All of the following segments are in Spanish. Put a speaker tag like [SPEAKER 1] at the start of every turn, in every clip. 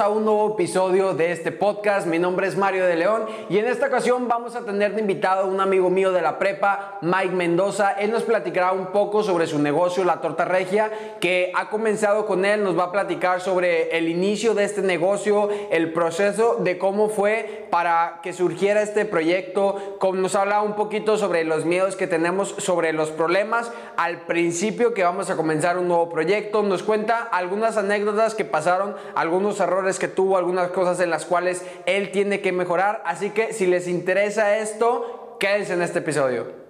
[SPEAKER 1] A un nuevo episodio de este podcast. Mi nombre es Mario de León y en esta ocasión vamos a tener de invitado a un amigo mío de la prepa, Mike Mendoza. Él nos platicará un poco sobre su negocio, la torta regia, que ha comenzado con él. Nos va a platicar sobre el inicio de este negocio, el proceso de cómo fue para que surgiera este proyecto. Nos habla un poquito sobre los miedos que tenemos, sobre los problemas al principio que vamos a comenzar un nuevo proyecto. Nos cuenta algunas anécdotas que pasaron algunos errores que tuvo, algunas cosas en las cuales él tiene que mejorar. Así que si les interesa esto, quédense en este episodio.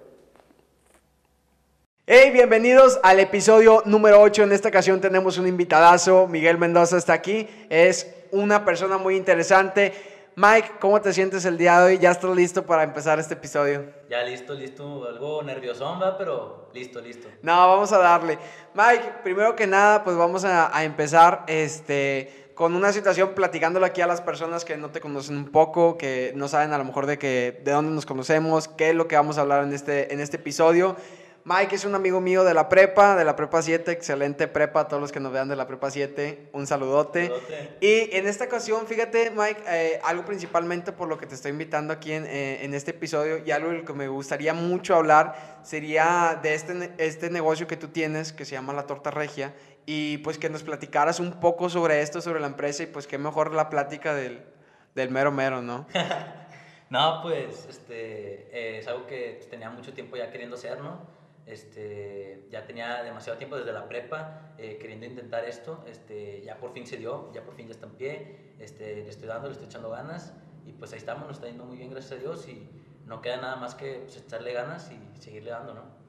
[SPEAKER 1] Hey, bienvenidos al episodio número 8. En esta ocasión tenemos un invitadazo. Miguel Mendoza está aquí. Es una persona muy interesante. Mike, ¿cómo te sientes el día de hoy? ¿Ya estás listo para empezar este episodio?
[SPEAKER 2] Ya listo, listo. Algo nerviosón, va, pero listo, listo.
[SPEAKER 1] No, vamos a darle. Mike, primero que nada, pues vamos a, a empezar este, con una situación platicándolo aquí a las personas que no te conocen un poco, que no saben a lo mejor de, que, de dónde nos conocemos, qué es lo que vamos a hablar en este, en este episodio. Mike es un amigo mío de la prepa, de la prepa 7, excelente prepa, todos los que nos vean de la prepa 7, un saludote. Y en esta ocasión, fíjate Mike, eh, algo principalmente por lo que te estoy invitando aquí en, eh, en este episodio y algo que me gustaría mucho hablar sería de este, este negocio que tú tienes que se llama La Torta Regia y pues que nos platicaras un poco sobre esto, sobre la empresa y pues qué mejor la plática del, del mero mero, ¿no?
[SPEAKER 2] no, pues este, eh, es algo que tenía mucho tiempo ya queriendo hacer, ¿no? Este, ya tenía demasiado tiempo desde la prepa eh, queriendo intentar esto, este, ya por fin se dio, ya por fin ya está en pie, este, le estoy dando, le estoy echando ganas y pues ahí estamos, nos está yendo muy bien gracias a Dios y no queda nada más que pues, echarle ganas y seguirle dando, ¿no?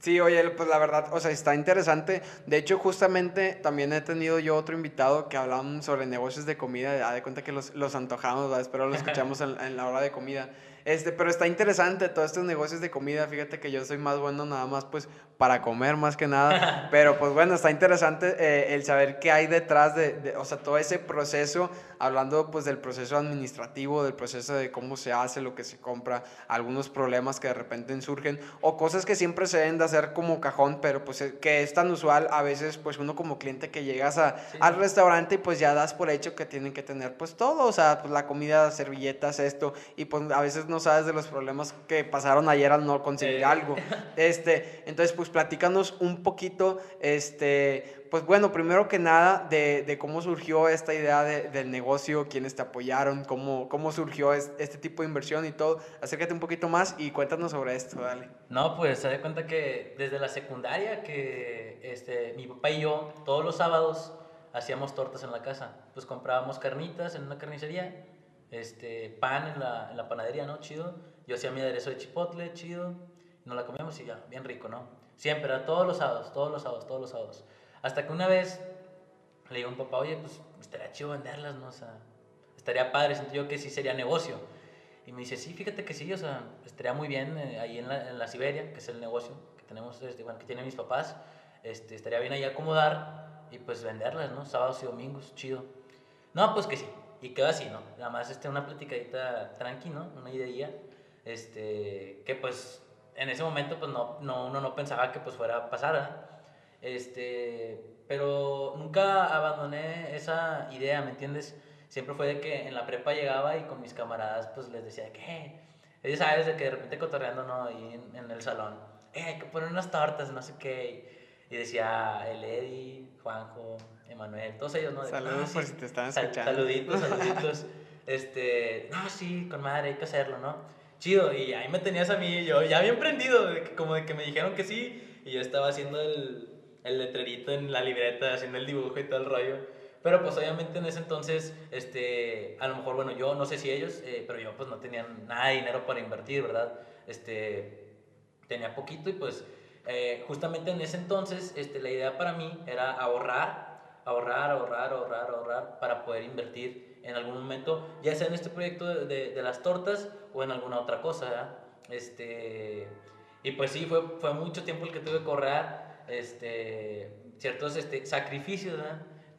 [SPEAKER 1] Sí, oye, pues la verdad, o sea, está interesante. De hecho, justamente también he tenido yo otro invitado que hablaban sobre negocios de comida. Ya de cuenta que los, los antojamos, espero lo escuchamos en, en, la hora de comida. Este, pero está interesante todos estos negocios de comida. Fíjate que yo soy más bueno nada más pues para comer más que nada. Pero pues bueno, está interesante eh, el saber qué hay detrás de, o sea, todo ese proceso, hablando pues del proceso administrativo, del proceso de cómo se hace, lo que se compra, algunos problemas que de repente surgen o cosas que siempre se deben de hacer como cajón, pero pues eh, que es tan usual a veces pues uno como cliente que llegas a, al restaurante y pues ya das por hecho que tienen que tener pues todo, o sea, pues la comida, servilletas, esto, y pues a veces no sabes de los problemas que pasaron ayer al no conseguir algo. Este, entonces, pues platícanos un poquito, este, pues bueno, primero que nada, de, de cómo surgió esta idea de, del negocio, quiénes te apoyaron, cómo, cómo surgió este tipo de inversión y todo. Acércate un poquito más y cuéntanos sobre esto, dale.
[SPEAKER 2] No, pues se da cuenta que desde la secundaria que este, mi papá y yo todos los sábados hacíamos tortas en la casa. Pues comprábamos carnitas en una carnicería este, pan en la, panadería, ¿no? Chido. Yo hacía mi aderezo de chipotle, chido. Nos la comíamos y ya, bien rico, ¿no? Siempre, era todos los sábados, todos los sábados, todos los sábados. Hasta que una vez le digo a un papá, oye, pues estaría chido venderlas, ¿no? O sea, estaría padre, sentí yo que sí sería negocio. Y me dice, sí, fíjate que sí, o sea, estaría muy bien eh, ahí en la, en la, Siberia, que es el negocio que tenemos, este, bueno, que tienen mis papás. Este, estaría bien ahí acomodar y pues venderlas, ¿no? Sábados y domingos, chido. No, pues que sí. Y quedó así, ¿no? Nada más este, una platicadita tranqui, ¿no? Una idea, este, que pues en ese momento pues no, no, uno no pensaba que pues fuera a pasar, Este, pero nunca abandoné esa idea, ¿me entiendes? Siempre fue de que en la prepa llegaba y con mis camaradas pues les decía que, ellos sabes de que de repente cotorreando, ¿no? Ahí en, en el salón, eh, hay que poner unas tortas, no sé qué. Y decía el Eddie, Juanjo, Emanuel, todos ellos, ¿no?
[SPEAKER 1] Saludos por si te están escuchando.
[SPEAKER 2] saluditos, saluditos. este, no, sí, con madre, hay que hacerlo, ¿no? Chido, y ahí me tenías a mí, yo ya había emprendido, como de que me dijeron que sí, y yo estaba haciendo el, el letrerito en la libreta, haciendo el dibujo y todo el rollo. Pero pues obviamente en ese entonces, este, a lo mejor, bueno, yo no sé si ellos, eh, pero yo pues no tenía nada de dinero para invertir, ¿verdad? Este, tenía poquito y pues eh, justamente en ese entonces este, la idea para mí era ahorrar, ahorrar, ahorrar, ahorrar, ahorrar para poder invertir en algún momento, ya sea en este proyecto de, las tortas o en alguna otra cosa. Este, y pues sí, fue, mucho tiempo el que tuve que ahorrar este, ciertos este, sacrificios,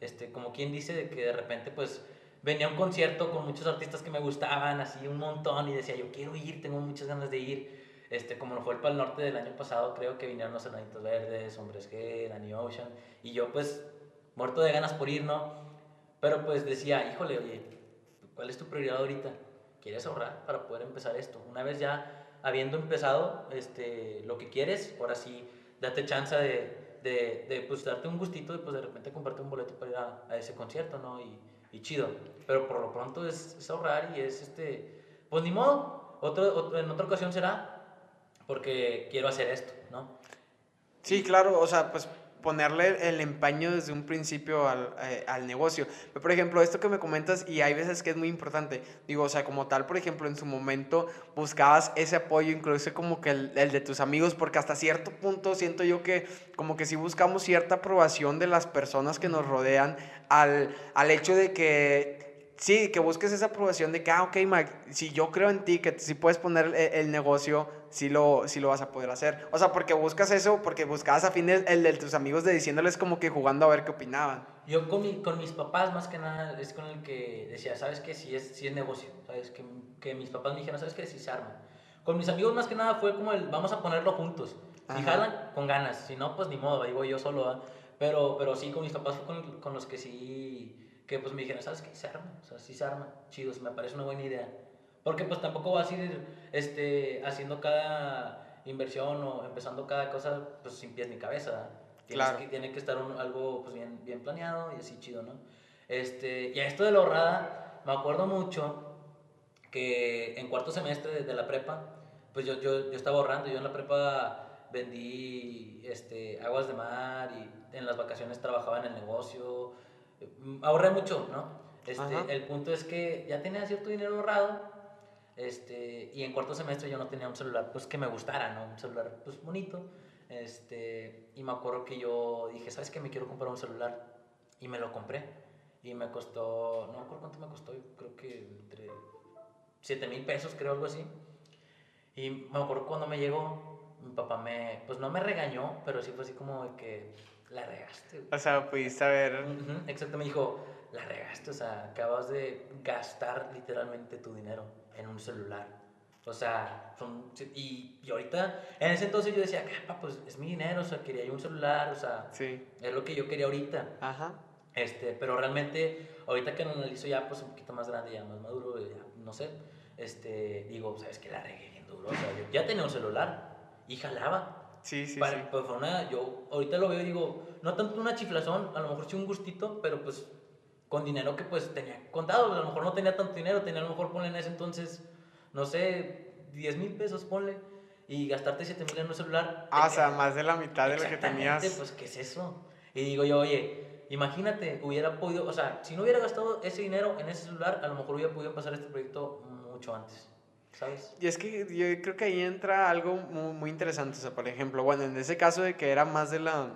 [SPEAKER 2] este, como quien dice, de que de repente pues venía un concierto con muchos artistas que me gustaban, así un montón, y decía, yo quiero ir, tengo muchas ganas de ir este, como fue el Pal Norte del año pasado, creo que vinieron los Enanitos Verdes, Hombres G, Danny Ocean, y yo pues muerto de ganas por ir, ¿no? Pero pues decía, híjole, oye, ¿cuál es tu prioridad ahorita? ¿Quieres ahorrar para poder empezar esto? Una vez ya habiendo empezado este, lo que quieres, ahora sí, date chance de, de, de pues, darte un gustito y pues de repente comprarte un boleto para ir a, a ese concierto, ¿no? Y, y, chido. Pero por lo pronto es, es, ahorrar y es, este, pues ni modo, otro, otro, en otra ocasión será porque quiero hacer esto, ¿no?
[SPEAKER 1] Sí, claro, o sea, pues ponerle el empaño desde un principio al, eh, al, negocio. Por ejemplo, esto que me comentas, y hay veces que es muy importante, digo, o sea, como tal, por ejemplo, en su momento buscabas ese apoyo, incluso como que el, el de tus amigos, porque hasta cierto punto siento yo que como que si buscamos cierta aprobación de las personas que nos rodean al, al hecho de que sí, que busques esa aprobación de que, ah, ok, Mike, si yo creo en ti, que si puedes poner el, el, negocio, sí lo, sí lo vas a poder hacer. O sea, porque buscas eso, porque buscabas a fin el, el de tus amigos de diciéndoles como que jugando a ver qué opinaban.
[SPEAKER 2] Yo con, mi, con mis papás, más que nada, es con el que decía, ¿sabes qué? Si es, si es negocio, ¿sabes? Que, que mis papás me dijeron, ¿sabes qué? Si se arma. Con mis amigos, más que nada, fue como el, vamos a ponerlo juntos. Si Ajá. jalan, con ganas. Si no, pues ni modo, ahí voy yo solo, ¿eh? Pero, pero sí, con mis papás fue con, con los que sí que pues me dijeron, ¿sabes qué? Se arma, o sea, sí se arma, chidos, me parece una buena idea. Porque pues tampoco vas a ir este, haciendo cada inversión o empezando cada cosa pues sin pies ni cabeza. Tienes claro. que, tiene que estar un, algo pues bien, bien planeado y así chido, ¿no? Este, y a esto de la ahorrada, me acuerdo mucho que en cuarto semestre de, de la prepa, pues yo, yo, yo estaba ahorrando, yo en la prepa vendí este, aguas de mar y en las vacaciones trabajaba en el negocio, ahorré mucho, ¿no? Este, el punto es que ya tenía cierto dinero ahorrado este, y en cuarto semestre yo no tenía un celular pues que me gustara, ¿no? Un celular pues bonito. Este, y me acuerdo que yo dije, ¿sabes qué? Me quiero comprar un celular. Y me lo compré. Y me costó, no me acuerdo cuánto me costó, creo que entre 7 mil pesos, creo, algo así. Y me acuerdo cuando me llegó, mi papá me, pues no me regañó, pero sí fue así como de que la regaste.
[SPEAKER 1] O sea, pudiste haber...
[SPEAKER 2] Uh -huh, exacto, me dijo, la regaste, o sea, acabas de gastar literalmente tu dinero en un celular. O sea, son, y, y ahorita, en ese entonces yo decía, capa, pues es mi dinero, o sea, quería yo un celular, o sea,
[SPEAKER 1] sí.
[SPEAKER 2] es lo que yo quería ahorita.
[SPEAKER 1] Ajá.
[SPEAKER 2] Este, pero realmente, ahorita que lo analizo ya, pues un poquito más grande, ya más maduro, ya, no sé, este, digo, sabes que la regué bien duro, o sea, yo ya tenía un celular y jalaba.
[SPEAKER 1] Sí, sí,
[SPEAKER 2] para,
[SPEAKER 1] sí.
[SPEAKER 2] Pues fue una, yo ahorita lo veo y digo, no tanto una chiflazón, a lo mejor sí un gustito, pero pues con dinero que pues tenía contado, a lo mejor no tenía tanto dinero, tenía a lo mejor ponle en ese entonces, no sé, 10 mil pesos, ponle, y gastarte 7 mil en un celular.
[SPEAKER 1] Ah, o sea, más de la mitad de lo que tenías.
[SPEAKER 2] pues, ¿qué es eso? Y digo yo, oye, imagínate, hubiera podido, o sea, si no hubiera gastado ese dinero en ese celular, a lo mejor hubiera podido pasar este proyecto mucho antes. ¿Sabes?
[SPEAKER 1] Y es que yo creo que ahí entra algo muy, muy, interesante. O sea, por ejemplo, bueno, en ese caso de que era más de la,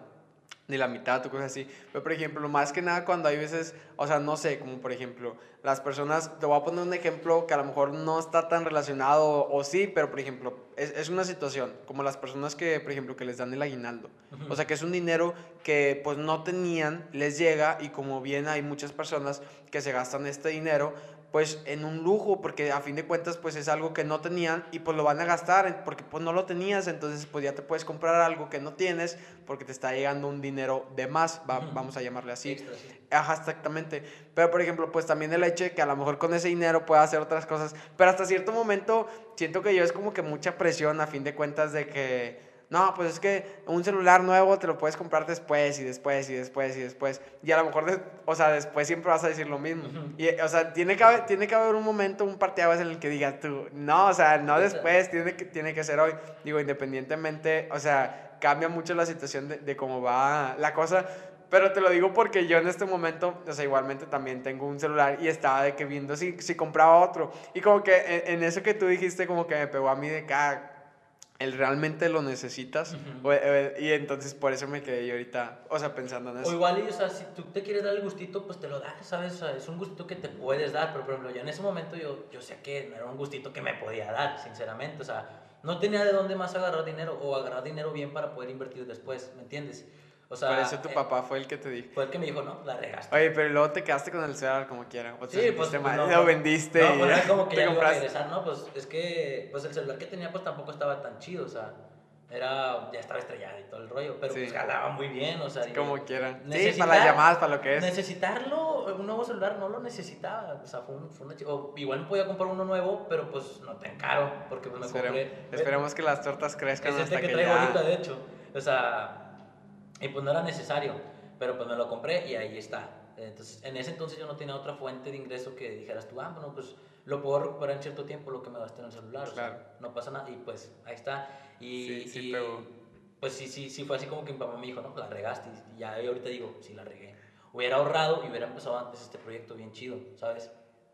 [SPEAKER 1] de la mitad o cosas así. Pero, por ejemplo, más que nada cuando hay veces, o sea, no sé, como por ejemplo, las personas, te voy a poner un ejemplo que a lo mejor no está tan relacionado, o, o sí, pero por ejemplo, es, es, una situación, como las personas que, por ejemplo, que les dan el aguinaldo. Uh -huh. O sea, que es un dinero que pues no tenían, les llega y como bien hay muchas personas que se gastan este dinero, pues en un lujo, porque a fin de cuentas pues es algo que no tenían y pues lo van a gastar porque pues no lo tenías, entonces pues ya te puedes comprar algo que no tienes porque te está llegando un dinero de más, va, vamos a llamarle así.
[SPEAKER 2] Extra, sí.
[SPEAKER 1] Ajá, exactamente. Pero por ejemplo, pues también el hecho de que a lo mejor con ese dinero pueda hacer otras cosas, pero hasta cierto momento siento que yo es como que mucha presión a fin de cuentas de que no, pues es que un celular nuevo te lo puedes comprar después y después y después y después. Y a lo mejor, de, o sea, después siempre vas a decir lo mismo. Uh -huh. Y, o sea, tiene que, haber, tiene que haber un momento, un parteaguas en el que digas tú, no, o sea, no después, tiene que, tiene que ser hoy. Digo, independientemente, o sea, cambia mucho la situación de, de cómo va la cosa. Pero te lo digo porque yo en este momento, o sea, igualmente también tengo un celular y estaba de que viendo si, si compraba otro. Y como que en, en eso que tú dijiste, como que me pegó a mí de cada el realmente lo necesitas uh -huh. o, o, y entonces por eso me quedé yo ahorita, o sea, pensando en eso.
[SPEAKER 2] O igual, o sea, si tú te quieres dar el gustito, pues te lo das, ¿sabes? O sea, es un gustito que te puedes dar, pero por ejemplo, yo en ese momento yo, yo sé que no era un gustito que me podía dar, sinceramente, o sea, no tenía de dónde más agarrar dinero o agarrar dinero bien para poder invertir después, ¿me entiendes?
[SPEAKER 1] O sea, Por eso tu eh, papá fue el que te dijo.
[SPEAKER 2] Fue el que me dijo, no, la regaste.
[SPEAKER 1] Oye, pero luego te quedaste con el celular como quiera. O
[SPEAKER 2] sí, pues,
[SPEAKER 1] pues
[SPEAKER 2] no,
[SPEAKER 1] lo vendiste.
[SPEAKER 2] No, pues era como que ya iba a regresar, ¿no? Pues es que pues el celular que tenía pues tampoco estaba tan chido, o sea, era, ya estaba estrellado y todo el rollo, pero sí. pues jalaba muy bien, o sea.
[SPEAKER 1] Sí, como quieran. Sí, para las llamadas, para lo que es.
[SPEAKER 2] Necesitarlo, un nuevo celular no lo necesitaba. O sea, fue, un, fue una, o igual me podía comprar uno nuevo, pero pues no tan caro. Porque pues me compré.
[SPEAKER 1] Esperemos que las tortas crezcan
[SPEAKER 2] es este
[SPEAKER 1] hasta
[SPEAKER 2] que, traigo ahorita, de hecho. O sea, y pues no era necesario. Pero pues me lo compré y ahí está. Entonces, en ese entonces yo no tenía otra fuente de ingreso que dijeras tú, ah, bueno, pues lo puedo recuperar en cierto tiempo lo que me gasté en el celular. Claro. O sea, no pasa nada. Y pues ahí está. Y, sí, sí, pues sí, sí, sí fue así como que mi papá me dijo, no, pues la regaste. Y ya ahorita digo, sí la regué. Hubiera ahorrado y hubiera empezado antes este proyecto bien chido, ¿sabes?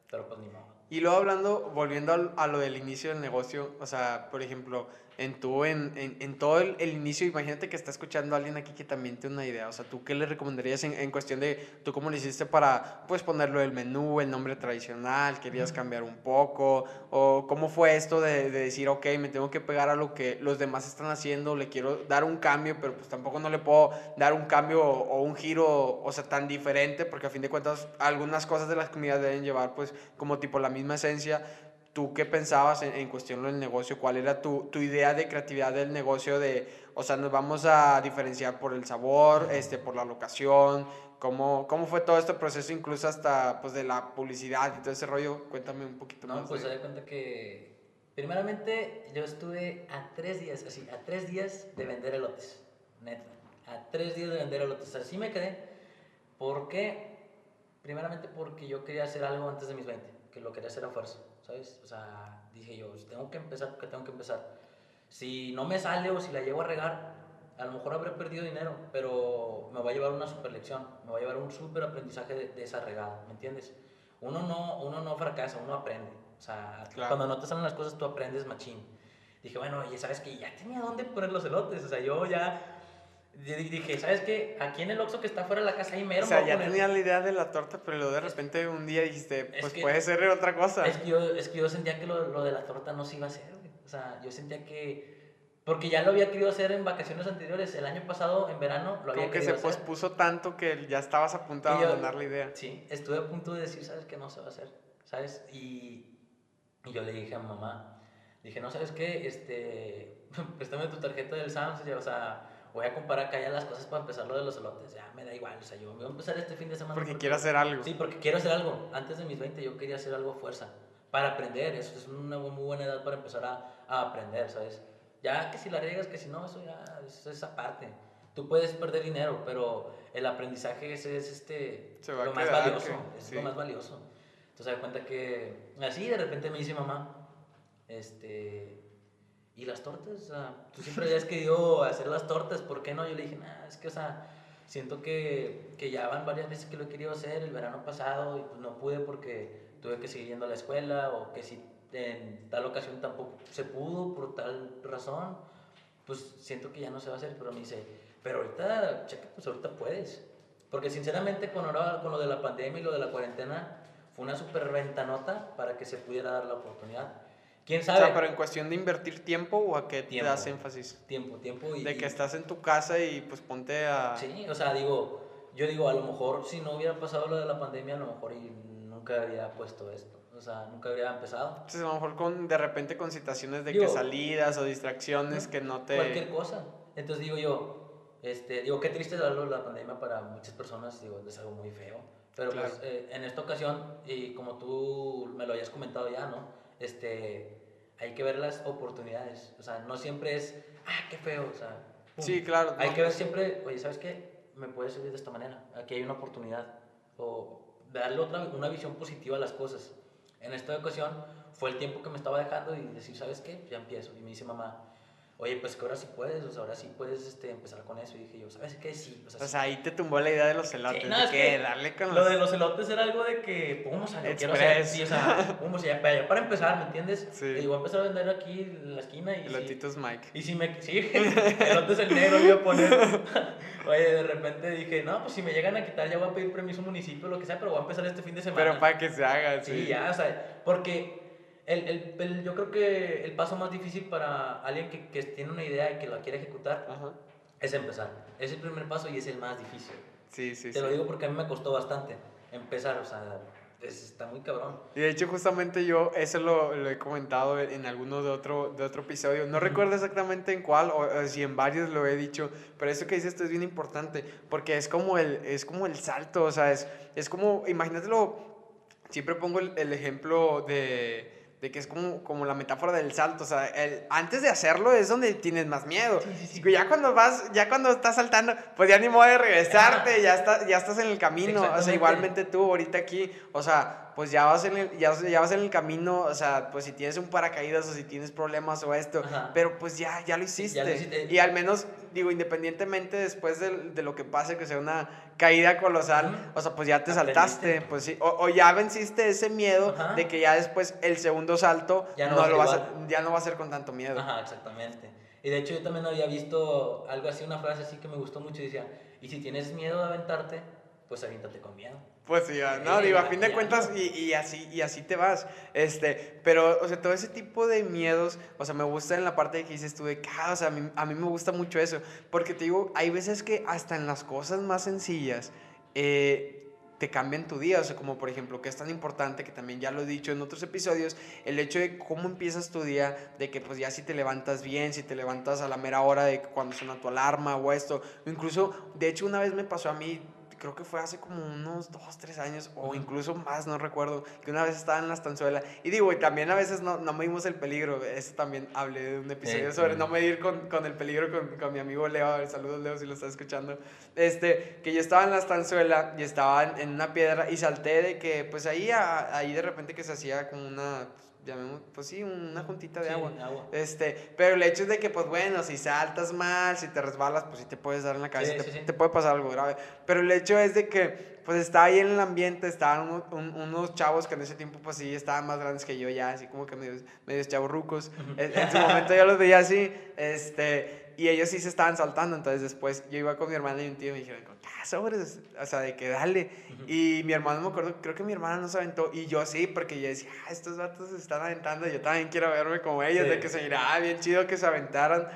[SPEAKER 2] Pero pues ni modo.
[SPEAKER 1] Y luego hablando, volviendo a lo del inicio del negocio, o sea, por ejemplo, en, tu, en, en, en todo el, el, inicio, imagínate que está escuchando a alguien aquí que también tiene una idea, o sea, ¿tú qué le recomendarías en, en cuestión de, tú cómo lo hiciste para, pues, ponerlo el menú, el nombre tradicional, querías cambiar un poco, o cómo fue esto de, de, decir, ok, me tengo que pegar a lo que los demás están haciendo, le quiero dar un cambio, pero pues tampoco no le puedo dar un cambio o, o un giro, o sea, tan diferente, porque a fin de cuentas algunas cosas de las comunidades deben llevar, pues, como tipo la misma esencia, ¿Tú qué pensabas en, en, cuestión del negocio? ¿Cuál era tu, tu, idea de creatividad del negocio? De, o sea, nos vamos a diferenciar por el sabor, este, por la locación. ¿Cómo, ¿Cómo fue todo este proceso, incluso hasta pues, de la publicidad y todo ese rollo? Cuéntame un poquito
[SPEAKER 2] no,
[SPEAKER 1] más.
[SPEAKER 2] No, pues se da cuenta que, primeramente, yo estuve a tres días, así, a tres días de vender elotes, neta. A tres días de vender elotes. Así me quedé. ¿Por qué? Primeramente porque yo quería hacer algo antes de mis 20, que lo quería hacer a fuerza. ¿Sabes? O sea, dije yo, tengo que empezar porque tengo que empezar. Si no me sale o si la llevo a regar, a lo mejor habré perdido dinero, pero me va a llevar una super lección, me va a llevar un super aprendizaje de, de esa regada, ¿me entiendes? Uno no, uno no fracasa, uno aprende. O sea, claro. cuando no te salen las cosas, tú aprendes machín. Dije, bueno, oye, ¿sabes que Ya tenía dónde poner los elotes. O sea, yo ya dije, ¿sabes qué? Aquí en el Oxxo que está fuera de la casa hay mero.
[SPEAKER 1] O sea, ya tenía la idea de la torta, pero luego de repente un día dijiste, pues puede ser otra cosa.
[SPEAKER 2] Es que, yo, es que yo sentía que lo, lo de la torta no se iba a hacer, O sea, yo sentía que... Porque ya lo había querido hacer en vacaciones anteriores. El año pasado, en verano, lo había
[SPEAKER 1] Como que se pospuso tanto que ya estabas a punto de abandonar la idea.
[SPEAKER 2] Sí, estuve a punto de decir, ¿sabes qué? No se va a hacer, ¿sabes? Y, y yo le dije a mamá, dije, no, ¿sabes qué? Este, préstame tu tarjeta del Samsung, o sea voy a comparar acá ya las cosas para empezar lo de los elotes. Ya me da igual, o sea, yo voy a empezar este fin de semana.
[SPEAKER 1] Porque, porque quiero hacer algo.
[SPEAKER 2] Sí, porque quiero hacer algo. Antes de mis 20 yo quería hacer algo a fuerza. Para aprender, eso es una muy buena edad para empezar a, a aprender, ¿sabes? Ya que si la riegas, que si no, eso ya es esa parte. Tú puedes perder dinero, pero el aprendizaje ese es este, lo más valioso. Que, es sí. lo más valioso. Entonces, da cuenta que así de repente me dice mamá, este, ¿y las tortas? Sea, tú siempre habías querido hacer las tortas, ¿por qué no? Yo le dije, nah, es que, o sea, siento que, que ya van varias veces que lo he querido hacer el verano pasado y pues no pude porque tuve que seguir yendo a la escuela o que si en tal ocasión tampoco se pudo por tal razón, pues siento que ya no se va a hacer, pero me dice, pero ahorita, checa, pues ahorita puedes. Porque sinceramente con, con lo de la pandemia y lo de la cuarentena, fue una super ventanota para que se pudiera dar la oportunidad. ¿Quién sabe?
[SPEAKER 1] O sea, pero en cuestión de invertir tiempo o a qué
[SPEAKER 2] tiempo,
[SPEAKER 1] te das énfasis?
[SPEAKER 2] Tiempo, tiempo y...
[SPEAKER 1] De que estás en tu casa y pues ponte a...
[SPEAKER 2] Sí, o sea, digo, yo digo, a lo mejor si no hubiera pasado lo de la pandemia, a lo mejor y nunca habría puesto esto. O sea, nunca habría empezado.
[SPEAKER 1] Entonces, a lo mejor con, de repente con situaciones de digo, que salidas o distracciones que no te...
[SPEAKER 2] Cualquier cosa. Entonces digo yo, este, digo, qué triste es de la pandemia para muchas personas, digo, es algo muy feo. Pero claro. pues eh, en esta ocasión, y como tú me lo hayas comentado ya, ¿no? Este, hay que ver las oportunidades. O sea, no siempre es, ah, qué feo. O sea,
[SPEAKER 1] pum. sí, claro.
[SPEAKER 2] Hay no, que ver siempre, oye, ¿sabes qué? Me puede servir de esta manera. Aquí hay una oportunidad. O darle otra, una visión positiva a las cosas. En esta ocasión fue el tiempo que me estaba dejando y decir, ¿sabes qué? Ya empiezo. Y me dice mamá, oye, pues que ahora sí puedes, o sea, ahora sí puedes este, empezar con eso. Y dije yo, ¿sabes qué? Sí.
[SPEAKER 1] O sea, pues ahí te tumbó la idea de los elotes. Sí, no, de que darle con
[SPEAKER 2] Lo los... de los elotes era algo de que, pum, o sea, lo quiero hacer. Sí, o sea, pum, o sea, para empezar, ¿me entiendes? Sí. Y voy a empezar a vender aquí en la esquina. Y
[SPEAKER 1] Elotitos
[SPEAKER 2] si,
[SPEAKER 1] Mike.
[SPEAKER 2] Y si me, sí, elotes el negro iba a poner. Oye, de repente dije, no, pues si me llegan a quitar ya voy a pedir permiso municipio, lo que sea, pero voy a empezar este fin de semana.
[SPEAKER 1] Pero para que se haga, sí.
[SPEAKER 2] Sí, ya, o sea, porque el, el, el, yo creo que el paso más difícil para alguien que, que tiene una idea y que la quiere ejecutar Ajá. es empezar. Es el primer paso y es el más difícil.
[SPEAKER 1] Sí, sí,
[SPEAKER 2] Te
[SPEAKER 1] sí.
[SPEAKER 2] lo digo porque a mí me costó bastante empezar, o sea, pues, está muy cabrón.
[SPEAKER 1] Y de hecho, justamente yo eso lo, lo he comentado en alguno de otro, de otro episodio. No recuerdo exactamente en cuál, o, si en varios lo he dicho, pero eso que dices esto es bien importante, porque es como el, es como el salto, o sea, es, es como, imagínatelo, siempre pongo el, el ejemplo de de que es como, como la metáfora del salto, o sea, el, antes de hacerlo es donde tienes más miedo. Ya cuando vas, ya cuando estás saltando, pues ya ni modo de regresarte, ya, está, ya estás en el camino, o sea, igualmente tú ahorita aquí, o sea, pues ya vas, en el, ya, ya, vas en el camino, o sea, pues si tienes un paracaídas o si tienes problemas o esto, pero pues ya, ya lo hiciste. Y al menos, digo, independientemente después de, de, lo que pase, que sea una caída colosal, o sea, pues ya te saltaste, pues sí, o, ya venciste ese miedo de que ya después el segundo salto ya no, lo vas a, ya no va a ser con tanto miedo.
[SPEAKER 2] Ajá, exactamente. Y de hecho yo también había visto algo así, una frase así que me gustó mucho, y decía, y si tienes miedo de aventarte, pues aviéntate con miedo.
[SPEAKER 1] Pues sí, no, digo, a fin de cuentas, y, y, así, y así te vas. Este, pero, o sea, todo ese tipo de miedos, o sea, me gusta en la parte de que dices tú de ah, o sea, a mí, a mí me gusta mucho eso. Porque te digo, hay veces que hasta en las cosas más sencillas, eh, te cambian tu día, o sea, como por ejemplo, que es tan importante, que también ya lo he dicho en otros episodios, el hecho de cómo empiezas tu día, de que pues ya si te levantas bien, si te levantas a la mera hora de cuando suena tu alarma o esto, incluso, de hecho una vez me pasó a mí, creo que fue hace como unos dos, tres años o incluso más, no recuerdo, que una vez estaba en la estanzuela. Y digo, y también a veces no, no medimos el peligro. Eso también hablé de un episodio sobre no medir con, con el peligro con, con, mi amigo Leo. A ver, saludos Leo si lo estás escuchando. Este, que yo estaba en la estanzuela y estaba en, una piedra y salté de que, pues ahí, ahí de repente que se hacía como una llamemos, pues sí, una juntita de agua. Este, pero el hecho es de que, pues bueno, si saltas mal, si te resbalas, pues sí te puedes dar en la cabeza, te, puede pasar algo grave. Pero el hecho es de que, pues está ahí en el ambiente, estaban unos chavos que en ese tiempo, pues sí, estaban más grandes que yo ya, así como que medios, medios chavos rucos. en, en, su momento yo los veía así, este, y ellos sí se estaban saltando, entonces después yo iba con mi hermana y un tío y me dijeron, ah, sobres, o sea, de que dale. Y mi hermano me acuerdo, creo que mi hermana no se aventó, y yo sí, porque yo decía, ah, estos vatos se están aventando, yo también quiero verme como ellos, de que se irá, ah, bien chido que se aventaran.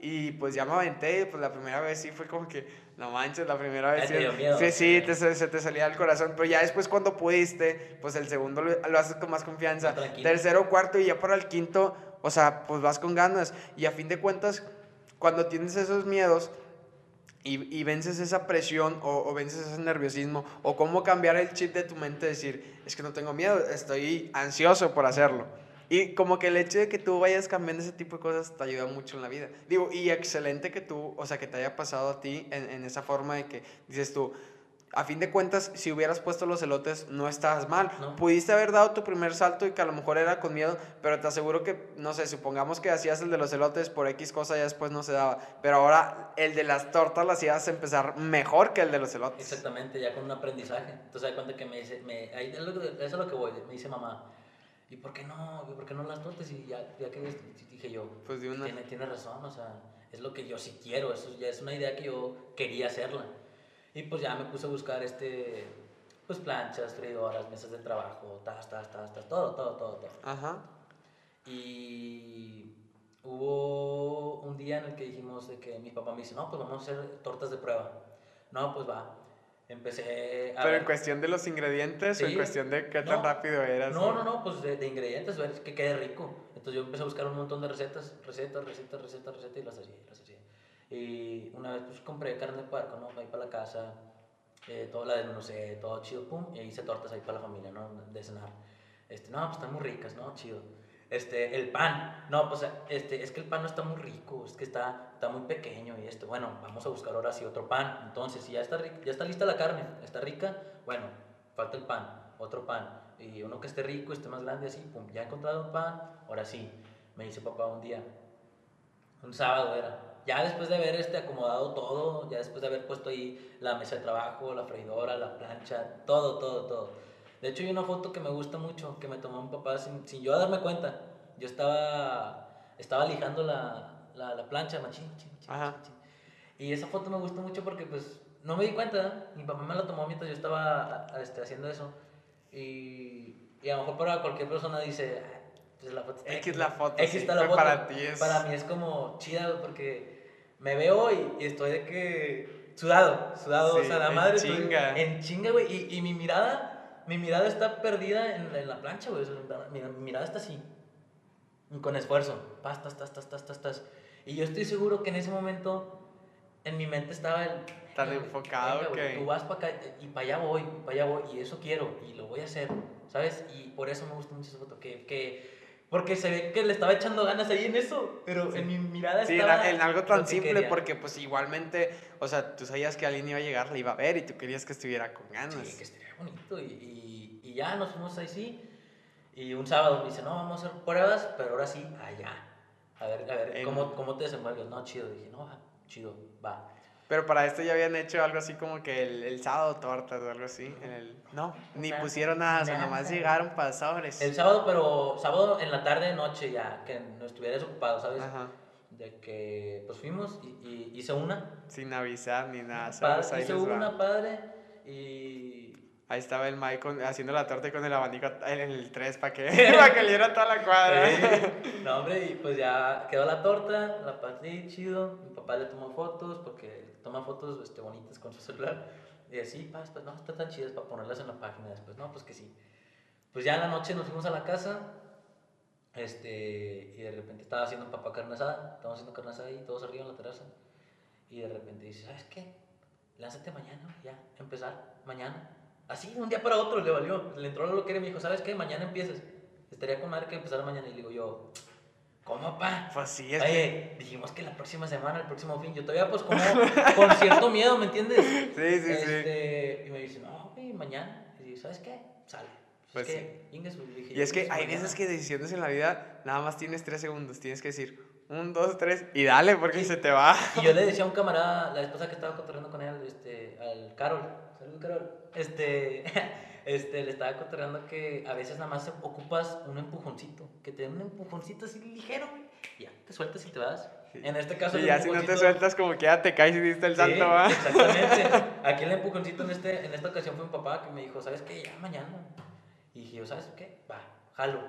[SPEAKER 1] Y pues ya me aventé, pues la primera vez sí fue como que, no manches, la primera vez sí, sí, sí te, se, te salía el corazón, pero ya después cuando pudiste, pues el segundo lo, lo haces con más confianza, tercero, cuarto y ya para el quinto, o sea, pues vas con ganas. Y a fin de cuentas cuando tienes esos miedos y, vences esa presión o, vences ese nerviosismo, o cómo cambiar el chip de tu mente, decir, es que no tengo miedo, estoy ansioso por hacerlo. Y como que el hecho de que tú vayas cambiando ese tipo de cosas te ayuda mucho en la vida. Digo, y excelente que tú, o sea, que te haya pasado a ti en, en esa forma de que dices tú, a fin de cuentas, si hubieras puesto los elotes, no estabas mal. Pudiste haber dado tu primer salto y que a lo mejor era con miedo, pero te aseguro que, no sé, supongamos que hacías el de los elotes por X cosa y después no se daba. Pero ahora el de las tortas lo hacías empezar mejor que el de los elotes.
[SPEAKER 2] Exactamente, ya con un aprendizaje. Entonces, da cuenta que me dice, me, ahí, eso es lo que voy, me dice mamá. ¿Y por qué no? ¿Por qué no las tortas? Y ya, ya que dije yo, pues de una... tiene, tiene razón, o sea, es lo que yo sí quiero, eso ya es una idea que yo quería hacerla. Y pues ya me puse a buscar este, pues planchas, freidoras, mesas de trabajo, tas, tas, tas, tas, todo, todo, todo, todo. Ajá. Y hubo un día en el que dijimos de que mi papá me dice, no, pues vamos a hacer tortas de prueba. No, pues va. Empecé
[SPEAKER 1] a... ¿Pero en cuestión de los ingredientes o en cuestión de qué tan rápido eras?
[SPEAKER 2] No, no, no, pues de, de ingredientes, ver que quede rico. Entonces yo empecé a buscar un montón de recetas, recetas, recetas, recetas, recetas y las hacía, las hacía. Y una vez pues compré carne de puerco, ¿no? Ahí para la casa, eh, todo la no sé, todo chido, pum, y hice tortas ahí para la familia, ¿no? De cenar. Este, no, pues están muy ricas, ¿no? Chido. Este, el pan, no, pues este, es que el pan no está muy rico, es que está, está muy pequeño y esto, bueno, vamos a buscar ahora sí otro pan. Entonces, si ya está, ya está lista la carne, está rica, bueno, falta el pan, otro pan, y uno que esté rico, esté más grande, así, pum, ya he encontrado un pan, ahora sí, me dice papá un día, un sábado era, ya después de haber este, acomodado todo, ya después de haber puesto ahí la mesa de trabajo, la freidora, la plancha, todo, todo, todo. De hecho, hay una foto que me gusta mucho, que me tomó mi papá sin, sin yo darme cuenta. Yo estaba, estaba lijando la, la, la plancha, machín, machín, machín, Y esa foto me gusta mucho porque, pues, no me di cuenta. Mi papá me la tomó mientras yo estaba este, haciendo eso. Y, y a lo mejor para cualquier persona dice, pues la foto
[SPEAKER 1] está X la foto.
[SPEAKER 2] X está la foto. Para ti es... Para mí es como chida porque me veo y, estoy de que sudado, sudado, o sea, la madre. En chinga. En chinga, güey. Y, y, mi mirada mi mirada está perdida en, en la plancha, güey. O sea, mi, mi mirada está así. Con esfuerzo. Pas, tas, tas, tas, tas, tas, tas. Y yo estoy seguro que en ese momento en mi mente estaba el...
[SPEAKER 1] Tan
[SPEAKER 2] "Venga, güey,
[SPEAKER 1] enfocado que-
[SPEAKER 2] Tú vas para acá y para allá voy, para allá voy. Y eso quiero y lo voy a hacer, ¿sabes? Y por eso me gusta mucho esa foto. Que, que, porque se ve que le estaba echando ganas ahí en eso. Pero
[SPEAKER 1] Sí.
[SPEAKER 2] en mi mirada
[SPEAKER 1] Sí, en,
[SPEAKER 2] estaba...
[SPEAKER 1] en algo tan simple,
[SPEAKER 2] quería.
[SPEAKER 1] porque pues igualmente, o sea, tú sabías que alguien iba a llegar, le iba a ver y tú querías que estuviera con ganas.
[SPEAKER 2] Sí, que estaría bonito. Y, y, y ya nos fuimos ahí sí. Y un sábado me dice, no, vamos a hacer pruebas, pero ahora sí, allá. A ver, a ver,
[SPEAKER 1] En-
[SPEAKER 2] ¿cómo, ¿cómo te desenvuelves? No, chido. Dije, no, va, chido, va.
[SPEAKER 1] Pero para esto ya habían hecho algo así como que el, el sábado tortas o algo así. En el, no, ni pusieron nada, o sea,
[SPEAKER 2] nada.
[SPEAKER 1] nomás llegaron pasadores.
[SPEAKER 2] El sábado, pero sábado en la tarde, noche ya, que no estuvieras ocupado, ¿sabes?
[SPEAKER 1] Ajá,
[SPEAKER 2] De que pues fuimos y, y hice una.
[SPEAKER 1] sin avisar ni nada.
[SPEAKER 2] Padre,
[SPEAKER 1] ¿sabes? Ahí,
[SPEAKER 2] hice
[SPEAKER 1] va.
[SPEAKER 2] una padre y.
[SPEAKER 1] Ahí estaba el Mike con- haciendo la torta con el abanico en el 3 para que, para que le diera toda la cuadra.
[SPEAKER 2] No, hombre, y pues ya quedó la torta, la partí chido. Mi papá le tomó fotos porque toma fotos este, bonitas con su celular. Y así, pues, pues no, están tan chidas para ponerlas en la página después. No, pues que sí. Pues ya en la noche nos fuimos a la casa. Este, y de repente estaba haciendo papá carne asada. Estábamos haciendo carne asada ahí, todos arriba en la terraza. Y de repente dice, ¿sabes qué? Lánzate mañana, ya, empezar, mañana. Así, un día para otro le valió. Le entró lo que era y me dijo, ¿sabes qué? Mañana empiezas. Estaría con madre que empezara mañana. Y le digo yo, ¿cómo, pa?
[SPEAKER 1] Pues sí, es que.
[SPEAKER 2] Oye, dijimos que la próxima semana, el próximo fin. Yo todavía, pues, como con cierto miedo, ¿me entiendes?
[SPEAKER 1] Sí, sí, sí.
[SPEAKER 2] Este, Y me dice, no, güey, mañana. Y digo, ¿sabes qué? Sale.
[SPEAKER 1] Pues
[SPEAKER 2] es que, dije,
[SPEAKER 1] Y es que
[SPEAKER 2] "Ingue su
[SPEAKER 1] hay
[SPEAKER 2] mañana".
[SPEAKER 1] veces que decisiones en la vida nada más tienes 3 segundos. Tienes que decir 1, 2, 3 y dale porque
[SPEAKER 2] Sí.
[SPEAKER 1] se te va.
[SPEAKER 2] Y yo le decía a un camarada, la esposa que estaba cotorreando con él, este, al Carol, salud Carol, este, este, le estaba cotorreando que a veces nada más ocupas un empujoncito, que te den un empujoncito así ligero, güey, ya, te sueltas y te vas. En este caso,
[SPEAKER 1] Y ya si no te sueltas, como que ya te caes y diste el
[SPEAKER 2] Sí,
[SPEAKER 1] salto, va.
[SPEAKER 2] exactamente. Aquí el empujoncito en, este, en esta ocasión fue un papá que me dijo, ¿sabes qué? Ya mañana. Y dije, yo, ¿sabes qué? Va, jalo.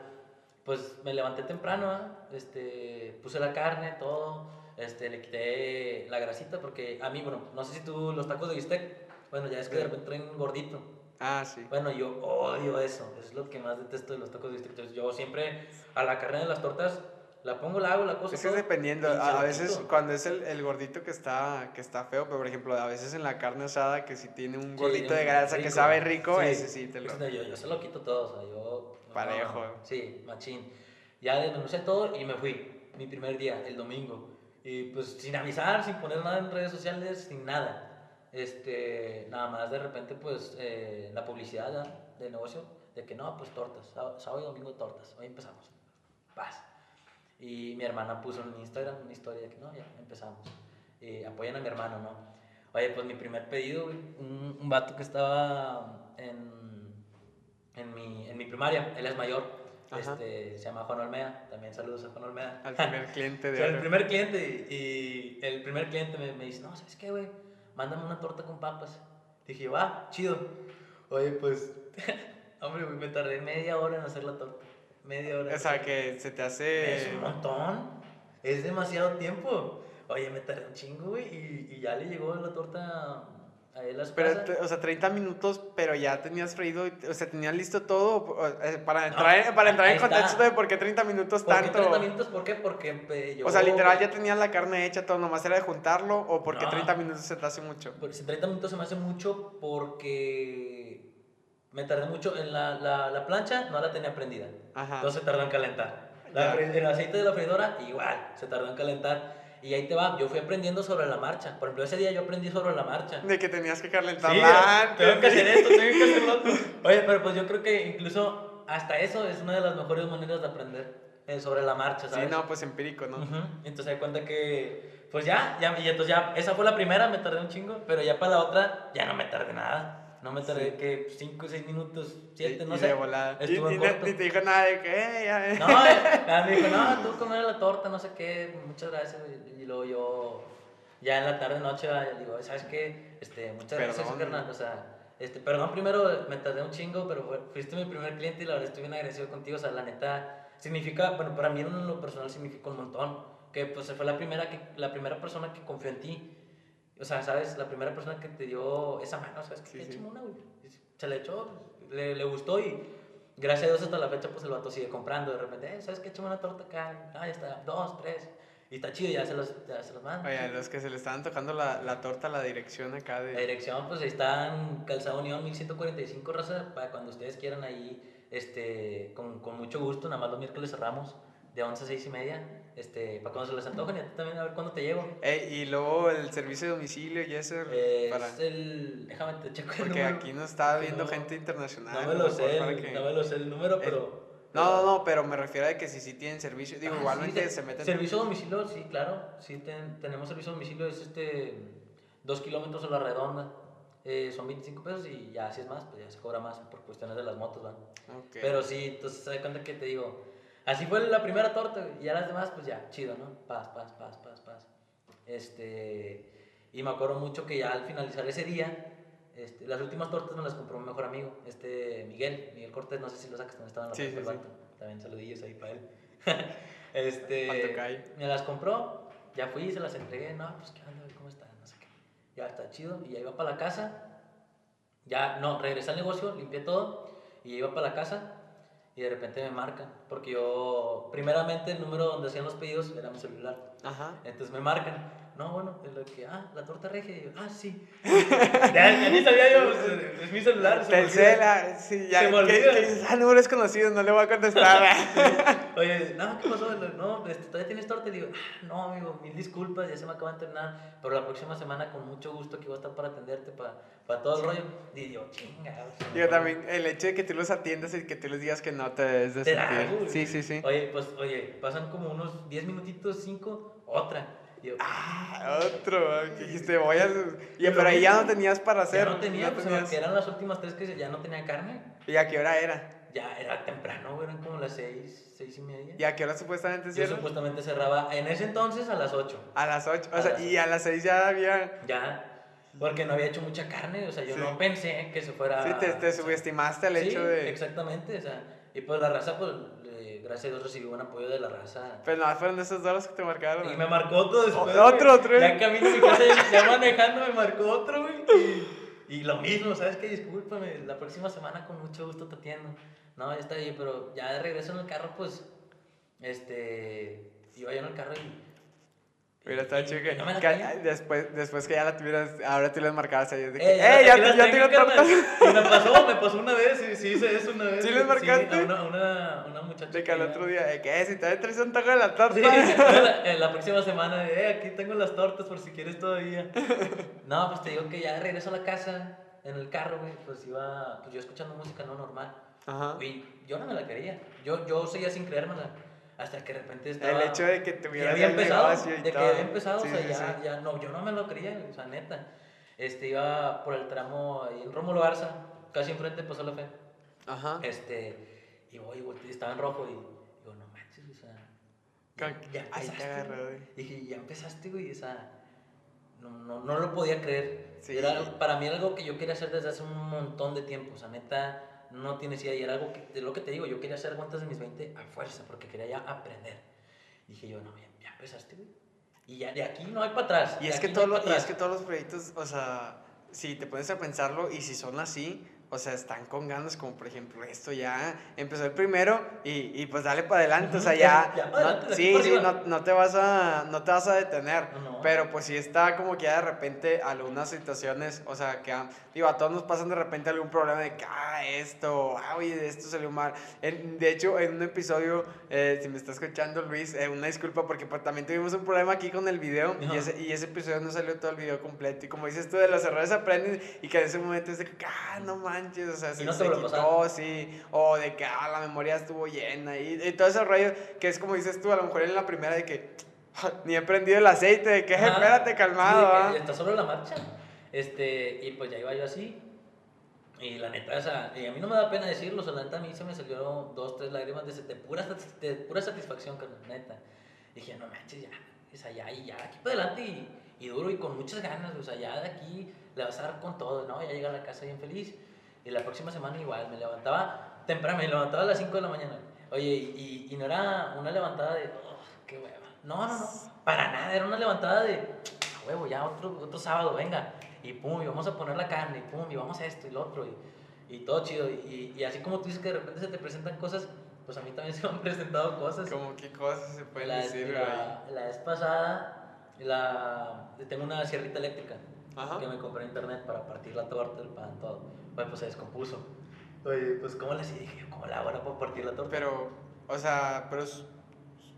[SPEAKER 2] Pues me levanté temprano, ¿ah? este, puse la carne, todo, este, le quité la grasita porque a mí, bueno, no sé si tú los tacos de bistec, bueno, ya es que de
[SPEAKER 1] Sí.
[SPEAKER 2] repente traen gordito.
[SPEAKER 1] Ah, sí.
[SPEAKER 2] Bueno, yo odio eso, es lo que más detesto de los tacos de. Entonces yo siempre a la carne de las tortas la pongo, la hago, la cosa.
[SPEAKER 1] Es que es dependiendo, a, veces cuando es el, el gordito que está, que está feo, pero por ejemplo, a veces en la carne asada que si tiene un
[SPEAKER 2] Sí,
[SPEAKER 1] gordito de
[SPEAKER 2] rico.
[SPEAKER 1] grasa que sabe rico,
[SPEAKER 2] Sí.
[SPEAKER 1] ese sí te lo...
[SPEAKER 2] Yo, yo se lo quito todo, o sea, yo... no,
[SPEAKER 1] Parejo.
[SPEAKER 2] sí, machín. Ya desmenuzé todo y me fui. Mi primer día, el domingo. Y pues sin avisar, sin poner nada en redes sociales, sin nada. Este, nada más de repente, pues, eh, la publicidad ¿ya? del negocio, de que no, pues tortas, sábado, y domingo tortas, hoy empezamos. Paz. Y mi hermana puso en Instagram una historia de que no, ya empezamos. Eh, apoyan a mi hermano, ¿no? Oye, pues mi primer pedido, un, un vato que estaba en, en, mi, en mi primaria, él es mayor, este, se llama Juan Olmeda, también saludos a Juan Olmeda.
[SPEAKER 1] Al primer cliente
[SPEAKER 2] O
[SPEAKER 1] de
[SPEAKER 2] sea, el primer cliente, y el primer cliente me, me dice, no, ¿sabes qué, güey? Mándame una torta con papas. Dije, va, chido. Oye, pues, hombre, güey, me tardé media hora en hacer la torta. Media hora.
[SPEAKER 1] O sea, que se te hace...
[SPEAKER 2] Es un montón. Es demasiado tiempo. Oye, me tardé un chingo, güey, y, y ya le llegó la torta a él a su
[SPEAKER 1] Pero,
[SPEAKER 2] casa.
[SPEAKER 1] te- o sea, 30 minutos, pero ya tenías freído, o sea, tenías listo todo eh, para entrar, para entrar
[SPEAKER 2] ahí
[SPEAKER 1] en contexto
[SPEAKER 2] está.
[SPEAKER 1] de por qué 30 minutos
[SPEAKER 2] ¿Por qué
[SPEAKER 1] tanto.
[SPEAKER 2] 30 minutos? ¿Por qué? Porque eh, yo...
[SPEAKER 1] O sea, literal ya tenías la carne hecha, todo, nomás era de juntarlo, o porque
[SPEAKER 2] No.
[SPEAKER 1] 30 minutos se te hace mucho.
[SPEAKER 2] Porque si 30 minutos se me hace mucho porque me tardé mucho en la, la, la plancha, no la tenía prendida.
[SPEAKER 1] Ajá.
[SPEAKER 2] Entonces se tardó en calentar. La el aceite de la freidora, igual, se tardó en calentar. Y ahí te va, yo fui aprendiendo sobre la marcha. Por ejemplo, ese día yo aprendí sobre la marcha.
[SPEAKER 1] De que tenías que
[SPEAKER 2] Sí,
[SPEAKER 1] calentarla antes.
[SPEAKER 2] tengo que hacer
[SPEAKER 1] sí.
[SPEAKER 2] esto, tengo que hacer lo otro. Oye, pero pues yo creo que incluso hasta eso es una de las mejores maneras de aprender eh, sobre la marcha,
[SPEAKER 1] Sí,
[SPEAKER 2] ¿sabes?
[SPEAKER 1] no, pues empírico, ¿no?
[SPEAKER 2] Ujú. Entonces me cuenta que, pues ya, ya, y entonces ya, esa fue la primera, me tardé un chingo, pero ya para la otra, ya no me tardé nada. No me tardé
[SPEAKER 1] Sí.
[SPEAKER 2] que 5, 6 minutos, 7,
[SPEAKER 1] Y-
[SPEAKER 2] no
[SPEAKER 1] y
[SPEAKER 2] sé.
[SPEAKER 1] de. Y,
[SPEAKER 2] Estuvo
[SPEAKER 1] y
[SPEAKER 2] en
[SPEAKER 1] no-
[SPEAKER 2] corto.
[SPEAKER 1] ni te dijo nada de que, eh, ya, eh.
[SPEAKER 2] No, eh, me dijo, no, tú comer la torta, no sé qué, muchas gracias. Y, y luego yo, ya en la tarde, noche, digo, ¿sabes qué? Este, muchas gracias,
[SPEAKER 1] Perdón.
[SPEAKER 2] carnal. O sea, este, perdón, primero me tardé un chingo, pero fuiste mi primer cliente y la verdad estoy bien agradecido contigo. O sea, la neta, significa, bueno, para mí en lo personal significa un montón. Que pues fue la primera, que, la primera persona que confió en ti. O sea, ¿sabes? La primera persona que te dio esa mano, ¿sabes?
[SPEAKER 1] Sí,
[SPEAKER 2] que
[SPEAKER 1] sí.
[SPEAKER 2] échame una, güey. Se la echó, le, le gustó y gracias a Dios hasta la fecha pues el vato sigue comprando. De repente, eh, ¿sabes qué? Échame una torta acá. Ah, ya está, dos, tres. Y está chido, ya se los, ya se los mando.
[SPEAKER 1] Oye, a los que se le estaban tocando la, la torta, la dirección acá
[SPEAKER 2] La
[SPEAKER 1] de...
[SPEAKER 2] dirección, pues ahí está en Calzado Unión 1145, raza, para cuando ustedes quieran ahí, este, con, con mucho gusto, nada más los miércoles cerramos de 11 a 6 y media, este, para cuando se les antojen y a ti también a ver cuándo te llego.
[SPEAKER 1] Ey, y luego el servicio de domicilio y eso
[SPEAKER 2] Eh,
[SPEAKER 1] para...
[SPEAKER 2] Es el, déjame te checo el
[SPEAKER 1] Porque
[SPEAKER 2] número.
[SPEAKER 1] aquí nos está viendo
[SPEAKER 2] No,
[SPEAKER 1] gente internacional.
[SPEAKER 2] No me
[SPEAKER 1] lo
[SPEAKER 2] sé, el-
[SPEAKER 1] que-
[SPEAKER 2] no me lo sé el número, pero...
[SPEAKER 1] No, no, no, pero me refiero a que si sí tienen servicio, digo,
[SPEAKER 2] Ah,
[SPEAKER 1] igualmente
[SPEAKER 2] sí,
[SPEAKER 1] se meten...
[SPEAKER 2] Servicio a domicilio, sí, claro. Sí, ten- tenemos servicio a domicilio, es este. Dos kilómetros a la redonda. Eh, son 25 pesos y ya, si es más, pues ya se cobra más por cuestiones de las motos, ¿van?
[SPEAKER 1] Ok.
[SPEAKER 2] Pero sí, entonces se da cuenta que te digo. Así fue la primera torta, güey, y ya las demás, pues ya, chido, ¿no? Paz, paz, paz, paz, paz. Este. Y me acuerdo mucho que ya al finalizar ese día, este, las últimas tortas me las compró mi mejor amigo, este Miguel, Miguel Cortés, no sé si lo sacas, también estaba en la
[SPEAKER 1] Sí, sí, sí.
[SPEAKER 2] También saludillos ahí para él. este, me las compró, ya fui, se las entregué, no, pues qué onda, cómo están, no sé qué. Ya está chido, y ya iba para la casa, ya, no, regresé al negocio, limpié todo, y ya iba para la casa, y de repente me marcan, porque yo, primeramente el número donde hacían los pedidos era mi celular.
[SPEAKER 1] Ajá.
[SPEAKER 2] Entonces me marcan. No, bueno, es lo que, ah, la torta regia. Y yo, ah, sí. ya, ya ni sabía yo, pues, es mi celular. se me olvida.
[SPEAKER 1] Telcel, ah, sí, ya,
[SPEAKER 2] Se me
[SPEAKER 1] ah, número desconocido, no le voy a contestar.
[SPEAKER 2] Oye, no, ¿qué pasó? No, este, ¿todavía tienes torta? Y digo, ah, no, amigo, mil disculpas, ya se me acaba de entrenar, pero la próxima semana con mucho gusto que voy a estar para atenderte, para, para todo el rollo. Y yo, chinga. o sea,
[SPEAKER 1] Digo,
[SPEAKER 2] no,
[SPEAKER 1] también el hecho de que tú los atiendas y que tú les digas que no te debes de sentir. Sí, sí, sí.
[SPEAKER 2] Oye, pues, oye, pasan como unos 10 minutitos, 5, otra. Yo,
[SPEAKER 1] Ah, otro, ah, que dijiste, voy a... Y,
[SPEAKER 2] Pero
[SPEAKER 1] pero ahí ya no tenías para hacer.
[SPEAKER 2] ya no tenía,
[SPEAKER 1] no
[SPEAKER 2] pues,
[SPEAKER 1] tenías-
[SPEAKER 2] eran las últimas tres que ya no tenía carne.
[SPEAKER 1] ¿Y a qué hora era?
[SPEAKER 2] Ya era temprano, eran como las 6, 6 y media.
[SPEAKER 1] ¿Y a qué hora supuestamente
[SPEAKER 2] Yo
[SPEAKER 1] cierran?
[SPEAKER 2] supuestamente cerraba en ese entonces a las 8.
[SPEAKER 1] A las 8.
[SPEAKER 2] A
[SPEAKER 1] O sea,
[SPEAKER 2] las-
[SPEAKER 1] y a las 6 ya había...
[SPEAKER 2] Ya, porque no había hecho mucha carne, o sea, yo
[SPEAKER 1] Sí.
[SPEAKER 2] no pensé que se fuera...
[SPEAKER 1] Sí, te, te subestimaste el
[SPEAKER 2] Sí,
[SPEAKER 1] hecho de...
[SPEAKER 2] exactamente, o sea, y pues la raza, pues, le- gracias a Dios recibí buen apoyo de la raza.
[SPEAKER 1] Pero nada, fueron esos dos que te marcaron.
[SPEAKER 2] Y me marcó otro después.
[SPEAKER 1] Otro,
[SPEAKER 2] güey.
[SPEAKER 1] otro,
[SPEAKER 2] Ya
[SPEAKER 1] ¿eh?
[SPEAKER 2] camino a mi casa, ya, manejando, me marcó otro, güey. Y lo mismo, ¿sabes qué? Discúlpame, la próxima semana con mucho gusto te atiendo. No, ya está bien, pero ya de regreso en el carro, pues, este, iba yo en el carro y...
[SPEAKER 1] Hubiera estado
[SPEAKER 2] y-
[SPEAKER 1] chido
[SPEAKER 2] y
[SPEAKER 1] que,
[SPEAKER 2] no
[SPEAKER 1] que después, después que ya la tuvieras, ahora tú les marcabas a ellos de que,
[SPEAKER 2] Eh,
[SPEAKER 1] ¡eh, ya,
[SPEAKER 2] las
[SPEAKER 1] ya
[SPEAKER 2] tengo,
[SPEAKER 1] tortas!
[SPEAKER 2] Y me pasó, me pasó una vez, sí, sí hice eso una vez.
[SPEAKER 1] ¿Sí les marcaste?
[SPEAKER 2] a una, una, una muchacha.
[SPEAKER 1] De que al otro día, de que, eh, si te traes un taco de la torta.
[SPEAKER 2] Sí, la, en la próxima semana, eh, aquí tengo las tortas por si quieres todavía. No, pues te digo que ya de regreso a la casa, en el carro, güey, pues iba, pues yo escuchando música no normal.
[SPEAKER 1] Ajá.
[SPEAKER 2] Y yo no me la quería. Yo, yo seguía sin creérmela. Hasta que de repente estaba.
[SPEAKER 1] El hecho de que tuvieras
[SPEAKER 2] había empezado,
[SPEAKER 1] y
[SPEAKER 2] de que había empezado,
[SPEAKER 1] Sí,
[SPEAKER 2] o sea,
[SPEAKER 1] sí,
[SPEAKER 2] ya,
[SPEAKER 1] sí.
[SPEAKER 2] ya, no, yo no me lo creía, o sea, neta. Este, iba por el tramo ahí en Rómulo Garza, casi enfrente de Paso la Fe.
[SPEAKER 1] Ajá.
[SPEAKER 2] Este, y voy, volteé, estaba en rojo y digo, no manches, o sea, ya, ya
[SPEAKER 1] Ahí te
[SPEAKER 2] empezaste.
[SPEAKER 1] agarró,
[SPEAKER 2] güey".
[SPEAKER 1] güey.
[SPEAKER 2] Dije, ya empezaste, güey, o sea, no, no, no lo podía creer. Era, para mí era algo que yo quería hacer desde hace un montón de tiempo, o sea, neta, no tienes idea, y era algo que, de lo que te digo, yo quería hacer algo antes de mis 20 a fuerza, porque quería ya aprender. Dije yo, no, ya, ya empezaste, güey. Y ya de aquí no hay para atrás.
[SPEAKER 1] Y es, que
[SPEAKER 2] aquí no
[SPEAKER 1] todo lo- y es que todos los proyectos, o sea, si te pones a pensarlo y si son así, o sea, están con ganas, como por ejemplo esto ya empezó el primero y, y pues dale para adelante, o sea, ya,
[SPEAKER 2] ya,
[SPEAKER 1] no-
[SPEAKER 2] adelante,
[SPEAKER 1] sí, sí, no, no te vas a, no te vas a detener,
[SPEAKER 2] No.
[SPEAKER 1] pero pues sí está como que ya de repente algunas situaciones, o sea, que digo, a todos nos pasan de repente algún problema de que, ah, esto, ah, oye, esto salió mal. En- de hecho, en un episodio, eh, si me está escuchando Luis, eh, una disculpa porque pues, también tuvimos un problema aquí con el video y ese, y ese episodio no salió todo el video completo. Y como dices tú, de los errores aprenden y que en ese momento es de que, ah, no manches, o sea, se,
[SPEAKER 2] no
[SPEAKER 1] se quitó, sí, o de que, ah, la memoria estuvo llena y, y todo ese rollo que es como dices tú, a lo mejor en la primera de que, "Ja, ni he prendido el aceite, de que,
[SPEAKER 2] Ajá.
[SPEAKER 1] espérate, calmado,
[SPEAKER 2] Sí,
[SPEAKER 1] ¿ah?".
[SPEAKER 2] que está sobre la marcha. Este, y pues ya iba yo así. Y la neta, o sea, y a mí no me da pena decirlo, o sea, la neta a mí se me salieron dos, tres lágrimas de, de pura, de pura satisfacción, carnal, neta. Dije, no manches, ya, sea, ya, y ya, aquí para adelante y, y duro y con muchas ganas, o sea, ya de aquí le vas a dar con todo, ¿no? Ya llega a la casa bien feliz. Y la próxima semana igual, me levantaba temprano, me levantaba a las 5 de la mañana. Oye, y, y, no era una levantada de, "Oh, qué hueva. No, no, no, para nada, era una levantada de, "A huevo, ya otro, otro sábado, venga. Y pum, y vamos a poner la carne, y pum, y vamos a esto y lo otro. Y, Y todo chido. Y, y así como tú dices que de repente se te presentan cosas, pues a mí también se me han presentado cosas.
[SPEAKER 1] Como qué cosas se pueden
[SPEAKER 2] la,
[SPEAKER 1] decir, güey.
[SPEAKER 2] la, la vez pasada, la, tengo una sierrita eléctrica
[SPEAKER 1] Ajá.
[SPEAKER 2] que me compré en internet para partir la torta, el pan, todo. Bueno, pues se descompuso. Oye, pues ¿cómo le? Dije, ¿cómo la hago ahora para partir la torta?
[SPEAKER 1] Pero, o sea, pero su-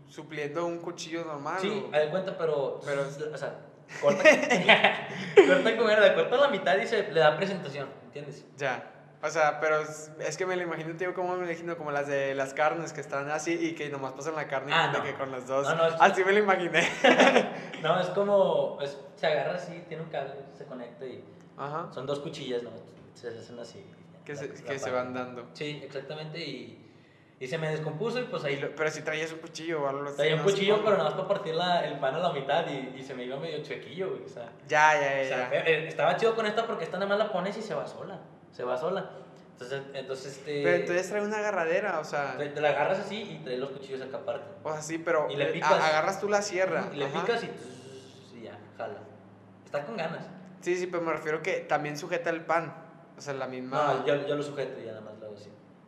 [SPEAKER 1] supliendo un cuchillo normal.
[SPEAKER 2] Sí, de cuenta, pero.
[SPEAKER 1] Pero-
[SPEAKER 2] O sea, corta. corta corta a la mitad y se le da presentación, ¿entiendes?
[SPEAKER 1] Ya. O sea, pero es, es que me lo imagino, tío, como me lo imagino, como las de las carnes que están así y que nomás pasan la carne y
[SPEAKER 2] Ah, no.
[SPEAKER 1] que con las dos.
[SPEAKER 2] No, no, es-
[SPEAKER 1] Así me lo imaginé.
[SPEAKER 2] No, es como. es- se agarra así, tiene un cable, se conecta y.
[SPEAKER 1] Ajá.
[SPEAKER 2] Son dos cuchillas, ¿no? Se hacen así.
[SPEAKER 1] Que, se, que se van dando.
[SPEAKER 2] Sí, exactamente. Y, y se me descompuso y pues
[SPEAKER 1] Y
[SPEAKER 2] ahí.
[SPEAKER 1] lo- pero si traías un cuchillo o algo así.
[SPEAKER 2] Traía un cuchillo,
[SPEAKER 1] cómo.
[SPEAKER 2] pero nada más para partir la- el pan a la mitad y, y se me iba medio chuequillo, güey. O sea,
[SPEAKER 1] Ya, ya,
[SPEAKER 2] o
[SPEAKER 1] ya.
[SPEAKER 2] sea,
[SPEAKER 1] ya.
[SPEAKER 2] eh, estaba chido con esta porque esta nada más la pones y se va sola. Se va sola. Entonces, entonces este.
[SPEAKER 1] Pero entonces trae una agarradera, o sea.
[SPEAKER 2] Te, te la agarras así y traes los cuchillos acá aparte.
[SPEAKER 1] O sea, sí, pero
[SPEAKER 2] Y le picas.
[SPEAKER 1] a- agarras tú la sierra.
[SPEAKER 2] Y le
[SPEAKER 1] ajá.
[SPEAKER 2] picas y, tss, y ya, jala. Está con ganas.
[SPEAKER 1] Sí, sí, pero me refiero que también sujeta el pan. O sea, la misma.
[SPEAKER 2] No, yo, yo lo sujeto ya nada más.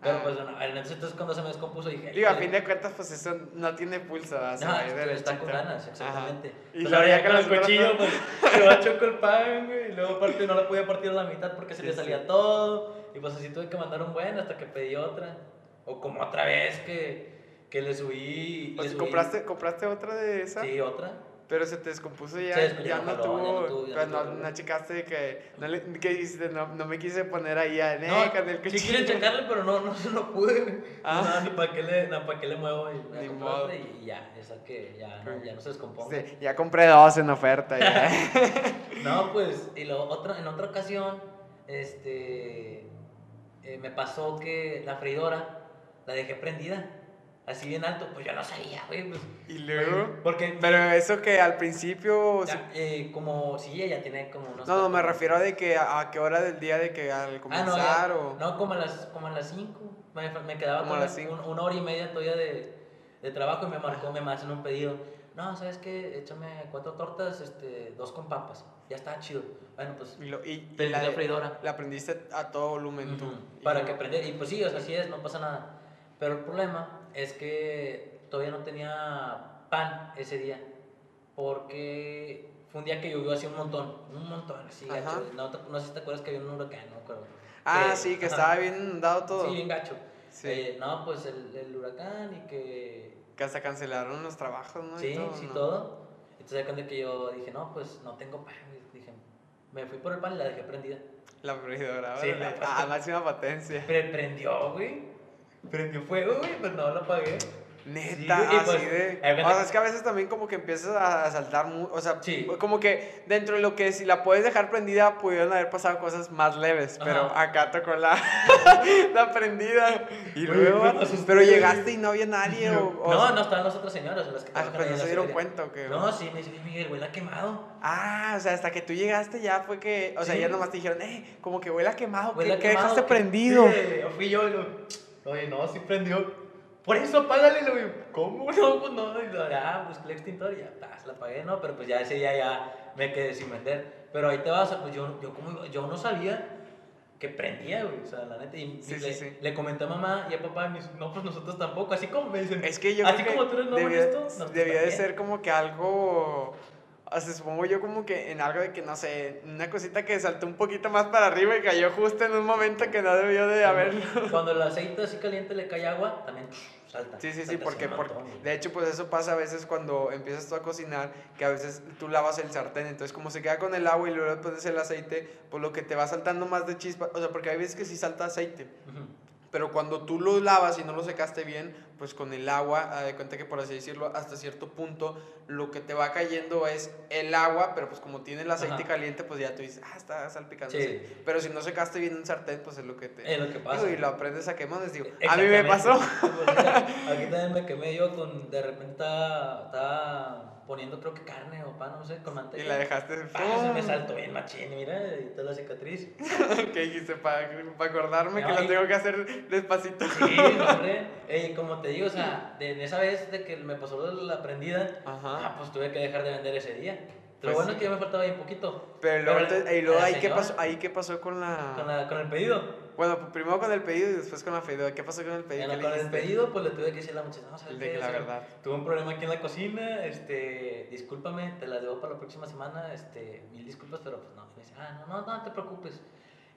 [SPEAKER 2] Pero
[SPEAKER 1] Ah.
[SPEAKER 2] pues bueno, entonces, entonces cuando se me descompuso dije.
[SPEAKER 1] Digo, a fin de cuentas, pues eso no tiene pulso. o sea,
[SPEAKER 2] No, pero está con ganas, exactamente.
[SPEAKER 1] Ajá. Y ya
[SPEAKER 2] ya
[SPEAKER 1] que
[SPEAKER 2] con el
[SPEAKER 1] los
[SPEAKER 2] cuchillo, pues, se va choco el pan, güey. Y luego, aparte, no la podía partir a la mitad porque se
[SPEAKER 1] Sí,
[SPEAKER 2] le
[SPEAKER 1] sí.
[SPEAKER 2] salía todo. Y pues así tuve que mandar un buen hasta que pedí otra. O como otra vez que, que le subí.
[SPEAKER 1] O
[SPEAKER 2] le subí-
[SPEAKER 1] ¿compraste, ¿compraste otra de esa?
[SPEAKER 2] Sí, otra.
[SPEAKER 1] Pero se te descompuso ya,
[SPEAKER 2] descompuso,
[SPEAKER 1] ya, no tuvo,
[SPEAKER 2] ya no tuvo, ya
[SPEAKER 1] pero
[SPEAKER 2] no
[SPEAKER 1] no,
[SPEAKER 2] tuvo.
[SPEAKER 1] no checaste que, no, le, que dijiste, no, no me quise poner ahí a
[SPEAKER 2] No,
[SPEAKER 1] no, con el
[SPEAKER 2] sí
[SPEAKER 1] cuchillo.
[SPEAKER 2] quise checarle, pero no, no, no pude.
[SPEAKER 1] Ah.
[SPEAKER 2] No, ni para qué le, no, para qué le muevo. Y
[SPEAKER 1] modo.
[SPEAKER 2] y ya, esa que ya no, ya no se descomponga.
[SPEAKER 1] Sí, ya compré dos en oferta. Ya.
[SPEAKER 2] No, pues, y lo otra, en otra ocasión, este, eh, me pasó que la freidora la dejé prendida, así bien alto, pues yo no sabía, güey, pues.
[SPEAKER 1] y luego,
[SPEAKER 2] Porque,
[SPEAKER 1] pero eso que al principio,
[SPEAKER 2] ya, eh, como, sí, ella tiene como unos...
[SPEAKER 1] no, no, me refiero a de que a, a qué hora del día de que al
[SPEAKER 2] Ah, no,
[SPEAKER 1] comenzar o...
[SPEAKER 2] no, como a las, como a las 5, me, me quedaba
[SPEAKER 1] Como las
[SPEAKER 2] un- una hora y media todavía de, de trabajo y me marcó, me hacen un pedido. No, ¿sabes qué? Échame cuatro tortas, este, dos con papas. Ya está chido. Bueno, pues
[SPEAKER 1] Y, lo- y- y
[SPEAKER 2] la
[SPEAKER 1] de-
[SPEAKER 2] freidora.
[SPEAKER 1] La prendiste a todo volumen tú.
[SPEAKER 2] Ujú,
[SPEAKER 1] Y
[SPEAKER 2] Para
[SPEAKER 1] luego-
[SPEAKER 2] que aprender. Y pues sí, o sea, así es, no pasa nada. Pero el problema es que todavía no tenía pan ese día. Porque fue un día que llovió así un montón. Un montón, así gacho. No, no sé si te acuerdas que había un huracán, no acuerdo.
[SPEAKER 1] Ah,
[SPEAKER 2] Que-
[SPEAKER 1] sí, que
[SPEAKER 2] ajá.
[SPEAKER 1] estaba bien inundado todo.
[SPEAKER 2] Sí, bien gacho.
[SPEAKER 1] Sí.
[SPEAKER 2] Eh, no, pues el, el huracán y que.
[SPEAKER 1] Que hasta cancelaron los trabajos, ¿no? Y
[SPEAKER 2] sí,
[SPEAKER 1] todo,
[SPEAKER 2] sí,
[SPEAKER 1] ¿no?
[SPEAKER 2] todo. Entonces, cuenta que yo dije, no, pues no tengo pan. y Dije, me fui por el pan y la dejé prendida.
[SPEAKER 1] La freidora,
[SPEAKER 2] Sí, la-
[SPEAKER 1] Ah, máxima potencia.
[SPEAKER 2] Pero prendió, güey. Prendió fuego, güey, pues no la apagué.
[SPEAKER 1] Neta,
[SPEAKER 2] güey,
[SPEAKER 1] así
[SPEAKER 2] pues,
[SPEAKER 1] de. O sea, es que a veces también como que empiezas a saltar. O sea,
[SPEAKER 2] Sí.
[SPEAKER 1] como que dentro de lo que si la puedes dejar prendida, pudieron haber pasado cosas más leves. Pero
[SPEAKER 2] Ajá.
[SPEAKER 1] acá tocó la, la prendida. Y
[SPEAKER 2] Güey,
[SPEAKER 1] luego.
[SPEAKER 2] asusté,
[SPEAKER 1] Pero
[SPEAKER 2] güey.
[SPEAKER 1] llegaste y no había nadie. O, o
[SPEAKER 2] no, no, estaban las otras señoras, las que
[SPEAKER 1] Ah,
[SPEAKER 2] trabajan
[SPEAKER 1] pues no se
[SPEAKER 2] la
[SPEAKER 1] dieron cuenta o qué.
[SPEAKER 2] No, sí, me dice, Miguel, huele a quemado.
[SPEAKER 1] Ah, o sea, hasta que tú llegaste ya fue que. O sea,
[SPEAKER 2] Sí.
[SPEAKER 1] ya nomás te dijeron, eh, como que huele a quemado.
[SPEAKER 2] Huele
[SPEAKER 1] ¿Qué,
[SPEAKER 2] a
[SPEAKER 1] qué
[SPEAKER 2] quemado,
[SPEAKER 1] dejaste
[SPEAKER 2] que-
[SPEAKER 1] prendido?
[SPEAKER 2] Fui yo y lo, oye, no, sí prendió. Por eso apágale, lo güey. ¿Cómo? No, pues no. Y lo, ah, busqué el extintor y ya, ta, se la apagué, ¿no? Pero pues ya ese día ya me quedé sin vender. Pero ahí te vas, pues yo, yo, como, yo no sabía que prendía, güey. O sea, la neta. Y
[SPEAKER 1] Sí,
[SPEAKER 2] y
[SPEAKER 1] sí,
[SPEAKER 2] le,
[SPEAKER 1] sí.
[SPEAKER 2] le comenté a mamá y a papá y me dicen, no, pues nosotros tampoco. Así como me dicen,
[SPEAKER 1] Es que yo
[SPEAKER 2] así
[SPEAKER 1] creo
[SPEAKER 2] como
[SPEAKER 1] que
[SPEAKER 2] tú eres nuevo en
[SPEAKER 1] debía,
[SPEAKER 2] esto, nosotros
[SPEAKER 1] debía de ser como que algo, o sea, supongo yo como que en algo de que, no sé, una cosita que saltó un poquito más para arriba y cayó justo en un momento que no debió de haberlo.
[SPEAKER 2] Cuando el aceite así caliente le cae agua, también salta.
[SPEAKER 1] Sí, sí, sí, porque, de hecho pues eso pasa a veces cuando empiezas tú a cocinar, que a veces tú lavas el sartén, entonces como se queda con el agua y luego pones el aceite, pues lo que te va saltando más de chispa, o sea, porque hay veces que sí salta aceite. Pero cuando tú lo lavas y no lo secaste bien, pues con el agua, haz de cuenta que por así decirlo, hasta cierto punto, lo que te va cayendo es el agua, pero pues como tiene el aceite
[SPEAKER 2] Ajá.
[SPEAKER 1] caliente, pues ya tú dices, ah, está salpicando.
[SPEAKER 2] Sí.
[SPEAKER 1] Pero si no secaste bien un sartén, pues es lo que te...
[SPEAKER 2] Es lo que pasa.
[SPEAKER 1] Digo, y lo aprendes a quemones, digo, a mí me pasó.
[SPEAKER 2] Pues, aquí también me quemé yo con, de repente estaba poniendo creo que carne o pan, no sé, con manteca.
[SPEAKER 1] Y la dejaste...
[SPEAKER 2] ¡Pam! se me saltó bien machín, mira, y toda la cicatriz.
[SPEAKER 1] ¿Qué dijiste? Para acordarme que lo tengo que hacer despacito.
[SPEAKER 2] Sí, hombre. Ey, como te digo, o sea, de, en esa vez de que me pasó la prendida,
[SPEAKER 1] Ajá.
[SPEAKER 2] ah, pues tuve que dejar de vender ese día. Lo
[SPEAKER 1] Pues
[SPEAKER 2] bueno
[SPEAKER 1] sí.
[SPEAKER 2] es que ya me faltaba bien poquito.
[SPEAKER 1] Pero luego,
[SPEAKER 2] Pero
[SPEAKER 1] y luego
[SPEAKER 2] la
[SPEAKER 1] ahí, ¿qué pasó, ahí qué pasó con la...
[SPEAKER 2] Con, la- con el pedido.
[SPEAKER 1] Bueno, pues primero con el pedido y después con la fedora. ¿Qué pasó con el pedido?
[SPEAKER 2] Bueno,
[SPEAKER 1] ¿Qué le
[SPEAKER 2] con el pedido, pues le tuve que decir a la muchacha, no, ¿sabes
[SPEAKER 1] De
[SPEAKER 2] qué?
[SPEAKER 1] la
[SPEAKER 2] O sea,
[SPEAKER 1] verdad.
[SPEAKER 2] Tuve un problema aquí en la cocina, este, discúlpame, te las debo para la próxima semana, este, mil disculpas, pero pues no. Y me dice, ah, no, no, no te preocupes.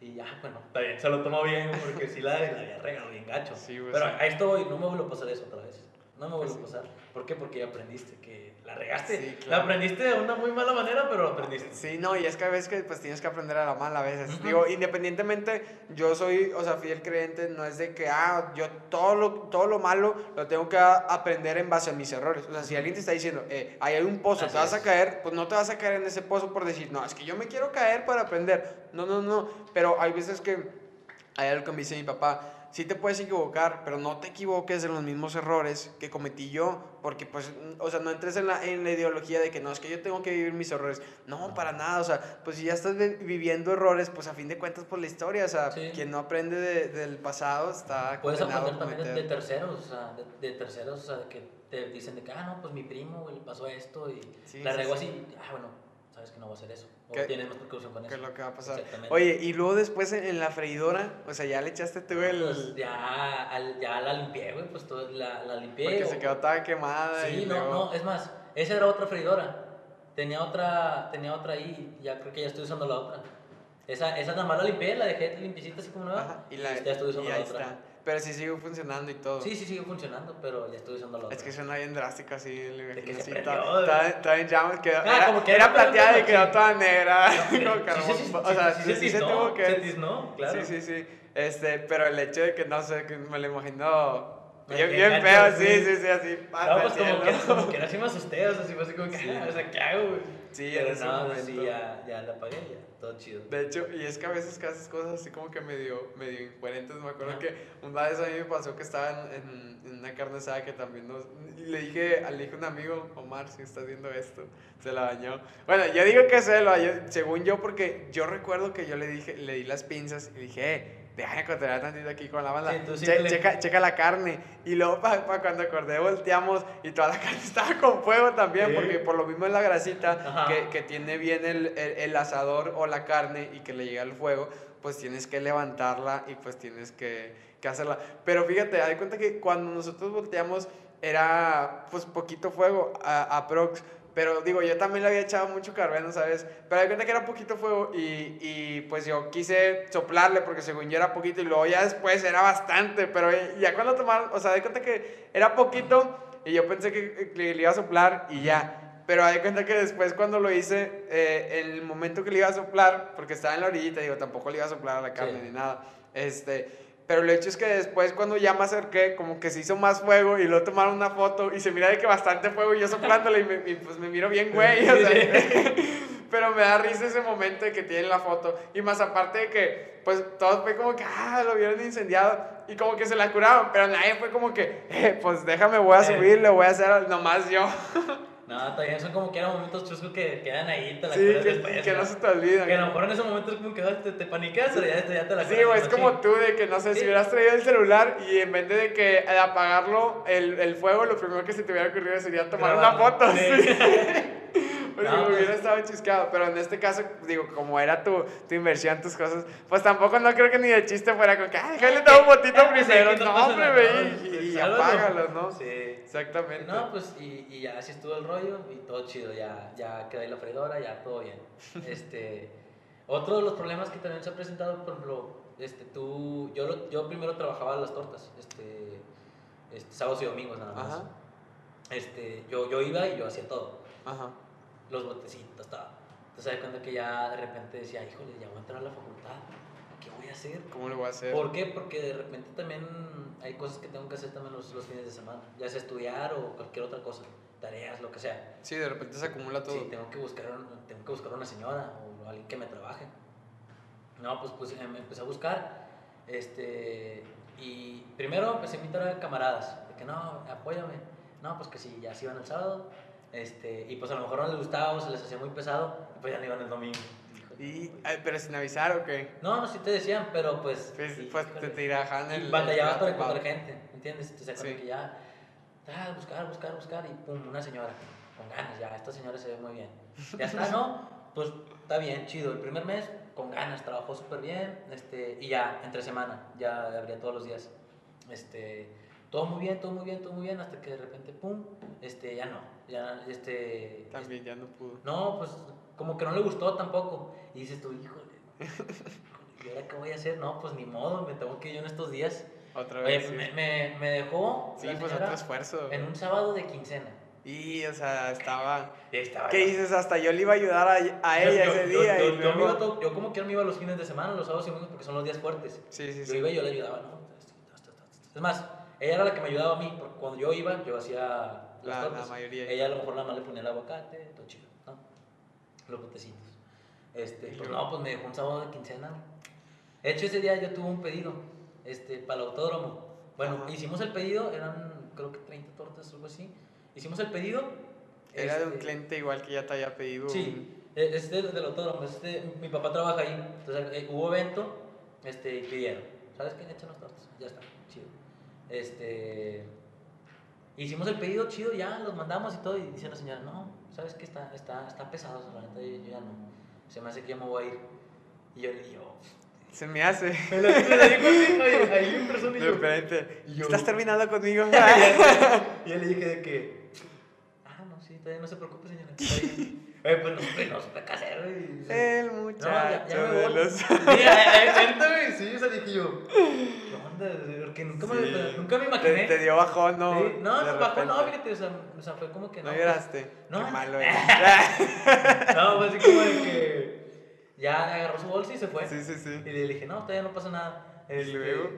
[SPEAKER 2] Y ya, bueno, está bien, se lo tomó bien, porque sí la, la había regado bien gacho.
[SPEAKER 1] Sí, güey,
[SPEAKER 2] pero
[SPEAKER 1] sí.
[SPEAKER 2] ahí estoy, no me vuelvo a pasar eso otra vez. No me vuelvo a pasar. ¿Por qué? Porque ya aprendiste que la regaste.
[SPEAKER 1] Sí,
[SPEAKER 2] La
[SPEAKER 1] claro.
[SPEAKER 2] aprendiste de una muy mala manera, pero lo aprendiste.
[SPEAKER 1] Sí, no, y es que a veces que pues tienes que aprender a la mala a veces.
[SPEAKER 2] Ujú.
[SPEAKER 1] Digo, independientemente, yo soy, o sea, fiel creyente, no es de que, ah, yo todo lo, todo lo malo lo tengo que aprender en base a mis errores. O sea, si alguien te está diciendo, eh, ahí hay un pozo,
[SPEAKER 2] Así
[SPEAKER 1] te vas a caer, pues no te vas a caer en ese pozo por decir, no, es que yo me quiero caer para aprender. No, no, no, pero hay veces que, hay algo que me dice mi papá, sí te puedes equivocar, pero no te equivoques en los mismos errores que cometí yo, porque pues, o sea, no entres en la, en la ideología de que no, es que yo tengo que vivir mis errores. No, para nada, o sea, pues si ya estás vi- viviendo errores, pues a fin de cuentas por la historia, o sea,
[SPEAKER 2] Sí.
[SPEAKER 1] quien no aprende de- del pasado está
[SPEAKER 2] Puedes aprender también de, terceros, o sea, de, de terceros, o sea, que te dicen de que, ah, no, pues mi primo, le pasó esto y
[SPEAKER 1] Sí,
[SPEAKER 2] la regó
[SPEAKER 1] sí.
[SPEAKER 2] así, ah, bueno, sabes que no va a hacer eso. O
[SPEAKER 1] ¿Qué-
[SPEAKER 2] tienes más precaución con
[SPEAKER 1] ¿Qué
[SPEAKER 2] eso.
[SPEAKER 1] es lo que va a pasar? Oye, y luego después en, en la freidora, o sea, ya le echaste tú
[SPEAKER 2] Pues
[SPEAKER 1] el...
[SPEAKER 2] ya, al- ya la limpié, güey, pues todo, la, la limpié.
[SPEAKER 1] Porque
[SPEAKER 2] o-
[SPEAKER 1] se quedó toda quemada.
[SPEAKER 2] Sí,
[SPEAKER 1] y
[SPEAKER 2] no,
[SPEAKER 1] luego-
[SPEAKER 2] no, es más, esa era otra freidora. Tenía otra, tenía otra ahí, ya creo que ya estoy usando la otra. Esa, esa nada más la limpié, la dejé limpiecita así como nueva.
[SPEAKER 1] Ajá, y, la,
[SPEAKER 2] ya estoy usando
[SPEAKER 1] y
[SPEAKER 2] la
[SPEAKER 1] ahí
[SPEAKER 2] otra.
[SPEAKER 1] está. Pero sí sigue funcionando y todo.
[SPEAKER 2] Sí, sí, sigue funcionando, pero ya estoy usando la otra.
[SPEAKER 1] Es que suena bien drástico así,
[SPEAKER 2] De que se
[SPEAKER 1] toda en llamas, quedó,
[SPEAKER 2] Ah,
[SPEAKER 1] era,
[SPEAKER 2] como que
[SPEAKER 1] era
[SPEAKER 2] era
[SPEAKER 1] plateada y quedó
[SPEAKER 2] sí.
[SPEAKER 1] toda negra, con
[SPEAKER 2] sí,
[SPEAKER 1] carbón.
[SPEAKER 2] sí, sí,
[SPEAKER 1] o sea,
[SPEAKER 2] sí,
[SPEAKER 1] sí,
[SPEAKER 2] sí,
[SPEAKER 1] sí se tuvo que...
[SPEAKER 2] se tiznó, claro.
[SPEAKER 1] Sí, sí, sí, este, pero el hecho de que, no sé, que me lo imagino bien, bien feo, sí,
[SPEAKER 2] sí.
[SPEAKER 1] sí, sí, así,
[SPEAKER 2] No, pues como que, como que era así me asusté, o sea, así fue así como que, ah, o sea, ¿qué hago, güey?
[SPEAKER 1] Sí,
[SPEAKER 2] Pero
[SPEAKER 1] en ese
[SPEAKER 2] no,
[SPEAKER 1] momento.
[SPEAKER 2] sí, ya, ya la apagué, ya, todo chido.
[SPEAKER 1] De hecho, y es que a veces que haces cosas así como que medio, medio incoherentes. Me acuerdo que una vez a mí me pasó que estaba en, en- en una carne asada que también nos... Le dije, le dije a un amigo, Omar, si estás viendo esto, se la dañó. Bueno, yo digo que se lo dañó, según yo, porque yo recuerdo que yo le dije, le di las pinzas y dije, eh, déjame controlar tantito aquí con la banda.
[SPEAKER 2] Sí, tú sí
[SPEAKER 1] Che-
[SPEAKER 2] le-
[SPEAKER 1] checa, checa la carne. Y luego para cuando acordé volteamos y toda la carne estaba con fuego también,
[SPEAKER 2] Sí.
[SPEAKER 1] porque por lo mismo es la grasita que, que tiene bien el, el, el asador o la carne y que le llega el fuego, pues tienes que levantarla y pues tienes que, que hacerla. Pero fíjate, de cuenta que cuando nosotros volteamos era pues poquito fuego a, a prox. Pero digo, yo también le había echado mucho carbeno, ¿sabes? Pero de cuenta que era poquito fuego y, y pues yo quise soplarle porque según yo era poquito y luego ya después era bastante. Pero ya cuando tomaron, o sea, de cuenta que era poquito y yo pensé que, que le iba a soplar y ya. Pero de cuenta que después cuando lo hice, eh, en el momento que le iba a soplar, porque estaba en la orillita, digo, tampoco le iba a soplar a la carne
[SPEAKER 2] Sí.
[SPEAKER 1] ni nada. Este, pero el hecho es que después cuando ya me acerqué, como que se hizo más fuego y luego tomaron una foto y se mira de que bastante fuego y yo soplándole y, me- y, pues me miro bien güey. o sea, pero me da risa ese momento de que tienen la foto. Y más aparte de que, pues todos fue como que, ah, lo vieron incendiado. Y como que se la curaron, pero nadie fue como que, eh, pues déjame, voy a
[SPEAKER 2] Eh.
[SPEAKER 1] subir, le voy a hacer nomás yo.
[SPEAKER 2] No, todavía son como que eran momentos chuscos que quedan ahí, te la
[SPEAKER 1] Sí, que,
[SPEAKER 2] después.
[SPEAKER 1] que no se te olvida.
[SPEAKER 2] Que a lo mejor en ese momento es como que te, te paniqueas, pero ya, ya te la
[SPEAKER 1] Sí, güey, es como tú de que, no sé, si hubieras traído el celular y en vez de que de apagarlo, el, el fuego, lo primero que se te hubiera ocurrido sería tomar una foto.
[SPEAKER 2] Sí.
[SPEAKER 1] Sí. Porque
[SPEAKER 2] No, pues-
[SPEAKER 1] hubiera estado chiscado. Pero en este caso, digo, como era tu, tu inversión, tus cosas, pues tampoco no creo que ni de chiste fuera con que, ay, déjale tomar un botito
[SPEAKER 2] Ah, pues,
[SPEAKER 1] primero.
[SPEAKER 2] no
[SPEAKER 1] hombre, ve y, y apágalo, ¿no?
[SPEAKER 2] Sí.
[SPEAKER 1] Exactamente.
[SPEAKER 2] No, pues y, y ya así estuvo el rollo y todo chido, ya, ya quedó ahí la freidora, ya todo bien. Este, otro de los problemas que también se ha presentado, por ejemplo, este, tú, yo, yo primero trabajaba las tortas, este, este, sábados y domingos nada más.
[SPEAKER 1] Ajá,
[SPEAKER 2] Este, yo, yo iba y yo hacía todo,
[SPEAKER 1] ajá.
[SPEAKER 2] Los botecitos, todo. Entonces, cuando que ya de repente decía, híjole, ya voy a entrar a la facultad, ¿qué voy a hacer?
[SPEAKER 1] ¿Cómo le voy a hacer?
[SPEAKER 2] ¿Por qué? Porque de repente también hay cosas que tengo que hacer también los, los fines de semana, ya sea estudiar o cualquier otra cosa, tareas, lo que sea.
[SPEAKER 1] Sí, de repente se acumula todo.
[SPEAKER 2] Sí, tengo que buscar, un- tengo que buscar una señora o alguien que me trabaje. No, pues, pues me empecé a buscar, este, y primero empecé a invitar a camaradas, de que no, apóyame, no, pues que sí, ya se iban el sábado, este, y pues a lo mejor no les gustaba o se les hacía muy pesado, y pues ya no iban el domingo.
[SPEAKER 1] Y, ay, pero sin avisar, ¿o qué?
[SPEAKER 2] No, no, sí te decían, pero pues...
[SPEAKER 1] Pues,
[SPEAKER 2] sí,
[SPEAKER 1] pues te tirajan el.
[SPEAKER 2] Y batallabas
[SPEAKER 1] el-
[SPEAKER 2] para encontrar gente, ¿entiendes? Te sacan
[SPEAKER 1] Sí.
[SPEAKER 2] que ya, ah, buscar, buscar, buscar, y pum, una señora. con ganas, ya, esta señora se ve muy bien. Ya está, ¿no? Pues está bien, chido. El primer mes, con ganas, trabajó súper bien, este, y ya, entre semana, ya abría todos los días. Este, todo muy bien, todo muy bien, todo muy bien, hasta que de repente, pum, este, ya no, ya, este...
[SPEAKER 1] También ya no pudo.
[SPEAKER 2] No, pues, como que no le gustó tampoco. Y dices tú, híjole, ¿y ahora qué voy a hacer? No, pues ni modo, me tengo que ir yo en estos días.
[SPEAKER 1] Otra
[SPEAKER 2] Oye,
[SPEAKER 1] vez. sí.
[SPEAKER 2] me, me, dejó
[SPEAKER 1] Sí, pues otro esfuerzo.
[SPEAKER 2] en un sábado de quincena.
[SPEAKER 1] Y, o sea, estaba...
[SPEAKER 2] Estaba
[SPEAKER 1] ¿Qué
[SPEAKER 2] yo.
[SPEAKER 1] dices? Hasta yo le iba a ayudar a, a
[SPEAKER 2] Yo-
[SPEAKER 1] ella
[SPEAKER 2] yo-
[SPEAKER 1] ese
[SPEAKER 2] yo-
[SPEAKER 1] día.
[SPEAKER 2] Yo,
[SPEAKER 1] y
[SPEAKER 2] yo
[SPEAKER 1] luego-
[SPEAKER 2] iba todo- yo como quiera me iba los fines de semana, los sábados y domingos, porque son los días fuertes.
[SPEAKER 1] Sí, sí,
[SPEAKER 2] Yo
[SPEAKER 1] sí.
[SPEAKER 2] iba y yo le ayudaba, ¿no? Es más, ella era la que me ayudaba a mí, porque cuando yo iba, yo hacía las
[SPEAKER 1] La- la mayoría.
[SPEAKER 2] Ella a lo mejor nada más le ponía el aguacate, todo chido, ¿no? Los botecitos. Este,
[SPEAKER 1] Y
[SPEAKER 2] pues no, pues me dejó un sábado de quincena. De hecho, ese día yo tuve un pedido, este, para el autódromo. Bueno,
[SPEAKER 1] Ajá.
[SPEAKER 2] hicimos el pedido, eran creo que 30 tortas o algo así. Hicimos el pedido.
[SPEAKER 1] Era de un
[SPEAKER 2] este,
[SPEAKER 1] cliente igual que ya te había pedido.
[SPEAKER 2] Sí, eh, es de- del autódromo, es de- mi papá trabaja ahí, entonces eh, hubo evento, este, y pidieron, ¿sabes qué? Échanos tortas, ya está, chido. Este, hicimos el pedido, chido, ya, los mandamos y todo, y dice la señora, no, ¿sabes qué? Está, está, está pesado, la neta, yo, yo ya no, se me hace que ya me voy a ir. Y yo, y yo,
[SPEAKER 1] Se me hace.
[SPEAKER 2] me la, me la dijo así, ahí, ahí en persona, y
[SPEAKER 1] De
[SPEAKER 2] yo,
[SPEAKER 1] repente.
[SPEAKER 2] y yo-
[SPEAKER 1] ¿Estás terminando conmigo?
[SPEAKER 2] y yo le dije de que, ah, no, sí, todavía no se preocupe, señora, Eh, pues no supe, no supe qué hacer, güey.
[SPEAKER 1] El
[SPEAKER 2] No,
[SPEAKER 1] muchacho
[SPEAKER 2] ya, ya me
[SPEAKER 1] de
[SPEAKER 2] voy.
[SPEAKER 1] los...
[SPEAKER 2] Siento, güey, sí, o sea, dije yo, ¿qué onda? Porque nunca, me,
[SPEAKER 1] Sí.
[SPEAKER 2] nunca me
[SPEAKER 1] Te,
[SPEAKER 2] imaginé.
[SPEAKER 1] te dio bajón, ¿no?
[SPEAKER 2] Sí, No,
[SPEAKER 1] De
[SPEAKER 2] no, bajo, no,
[SPEAKER 1] repente.
[SPEAKER 2] fíjate, o sea, o sea, fue como que
[SPEAKER 1] No
[SPEAKER 2] no.
[SPEAKER 1] lloraste.
[SPEAKER 2] no.
[SPEAKER 1] Qué malo eres.
[SPEAKER 2] pues, no, fue así como de que ya agarró su bolsa y se fue.
[SPEAKER 1] sí, sí, sí.
[SPEAKER 2] Y le dije, no, todavía no pasa nada.
[SPEAKER 1] ¿Y luego?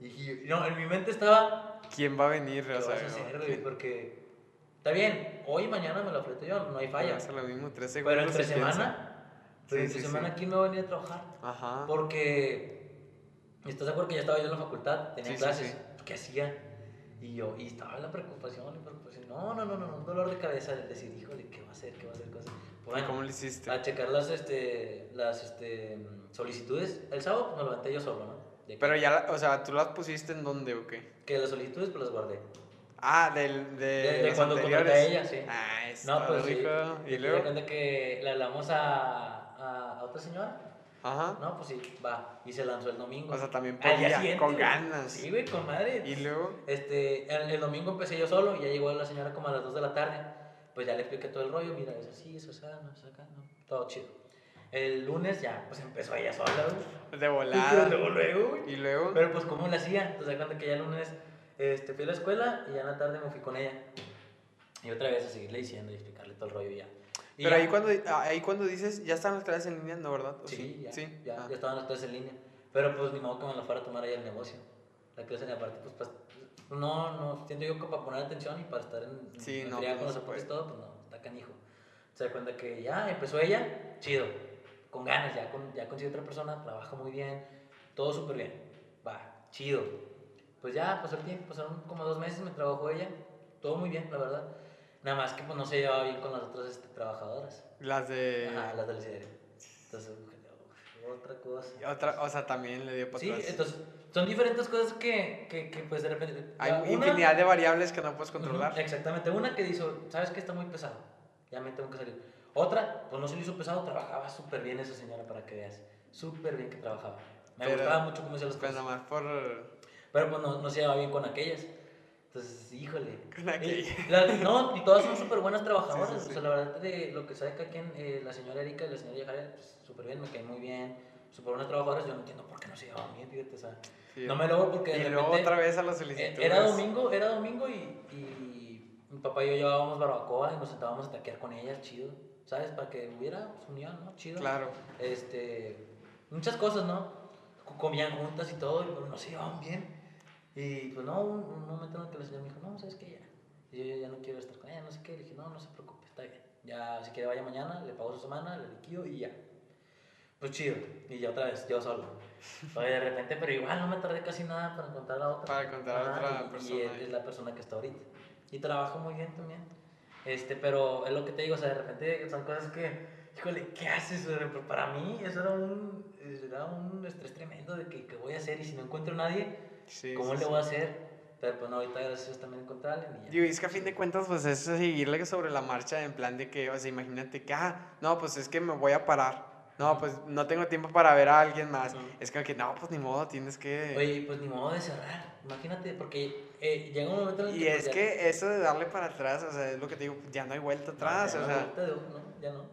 [SPEAKER 2] Y dije, no, en mi mente estaba,
[SPEAKER 1] ¿Quién va a venir?
[SPEAKER 2] ¿qué
[SPEAKER 1] O
[SPEAKER 2] vas
[SPEAKER 1] sea,
[SPEAKER 2] a hacer,
[SPEAKER 1] ¿quién-
[SPEAKER 2] güey? Porque, está bien, hoy mañana me lo fleto yo, no hay falla.
[SPEAKER 1] Hace lo mismo, tres segundos.
[SPEAKER 2] Pero entre semana, pero
[SPEAKER 1] Sí,
[SPEAKER 2] entre
[SPEAKER 1] sí,
[SPEAKER 2] semana,
[SPEAKER 1] sí.
[SPEAKER 2] ¿quién me va a venir a trabajar?
[SPEAKER 1] Ajá.
[SPEAKER 2] Porque, ¿estás de acuerdo que ya estaba yo en la facultad? Tenía clases. ¿Qué hacía? Y yo, y estaba la preocupación, la preocupación. No, no, no, no, no, un dolor de cabeza de decir, híjole, ¿qué va a hacer? ¿Qué va a hacer?
[SPEAKER 1] ¿Y
[SPEAKER 2] Bueno,
[SPEAKER 1] ¿Cómo lo hiciste?
[SPEAKER 2] a checar las, este, las este, solicitudes. El sábado pues, me levanté yo solo, ¿no?
[SPEAKER 1] Pero ya, la- o sea, ¿tú las pusiste en dónde o qué?
[SPEAKER 2] Que las solicitudes pues las guardé.
[SPEAKER 1] Ah, del, de,
[SPEAKER 2] De, de cuando contraté a ella, sí.
[SPEAKER 1] Ah, es
[SPEAKER 2] No, pues sí.
[SPEAKER 1] rico.
[SPEAKER 2] Y
[SPEAKER 1] Y luego.
[SPEAKER 2] cuenta que le hablamos a, a, a otra señora.
[SPEAKER 1] Ajá.
[SPEAKER 2] No, pues sí, va. Y se lanzó el domingo.
[SPEAKER 1] O sea, también podía, con ganas.
[SPEAKER 2] Sí, güey, con madre.
[SPEAKER 1] Y luego.
[SPEAKER 2] Este, el, el domingo empecé yo solo y ya llegó la señora como a las 2 de la tarde. Pues ya le expliqué todo el rollo, mira, es así, es así, no es acá, no, todo chido. El lunes ya, pues empezó ella sola, güey.
[SPEAKER 1] De volada.
[SPEAKER 2] luego, luego, güey.
[SPEAKER 1] Y luego.
[SPEAKER 2] Pero pues, ¿cómo le hacía? Entonces, cuando que ya el lunes este, fui a la escuela y ya en la tarde me fui con ella. Y otra vez a seguirle diciendo y explicarle todo el rollo ya. Y
[SPEAKER 1] Pero
[SPEAKER 2] ya-
[SPEAKER 1] ahí cuando, ah, ahí cuando dices, ya están las clases en línea, ¿no, verdad? ¿O
[SPEAKER 2] Sí, ya,
[SPEAKER 1] Sí.
[SPEAKER 2] ya,
[SPEAKER 1] Ah.
[SPEAKER 2] ya estaban las clases en línea. Pero pues ni modo que me la fuera a tomar ahí el negocio. La clase en aparte, pues, pues, no, no, siento yo que para poner atención y para estar en,
[SPEAKER 1] Sí,
[SPEAKER 2] en
[SPEAKER 1] no, pues,
[SPEAKER 2] con los
[SPEAKER 1] puede.
[SPEAKER 2] todo, pues no, está canijo. Se da cuenta que ya empezó ella, chido, con ganas, ya, con, ya consiguió otra persona, trabaja muy bien, todo súper bien, va, chido. Pues ya pasó el tiempo, pasaron como dos meses, me trabajó ella, todo muy bien, la verdad. Nada más que pues no se llevaba bien con las otras este, trabajadoras.
[SPEAKER 1] Las de.
[SPEAKER 2] Ajá, las del CDR. Entonces, otra cosa.
[SPEAKER 1] Otra, o sea, también le dio para
[SPEAKER 2] Sí,
[SPEAKER 1] atrás.
[SPEAKER 2] entonces son diferentes cosas que, que, que pues de repente...
[SPEAKER 1] Hay
[SPEAKER 2] una-
[SPEAKER 1] infinidad de variables que no puedes controlar.
[SPEAKER 2] Exactamente, una que dice, ¿sabes que está muy pesado? Ya me tengo que salir. Otra, pues no se le hizo pesado, trabajaba súper bien esa señora para que veas. Súper bien que trabajaba. Me
[SPEAKER 1] Pero-
[SPEAKER 2] gustaba mucho cómo hacía las
[SPEAKER 1] Pues
[SPEAKER 2] cosas.
[SPEAKER 1] nada más por.
[SPEAKER 2] Pero pues no, no se llevaba bien con aquellas. Entonces, híjole.
[SPEAKER 1] Con aquellas.
[SPEAKER 2] La- no, y todas son súper buenas trabajadoras.
[SPEAKER 1] Sí, sí, sí.
[SPEAKER 2] O sea, la verdad, de lo que sabe cada quien, eh, la señora Erika y la señora Yajaira, pues súper bien, me caen muy bien. Súper buenas trabajadoras. Yo no entiendo por qué no se llevaban bien, fíjate. O sea, no me logro porque de
[SPEAKER 1] Y
[SPEAKER 2] repente.
[SPEAKER 1] luego otra vez a las solicitudes.
[SPEAKER 2] Era domingo, era domingo y, y mi papá y yo llevábamos barbacoa y nos sentábamos a taquear con ellas, chido. ¿Sabes? Para que hubiera pues, unión, ¿no? Chido.
[SPEAKER 1] Claro.
[SPEAKER 2] Este, muchas cosas, ¿no? Co- Comían juntas y todo, pero no se llevaban bien. Y pues no, un, momento en el que la señora me dijo, no, ¿sabes qué? Ya. Y yo, ya no quiero estar con ella, no sé qué. Le dije, no, no se preocupe, está bien. Ya, si quiere vaya mañana, le pago su semana, le liquido y ya. Pues chido. Y ya otra vez, yo solo. Oye, de repente, pero igual no me tardé casi nada para encontrar a otra.
[SPEAKER 1] Para encontrar a otra
[SPEAKER 2] y-
[SPEAKER 1] persona
[SPEAKER 2] Y es, es la persona que está ahorita. Y trabajo muy bien también. Este, pero es lo que te digo, o sea, de repente son cosas que, híjole, ¿qué haces? O sea, Para mí eso era un, era un estrés tremendo de que, qué voy a hacer y si no encuentro a nadie,
[SPEAKER 1] Sí,
[SPEAKER 2] ¿cómo
[SPEAKER 1] sí,
[SPEAKER 2] le
[SPEAKER 1] sí.
[SPEAKER 2] voy a hacer? Pero pues no, ahorita gracias también encontré a alguien y ya.
[SPEAKER 1] Digo, y es que a fin de cuentas, pues es seguirle sobre la marcha en plan de que, o sea, imagínate que, ah, no, pues es que me voy a parar. No, pues no tengo tiempo para ver a alguien más.
[SPEAKER 2] Ujú.
[SPEAKER 1] Es como que, no, pues ni modo, tienes que...
[SPEAKER 2] Oye, pues ni modo de cerrar. Imagínate, porque eh, llega un momento en el
[SPEAKER 1] y
[SPEAKER 2] que. pues,
[SPEAKER 1] es
[SPEAKER 2] ya-
[SPEAKER 1] que eso de darle para atrás, o sea, es lo que te digo, ya no hay vuelta atrás,
[SPEAKER 2] ya
[SPEAKER 1] o
[SPEAKER 2] no,
[SPEAKER 1] sea...
[SPEAKER 2] ahorita de- no, ya no.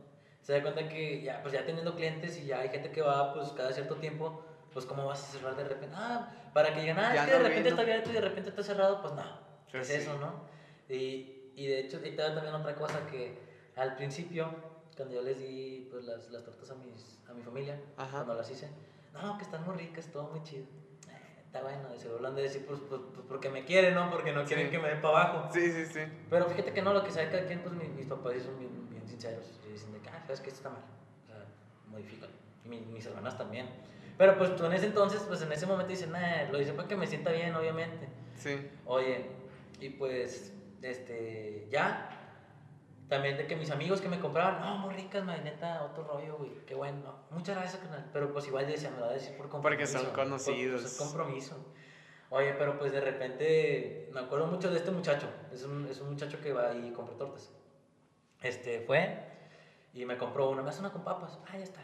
[SPEAKER 2] Se da cuenta que ya, pues ya teniendo clientes y ya hay gente que va, pues cada cierto tiempo, pues cómo vas a cerrar de repente. Ah, para que digan, ah, es que de repente está abierto y de repente está cerrado, pues no. ¿Qué es
[SPEAKER 1] sí.
[SPEAKER 2] eso, no? Y, y de hecho, y también otra cosa que al principio, cuando yo les di pues, las, las tortas a, mis, a mi familia,
[SPEAKER 1] Ajá.
[SPEAKER 2] cuando las hice, no, que están muy ricas, todo muy chido. Eh, Está bueno, y se han de decir pues, pues, pues, porque me quieren, ¿no? Porque no quieren
[SPEAKER 1] Sí.
[SPEAKER 2] que me den para abajo.
[SPEAKER 1] Sí, sí, sí.
[SPEAKER 2] Pero fíjate que no, lo que sabe cada quien, pues mis, mis papás son bien, bien sinceros. Y dicen de que, ah, sabes que esto está mal. O sea, modifícalo. Y mi- mis hermanas también. Pero pues tú en ese entonces, pues en ese momento dicen, nah, lo hice para que me sienta bien, obviamente.
[SPEAKER 1] Sí.
[SPEAKER 2] Oye, y pues, este, ya. También de que mis amigos que me compraban, no, muy ricas, neta, otro rollo, güey, qué bueno. Muchas gracias, carnal. Pero pues igual decía, me lo va a decir por compromiso.
[SPEAKER 1] Porque son
[SPEAKER 2] por-
[SPEAKER 1] conocidos.
[SPEAKER 2] Pues, es compromiso. Oye, pero pues de repente, me acuerdo mucho de este muchacho. Es un, es un muchacho que va y compra tortas. Este, fue y me compró una, me hace una con papas. Ah, ya está.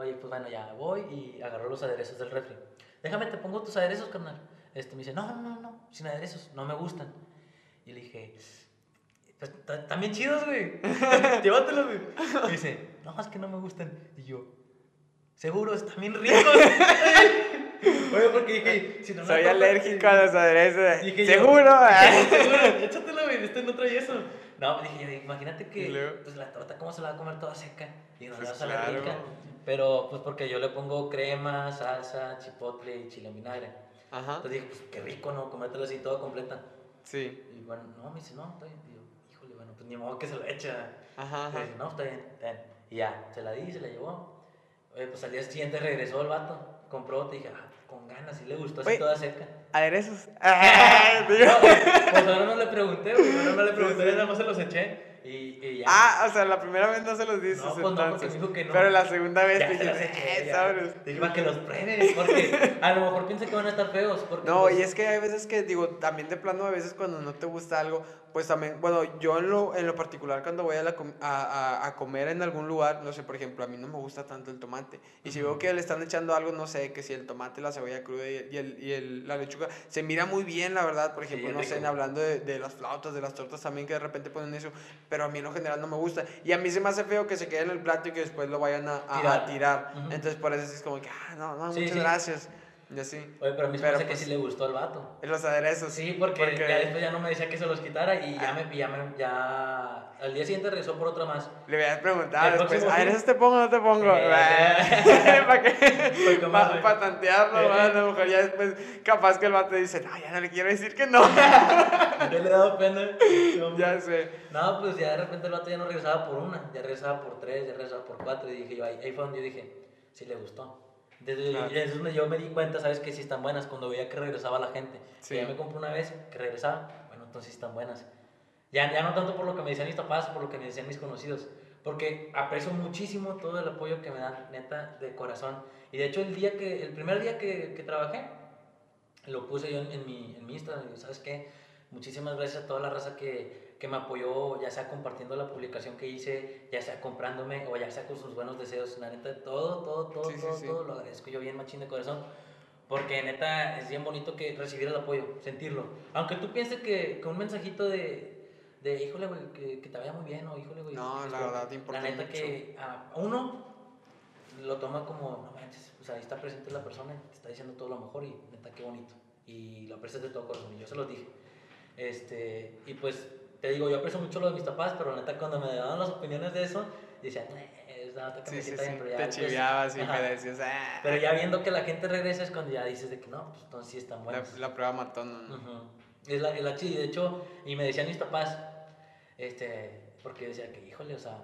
[SPEAKER 2] Oye, pues bueno, ya voy y agarró los aderezos del refri. Déjame, te pongo tus aderezos, carnal. Este, me dice, no, no, no, no, sin aderezos, no me gustan. Y le dije, pues ta- están bien chidos, güey. Llévatelos, güey. Y dice, no, es que no me gustan. Y yo, seguro, están bien ricos. Oye, porque dije, si no,
[SPEAKER 1] Soy alérgico a los aderezos.
[SPEAKER 2] Dije yo,
[SPEAKER 1] ¿Seguro?
[SPEAKER 2] Seguro, échatelo, güey, este no trae eso. No, dije imagínate que pues la torta, ¿cómo se la va a comer toda seca? Y no
[SPEAKER 1] Pues
[SPEAKER 2] le vas a la
[SPEAKER 1] claro.
[SPEAKER 2] rica. Pero, pues porque yo le pongo crema, salsa, chipotle y chile en vinagre.
[SPEAKER 1] Ajá.
[SPEAKER 2] Entonces dije, pues qué rico, ¿no? Comértelo así todo completa.
[SPEAKER 1] Sí.
[SPEAKER 2] Y bueno, no, me dice, no, está bien. Y yo, híjole, bueno, pues ni modo que se lo echa.
[SPEAKER 1] Ajá,
[SPEAKER 2] Y
[SPEAKER 1] ajá.
[SPEAKER 2] dice, no, está bien, está bien. Y ya, se la di, se la llevó. Oye, pues al día siguiente regresó el vato, compró, te dije, ah, con ganas, y le gustó así
[SPEAKER 1] Oye.
[SPEAKER 2] toda seca.
[SPEAKER 1] Aderezos.
[SPEAKER 2] No, pues ahora no le pregunté, güey, ahora no le pregunté,
[SPEAKER 1] Sí, sí.
[SPEAKER 2] nada más se los eché. Y, y ya.
[SPEAKER 1] Ah, o sea, la primera vez no se los dices
[SPEAKER 2] No, pues no, porque
[SPEAKER 1] entonces.
[SPEAKER 2] dijo que no.
[SPEAKER 1] Pero la segunda vez te dije, eh, sabes.
[SPEAKER 2] Dije, para que los pruebes, porque a lo mejor piensa que van a estar feos. Porque,
[SPEAKER 1] No,
[SPEAKER 2] pues,
[SPEAKER 1] y es que hay veces que, digo, también de plano, a veces cuando no te gusta algo, pues también, bueno, yo en lo, en lo particular cuando voy a, la com- a, a- a comer en algún lugar, no sé, por ejemplo, a mí no me gusta tanto el tomate. Y si veo que le están echando algo, no sé, que si el tomate, la cebolla cruda y, y el, y el- la lechuga, se mira muy bien, la verdad, por ejemplo, no sé, en hablando de, de las flautas, de las tortas también, que de repente ponen eso, pero a mí en lo general no me gusta. Y a mí se me hace feo que se quede en el plato y que después lo vayan a,
[SPEAKER 2] Tirar.
[SPEAKER 1] tirar. Entonces, por eso es como que, ah, no, no,
[SPEAKER 2] Sí,
[SPEAKER 1] muchas
[SPEAKER 2] sí.
[SPEAKER 1] gracias. Y así.
[SPEAKER 2] Oye, pero a mí se me
[SPEAKER 1] Pero,
[SPEAKER 2] hace
[SPEAKER 1] pues,
[SPEAKER 2] que sí le gustó al vato.
[SPEAKER 1] Los aderezos.
[SPEAKER 2] Sí, porque,
[SPEAKER 1] Porque-
[SPEAKER 2] ya después ya no me decía que se los quitara y ya me, ya me, ya, al día siguiente regresó por otra más.
[SPEAKER 1] Le hubieras preguntado después,
[SPEAKER 2] próximo
[SPEAKER 1] ¿a
[SPEAKER 2] fin.
[SPEAKER 1] eres te pongo o no te pongo?
[SPEAKER 2] Eh,
[SPEAKER 1] ¿Para qué? Para tantearlo,
[SPEAKER 2] Eh.
[SPEAKER 1] a lo mejor ya después, capaz que el vato dice, no, ya no le quiero decir que no.
[SPEAKER 2] Ya le he dado pena.
[SPEAKER 1] ya sé.
[SPEAKER 2] No, pues ya de repente el vato ya no regresaba por una, ya regresaba por tres, ya regresaba por cuatro. Y dije yo, ahí, ahí fue donde yo dije, sí le gustó. Desde
[SPEAKER 1] Claro.
[SPEAKER 2] desde donde yo me di cuenta, ¿sabes? Que sí están buenas cuando veía que regresaba la gente.
[SPEAKER 1] Sí.
[SPEAKER 2] Que ya me compré una vez, que regresaba, bueno, entonces sí están buenas. Ya, ya no tanto por lo que me decían mis papás, por lo que me decían mis conocidos. Porque aprecio muchísimo todo el apoyo que me dan, neta, de corazón. Y de hecho, el, día que, el primer día que, que trabajé, lo puse yo en, en mi, en mi Instagram. ¿Sabes qué? Muchísimas gracias a toda la raza que, que me apoyó, ya sea compartiendo la publicación que hice, ya sea comprándome o ya sea con sus buenos deseos. La neta, todo, todo, todo,
[SPEAKER 1] Sí,
[SPEAKER 2] todo,
[SPEAKER 1] sí.
[SPEAKER 2] todo lo agradezco yo bien machín de corazón. Porque neta es bien bonito que recibir el apoyo, sentirlo. Aunque tú pienses que, que un mensajito de, de híjole, güey, que, que te vaya muy bien, o híjole, güey.
[SPEAKER 1] No,
[SPEAKER 2] esto",
[SPEAKER 1] la verdad, te importa
[SPEAKER 2] La neta
[SPEAKER 1] mucho.
[SPEAKER 2] que a uno lo toma como, no manches, o sea, ahí está presente la persona, te está diciendo todo lo mejor y neta, qué bonito. Y lo aprecias de todo corazón, y yo se los dije. Este, y pues, te digo, yo aprecio mucho lo de mis papás, pero neta, cuando me daban las opiniones de eso, decían, es nada, que
[SPEAKER 1] Sí,
[SPEAKER 2] me
[SPEAKER 1] sí, sí.
[SPEAKER 2] pero ya
[SPEAKER 1] Te
[SPEAKER 2] después-
[SPEAKER 1] chiviabas y
[SPEAKER 2] Ajá.
[SPEAKER 1] me decías, ah.
[SPEAKER 2] Pero ya viendo que la gente regresa es cuando ya dices de que no, pues entonces sí están
[SPEAKER 1] La,
[SPEAKER 2] buenas.
[SPEAKER 1] la prueba matona. ¿no?
[SPEAKER 2] Ujú. Es la, es la chida, de hecho, y me decían mis papás, este, porque decía que, híjole, o sea,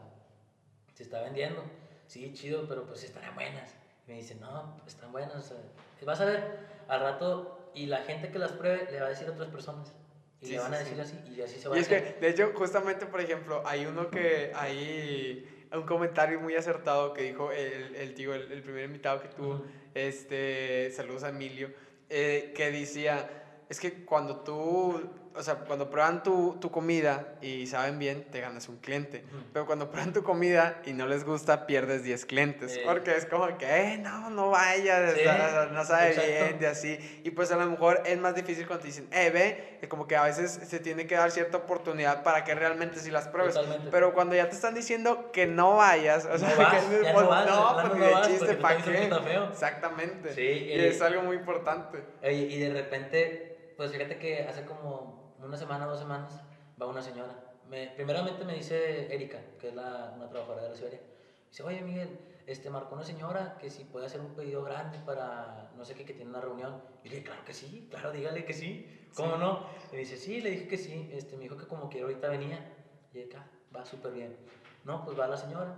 [SPEAKER 2] se está vendiendo, sí, chido, pero pues estarán buenas. Y me dicen, no, pues, están buenas, o sea, vas a ver al rato, y la gente que las pruebe le va a decir a otras personas, y
[SPEAKER 1] Sí,
[SPEAKER 2] le van a decir así, y así se va
[SPEAKER 1] Y
[SPEAKER 2] a
[SPEAKER 1] es que, de hecho, justamente, por ejemplo, hay uno que, hay un comentario muy acertado que dijo el, el tío, el, el primer invitado que tuvo, este, saludos a Emilio, eh, que decía, es que cuando tú, o sea, cuando prueban tu, tu comida y saben bien, te ganas un cliente. Pero cuando prueban tu comida y no les gusta, pierdes 10 clientes. Porque es como que, eh, no, no vaya, no sabe bien, de así. Y pues a lo mejor es más difícil cuando te dicen, eh, ve, es como que a veces se tiene que dar cierta oportunidad para que realmente sí las pruebes. Pero cuando ya te están diciendo que no vayas, o sea, que
[SPEAKER 2] no, vas, no,
[SPEAKER 1] ni de chiste, ¿para qué? Exactamente. Sí, y, y es algo muy importante.
[SPEAKER 2] y de repente pues fíjate que hace como una semana, dos semanas, va una señora. Me, primeramente me dice Erika, que es la, una trabajadora de la ciudad. Dice, oye Miguel, este, marcó una señora que si puede hacer un pedido grande para no sé qué, que tiene una reunión. Y le dije, claro que sí, claro, dígale que sí. ¿Cómo no? Y dice, sí, le dije que sí. Este, me dijo que como que ahorita venía. Y ah, va súper bien. No, pues va la señora.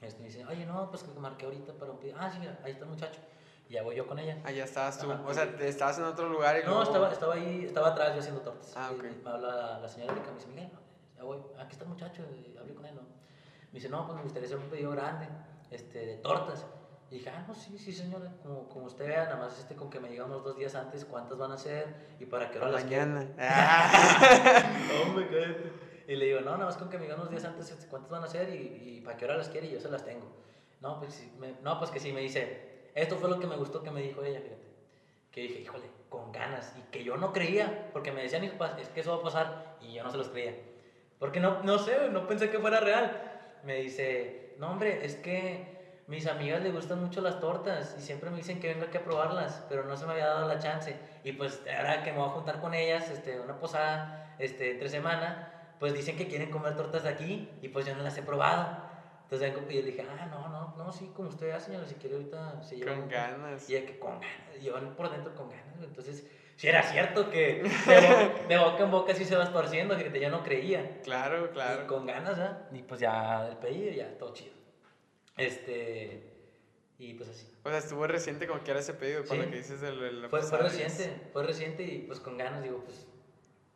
[SPEAKER 2] Este, me dice, oye, no, pues que marqué ahorita para un pedido. Ah, sí, mira, ahí está el muchacho. Y ya voy yo con ella.
[SPEAKER 1] Allá estabas tú. o sea, estabas en otro lugar y
[SPEAKER 2] No, estaba, estaba ahí, estaba atrás yo haciendo tortas. Ah, ok. me habla la, señora Erika, me dice, Miguel, ya voy, aquí está el muchacho, hablé con él, ¿no? Me dice, no, pues me gustaría hacer un pedido grande, este, de tortas. Y dije, ah, no, sí, sí, señora, como, como usted vea, nada más este, con que me diga unos dos días antes cuántas van a ser y para qué hora las
[SPEAKER 1] Mañana.
[SPEAKER 2] Hombre, cállate. Y le digo, no, nada más con que me diga unos días antes este, cuántas van a ser y, y para qué hora las quiere y yo se las tengo. No, pues, me, no, pues que sí, me dice, esto fue lo que me gustó que me dijo ella, fíjate. Que dije, híjole, con ganas. Y que yo no creía, porque me decían, es que eso va a pasar. Y yo no se los creía. Porque no, no sé, no pensé que fuera real. Me dice, no, hombre, es que mis amigas les gustan mucho las tortas y siempre me dicen que venga aquí a probarlas, pero no se me había dado la chance. Y pues ahora que me voy a juntar con ellas, este, una posada, este, entre semana, pues dicen que quieren comer tortas de aquí y pues yo no las he probado. Entonces y yo dije, ah, no, no, no, sí, como usted hace, señora, si quiere ahorita se lleva.
[SPEAKER 1] Con ganas.
[SPEAKER 2] Y es que con ganas, llevan por dentro con ganas. Entonces, si era cierto que de, boca en boca sí se va esparciendo, que yo no creía.
[SPEAKER 1] Claro, claro.
[SPEAKER 2] Y con ganas, ¿ah? Y pues ya el pedido, ya todo chido. Este. Y pues así.
[SPEAKER 1] O sea, estuvo reciente como que era ese pedido, para lo que dices del.
[SPEAKER 2] fue, fue reciente, fue reciente y pues con ganas, digo, pues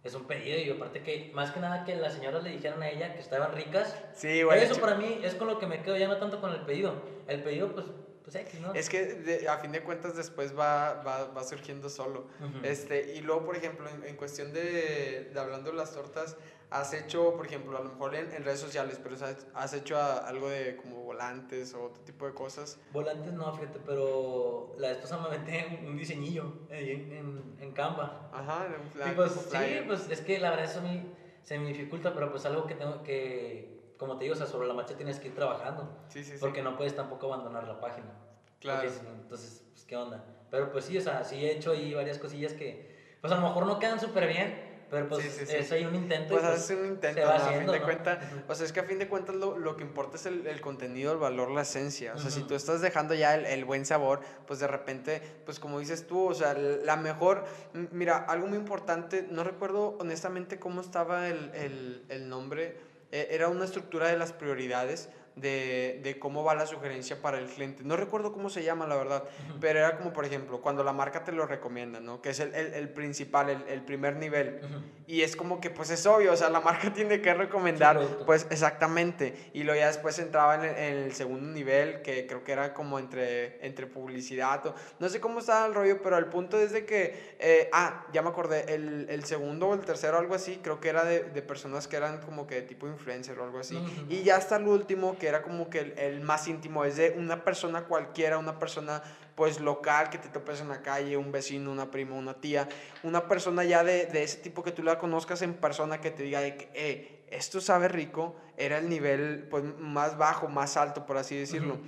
[SPEAKER 2] es un pedido y aparte que más que nada que las señoras le dijeron a ella que estaban ricas.
[SPEAKER 1] Sí, güey.
[SPEAKER 2] Eso para mí es con lo que me quedo ya no tanto con el pedido. El pedido pues pues X, ¿no?
[SPEAKER 1] Es que a fin de cuentas después va, va, va surgiendo solo. este, y luego, por ejemplo, en, en cuestión de, de, hablando de las tortas, has hecho, por ejemplo, a lo mejor en, en redes sociales, pero has, hecho algo de como volantes o otro tipo de cosas.
[SPEAKER 2] Volantes no, fíjate, pero la pasada me metí un diseñillo ahí en, en, Canva.
[SPEAKER 1] Ajá,
[SPEAKER 2] de un flyer, pues, Sí, pues es que la verdad eso a mí se me dificulta, pero pues algo que tengo que, como te digo, o sea, sobre la marcha tienes que ir trabajando.
[SPEAKER 1] Sí, sí,
[SPEAKER 2] Porque no puedes tampoco abandonar la página.
[SPEAKER 1] Claro.
[SPEAKER 2] entonces, pues, ¿qué onda? Pero pues sí, o sea, sí he hecho ahí varias cosillas que, pues a lo mejor no quedan súper bien, pero pues sí, sí, es ahí un intento.
[SPEAKER 1] Pues, pues un intento, a fin de cuentas, o sea, es que a fin de cuentas lo, lo que importa es el, el, contenido, el valor, la esencia. O sea, si tú estás dejando ya el, el, buen sabor, pues de repente, pues como dices tú, o sea, la mejor, mira, algo muy importante, no recuerdo honestamente cómo estaba el, el, el nombre, era una estructura de las prioridades de, de, cómo va la sugerencia para el cliente. No recuerdo cómo se llama, la verdad, pero era como, por ejemplo, cuando la marca te lo recomienda, ¿no? Que es el, el, el principal, el, el, primer nivel. Y es como que, pues es obvio, o sea, la marca tiene que recomendar, pues exactamente. Y luego ya después entraba en el, segundo nivel, que creo que era como entre, entre publicidad. O, no sé cómo estaba el rollo, pero el punto es de que, eh, ah, ya me acordé, el, el, segundo o el tercero, algo así, creo que era de, de personas que eran como que tipo influencer o algo así. Y ya hasta el último, que era como que el, más íntimo, es de una persona cualquiera, una persona pues local que te topes en la calle, un vecino, una prima, una tía, una persona ya de, de ese tipo que tú la conozcas en persona que te diga de que, eh, esto sabe rico, era el nivel pues más bajo, más alto, por así decirlo.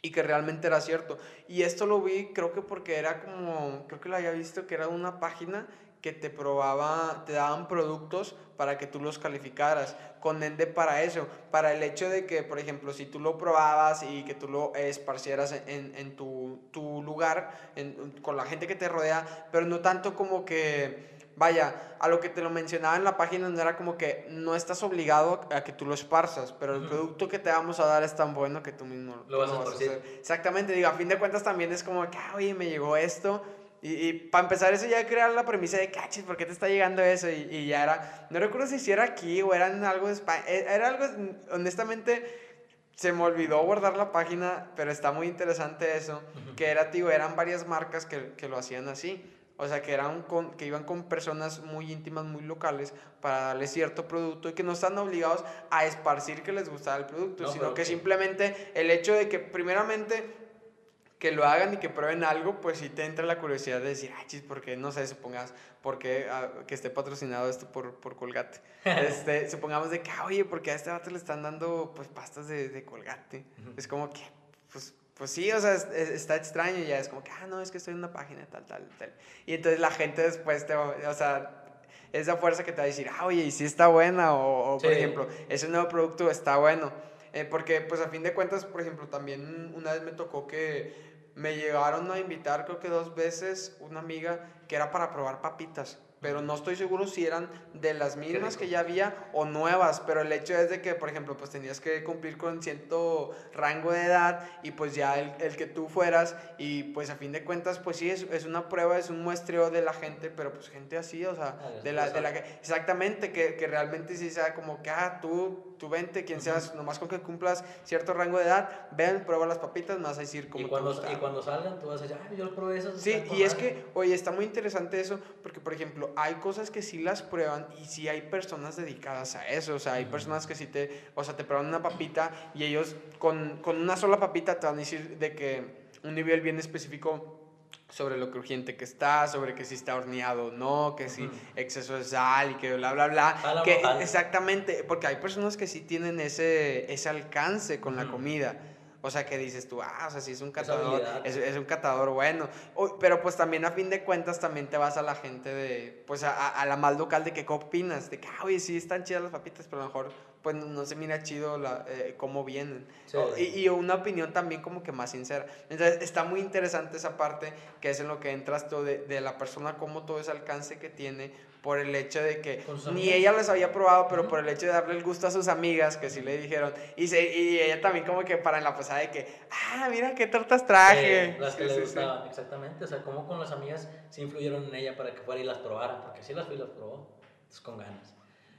[SPEAKER 1] Y que realmente era cierto. Y esto lo vi, creo que porque era como, creo que lo había visto, que era una página que te probaba, te daban productos para que tú los calificaras, con Ende para eso, para el hecho de que, por ejemplo, si tú lo probabas y que tú lo esparcieras en, en tu, tu, lugar, con la gente que te rodea, pero no tanto como que, vaya, a lo que te lo mencionaba en la página, no era como que no estás obligado a que tú lo esparzas, pero el producto que te vamos a dar es tan bueno que tú mismo
[SPEAKER 2] lo, vas, a hacer.
[SPEAKER 1] Exactamente, digo, a fin de cuentas también es como que, ah, oye, me llegó esto y, para empezar eso ya crear la premisa de cachis, ¿por qué te está llegando eso? Y, y, ya era, no recuerdo si era aquí o era en algo de España, e, era algo, honestamente, se me olvidó guardar la página, pero está muy interesante eso, que era, tío, eran varias marcas que, que, lo hacían así. O sea, que, eran con, que iban con personas muy íntimas, muy locales, para darles cierto producto y que no están obligados a esparcir que les gustaba el producto,
[SPEAKER 2] No,
[SPEAKER 1] sino que- simplemente el hecho de que primeramente que lo hagan y que prueben algo, pues sí te entra la curiosidad de decir, ay, chis, ¿por qué? No sé, supongas, ¿por qué ah, que esté patrocinado esto por, por Colgate? este, supongamos de que, ah, oye, porque a este vato le están dando, pues, pastas de, de Colgate.
[SPEAKER 2] Ujú.
[SPEAKER 1] Es como que, pues, pues sí, o sea, es- es- está extraño y ya es como que, ah, no, es que estoy en una página tal, tal, tal. Y entonces la gente después te va, o sea, esa fuerza que te va a decir, ah, oye, y si está buena, o, o, por
[SPEAKER 2] Sí.
[SPEAKER 1] ejemplo, ese nuevo producto está bueno. Eh, porque, pues, a fin de cuentas, por ejemplo, también una vez me tocó que me llegaron a invitar, creo que dos veces, una amiga que era para probar papitas. Pero no estoy seguro si eran de las mismas que ya había o nuevas. Pero el hecho es de que, por ejemplo, pues tenías que cumplir con cierto rango de edad y pues ya el, el que tú fueras. Y pues a fin de cuentas, pues sí, es, es una prueba, es un muestreo de la gente, pero pues gente así, o sea,
[SPEAKER 2] Ah,
[SPEAKER 1] de la, de la que, exactamente, que, que realmente sí sea como que, ah, tú, tú vente, quien seas, nomás con que cumplas cierto rango de edad, ven, prueba las papitas, me vas a decir cómo
[SPEAKER 2] Y
[SPEAKER 1] te
[SPEAKER 2] cuando, y cuando salgan, tú vas a decir, ah, yo probé esas.
[SPEAKER 1] Sí, y es
[SPEAKER 2] madre".
[SPEAKER 1] que, oye, está muy interesante eso, porque, por ejemplo, hay cosas que sí las prueban y sí hay personas dedicadas a eso, o sea, hay
[SPEAKER 2] Ujú.
[SPEAKER 1] personas que sí te, o sea, te prueban una papita y ellos con, con una sola papita te van a decir de que un nivel bien específico sobre lo crujiente que está, sobre que si está horneado o no, que si exceso de sal y que bla, bla, bla. Que, exactamente, porque hay personas que sí tienen ese, ese alcance con la comida. O sea, que dices tú, ah, o sea, sí es un catador, es, es un catador bueno. O- pero pues también a fin de cuentas también te vas a la gente de, pues a, la más local de que qué opinas, de que, ah, oye, sí están chidas las papitas, pero a lo mejor pues no, no se mira chido la, eh, cómo vienen.
[SPEAKER 2] Sí.
[SPEAKER 1] O- y, y una opinión también como que más sincera. Entonces está muy interesante esa parte que es en lo que entras tú de, de la persona, cómo todo ese alcance que tiene por el hecho de que ni ella les había probado, pero
[SPEAKER 2] Ujú.
[SPEAKER 1] por el hecho de darle el gusto a sus amigas, que sí le dijeron, y, se, y ella también como que para en la pasada de que, ah, mira qué tortas traje.
[SPEAKER 2] Sí, las que
[SPEAKER 1] Sí,
[SPEAKER 2] le
[SPEAKER 1] sí, sí.
[SPEAKER 2] gustaban, exactamente. O sea, como con las amigas se influyeron en ella para que fuera y las probara, porque sí las fui y las probó, entonces con ganas.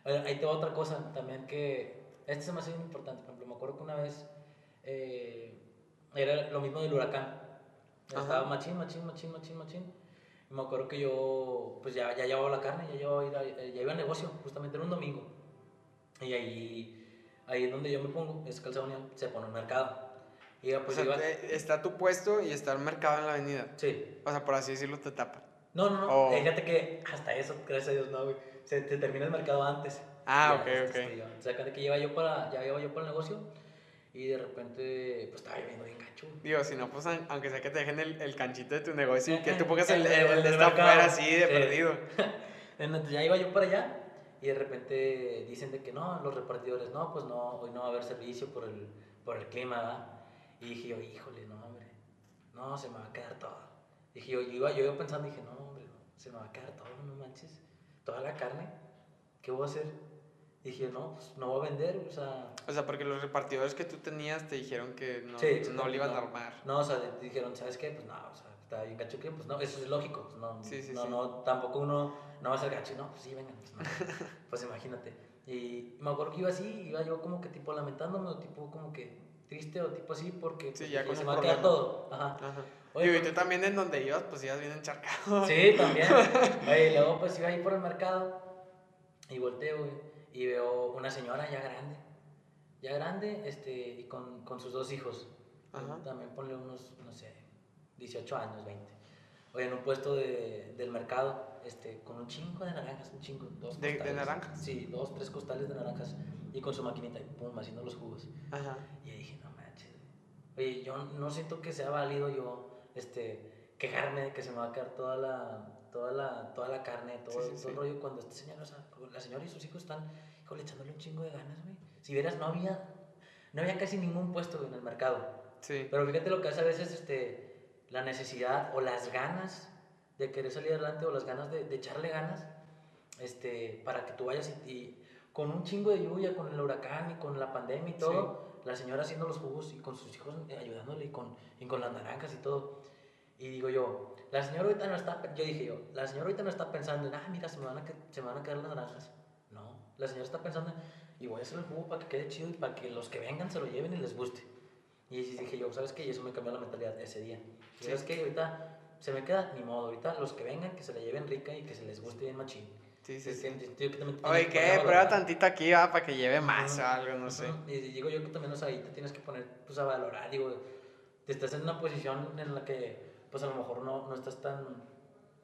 [SPEAKER 2] Ahí te va otra cosa también que, este se me hace bien importante, por ejemplo, me acuerdo que una vez eh, era lo mismo del huracán.
[SPEAKER 1] Ajá.
[SPEAKER 2] Estaba machín, machín, machín, machín, machín. Me acuerdo que yo, pues ya, ya llevaba la carne, ya, llevaba, eh, ya iba a negocio, justamente era un domingo. Y ahí, ahí es donde yo me pongo, es Calzada Unión, se pone un mercado. Y
[SPEAKER 1] O
[SPEAKER 2] pues
[SPEAKER 1] sea,
[SPEAKER 2] iba,
[SPEAKER 1] está tu puesto y está el mercado en la avenida.
[SPEAKER 2] sí,
[SPEAKER 1] O sea, por así decirlo, te tapan.
[SPEAKER 2] No, no, no.
[SPEAKER 1] Oh.
[SPEAKER 2] Fíjate que hasta eso, gracias a Dios, no, güey. Se, se termina el mercado antes.
[SPEAKER 1] Ah,
[SPEAKER 2] Ya,
[SPEAKER 1] ok,
[SPEAKER 2] este,
[SPEAKER 1] ok.
[SPEAKER 2] O sea, que iba yo para, ya iba yo para el negocio y de repente, pues estaba lloviendo bien güey.
[SPEAKER 1] Digo, si no, pues aunque sea que te dejen el, el canchito de tu negocio y que tú pongas el,
[SPEAKER 2] el-
[SPEAKER 1] el, de esta afuera así de
[SPEAKER 2] Sí.
[SPEAKER 1] perdido.
[SPEAKER 2] Entonces ya iba yo para allá y de repente dicen de que no, los repartidores, no, pues no, hoy no va a haber servicio por el, por el clima, ¿verdad? Y dije yo, híjole, no, hombre, no, se me va a quedar todo. Dije yo, yo iba, yo iba pensando, dije, no, hombre, no, se me va a quedar todo, no manches, toda la carne, ¿qué voy a hacer? Dije, no, pues no voy a vender, o sea,
[SPEAKER 1] O sea, porque los repartidores que tú tenías te dijeron que no,
[SPEAKER 2] Sí,
[SPEAKER 1] no le iban a
[SPEAKER 2] no.
[SPEAKER 1] armar.
[SPEAKER 2] No, o sea, de- dijeron, ¿sabes qué? Pues no, o sea, está bien gacho que, pues no, eso es lógico, pues no,
[SPEAKER 1] Sí, sí,
[SPEAKER 2] no,
[SPEAKER 1] sí.
[SPEAKER 2] no, tampoco uno no va a ser gacho, no, pues sí, vengan, pues no, pues imagínate. Y me acuerdo que iba así, iba yo como que tipo lamentándome, o tipo como que triste, o tipo así, porque pues,
[SPEAKER 1] ya
[SPEAKER 2] dije,
[SPEAKER 1] con
[SPEAKER 2] se me va a quedar
[SPEAKER 1] problema.
[SPEAKER 2] todo. Ajá.
[SPEAKER 1] Ajá.
[SPEAKER 2] Oye,
[SPEAKER 1] y tú también en donde ibas, pues ibas bien encharcado.
[SPEAKER 2] Sí, también. Oye, y luego pues iba ahí por el mercado y volteo, güey, y veo una señora ya grande, ya grande, este, y con, con sus dos hijos.
[SPEAKER 1] Ajá.
[SPEAKER 2] También ponle unos, no sé, 18 años, 20. Oye, en un puesto de, del mercado, este, con un chingo de naranjas, un chingo, dos
[SPEAKER 1] ¿De- de
[SPEAKER 2] costales.
[SPEAKER 1] naranjas?
[SPEAKER 2] Sí, dos, tres costales de naranjas, y con su maquinita, y pum, haciendo los jugos.
[SPEAKER 1] Ajá.
[SPEAKER 2] Y yo dije, no manches. Oye, yo no siento que sea válido yo este, quejarme de que se me va a quedar toda la, toda la, toda la carne, todo,
[SPEAKER 1] Sí, sí,
[SPEAKER 2] todo el
[SPEAKER 1] sí.
[SPEAKER 2] rollo cuando esta señora, o sea, la señora y sus hijos están, híjole, echándole un chingo de ganas, güey. Si vieras, no había, no había casi ningún puesto güey, en el mercado.
[SPEAKER 1] Sí.
[SPEAKER 2] Pero fíjate lo que hace a veces este, la necesidad o las ganas de querer salir adelante o las ganas de, de echarle ganas este, para que tú vayas y, y con un chingo de lluvia, con el huracán y con la pandemia y todo, la señora haciendo los jugos y con sus hijos eh, ayudándole y con, y con las naranjas y todo. Y digo yo, la señora ahorita no está, yo dije yo, la señora ahorita no está pensando en, ah, mira, se me van a, se me van a quedar las naranjas. No, la señora está pensando, en, y voy a hacer el jugo para que quede chido y para que los que vengan se lo lleven y les guste. Y dije yo, ¿sabes qué? Y eso me cambió la mentalidad ese día.
[SPEAKER 1] Sí.
[SPEAKER 2] ¿Sabes qué? Ahorita se me queda, ni modo. Ahorita los que vengan, que se la lleven rica y que se les guste bien machín.
[SPEAKER 1] Sí, sí, sí. Oye, ¿qué? Prueba tantito aquí, va, para que lleve más o algo, no sé.
[SPEAKER 2] Y digo yo que también, o sea, ahí te tienes que poner, pues, a valorar, digo, te estás en una posición en la que, pues, a lo mejor no, no estás tan,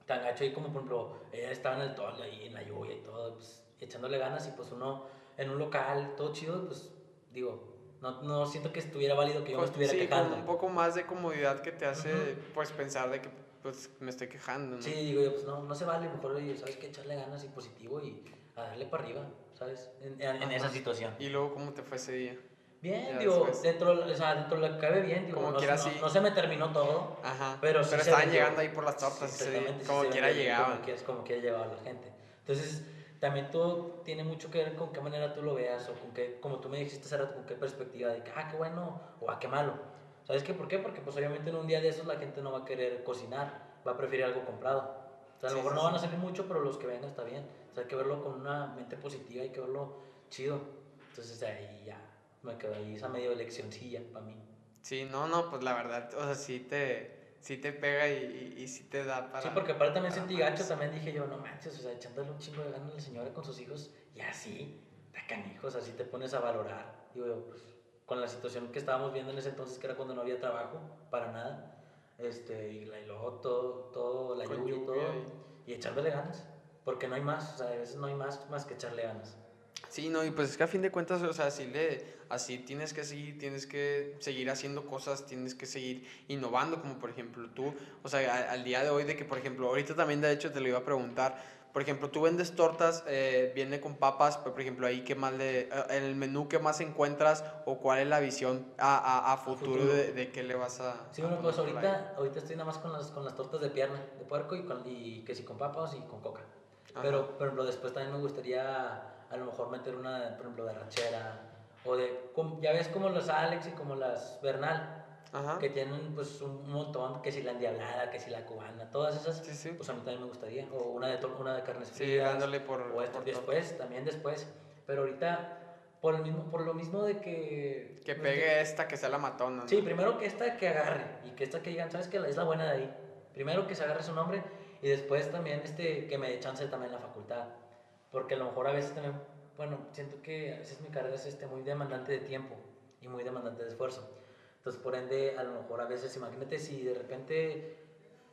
[SPEAKER 2] tan gacho ahí como, por ejemplo, ella estaba en el tole ahí, en la lluvia y todo, pues, echándole ganas y, pues, uno en un local, todo chido, pues, digo, no, no siento que estuviera válido que yo me
[SPEAKER 1] Con-
[SPEAKER 2] estuviera
[SPEAKER 1] sí,
[SPEAKER 2] quejando.
[SPEAKER 1] con un poco más de comodidad que te hace,
[SPEAKER 2] Ujú.
[SPEAKER 1] pues, pensar de que, pues, me estoy quejando, ¿no?
[SPEAKER 2] Sí, digo yo, pues, no, no se vale, mejor, ¿sabes qué? Echarle ganas y positivo y a darle para arriba, ¿sabes? En, en- en esa situación.
[SPEAKER 1] Y luego, ¿cómo te fue ese día?
[SPEAKER 2] Bien,
[SPEAKER 1] Ya
[SPEAKER 2] digo,
[SPEAKER 1] después.
[SPEAKER 2] dentro, o sea, dentro de que cabe bien, digo,
[SPEAKER 1] Como
[SPEAKER 2] no,
[SPEAKER 1] quiera,
[SPEAKER 2] no-
[SPEAKER 1] sí.
[SPEAKER 2] no se me terminó todo,
[SPEAKER 1] Ajá.
[SPEAKER 2] Pero, sí se
[SPEAKER 1] estaban
[SPEAKER 2] vendió.
[SPEAKER 1] llegando ahí por las tortas
[SPEAKER 2] Sí,
[SPEAKER 1] Como quiera llegaban.
[SPEAKER 2] Como quiera, como quiera llevaba la gente. Entonces, también todo tiene mucho que ver con qué manera tú lo veas o con qué, como tú me dijiste hace rato, con qué perspectiva de que, ah, qué bueno o ah, qué malo. ¿Sabes qué? ¿Por qué? Porque pues obviamente en un día de esos la gente no va a querer cocinar, va a preferir algo comprado. O sea, a lo mejor no van a salir mucho, pero los que vengan está bien. O sea, hay que verlo con una mente positiva, hay que verlo chido. Entonces ahí ya me quedó ahí esa medio leccioncilla para mí.
[SPEAKER 1] Sí, no, no, pues la verdad, o sea, sí te, sí te pega y, y, y sí te da para...
[SPEAKER 2] Sí, porque aparte también sentí
[SPEAKER 1] más.
[SPEAKER 2] gacho, también dije yo, no manches, o sea, echándole un chingo de ganas a la señora con sus hijos, y así, está canijos, así te pones a valorar. Digo yo, pues, con la situación que estábamos viendo en ese entonces, que era cuando no había trabajo, para nada, este, y, la- y luego todo, todo la
[SPEAKER 1] Con
[SPEAKER 2] lluvia y
[SPEAKER 1] lluvia
[SPEAKER 2] todo, y echándole ganas, porque no hay más, o sea, a veces no hay más, más que echarle ganas.
[SPEAKER 1] Sí, no, y pues es que a fin de cuentas, o sea, así, le, así tienes que seguir, tienes que seguir haciendo cosas, tienes que seguir innovando, como por ejemplo tú, o sea, al, día de hoy de que, por ejemplo, ahorita también de hecho te lo iba a preguntar, por ejemplo, tú vendes tortas, eh, viene con papas, pero por ejemplo, ahí qué más le, eh, en el menú qué más encuentras o cuál es la visión a, a, a futuro,
[SPEAKER 2] futuro.
[SPEAKER 1] De, de qué le vas a...
[SPEAKER 2] Sí, bueno, pues ahorita, ahorita estoy nada más con las, con las tortas de pierna, de puerco y, con, y que si con papas y con coca.
[SPEAKER 1] Ajá.
[SPEAKER 2] Pero, ejemplo, después también me gustaría a lo mejor meter una, por ejemplo, de ranchera. O de, ya ves como las Alex y como las Bernal,
[SPEAKER 1] Ajá.
[SPEAKER 2] que tienen pues un montón, que si la endiablada, que si la cubana, todas esas,
[SPEAKER 1] Sí, sí.
[SPEAKER 2] pues a mí también me gustaría. O una de, una de carnes
[SPEAKER 1] Sí,
[SPEAKER 2] frías.
[SPEAKER 1] dándole por...
[SPEAKER 2] O esto
[SPEAKER 1] por
[SPEAKER 2] después, también después. Pero ahorita, por, el mismo, por lo mismo de que...
[SPEAKER 1] Que
[SPEAKER 2] pues,
[SPEAKER 1] pegue esta, que sea la matona. ¿no?
[SPEAKER 2] Sí, primero que esta que agarre y que esta que digan, ¿sabes qué? Es la buena de ahí. Primero que se agarre su nombre y después también este, que me dé chance también la facultad. Porque a lo mejor a veces también, bueno, siento que a veces mi carrera es este, muy demandante de tiempo y muy demandante de esfuerzo. Entonces, por ende, a lo mejor a veces, imagínate si de repente,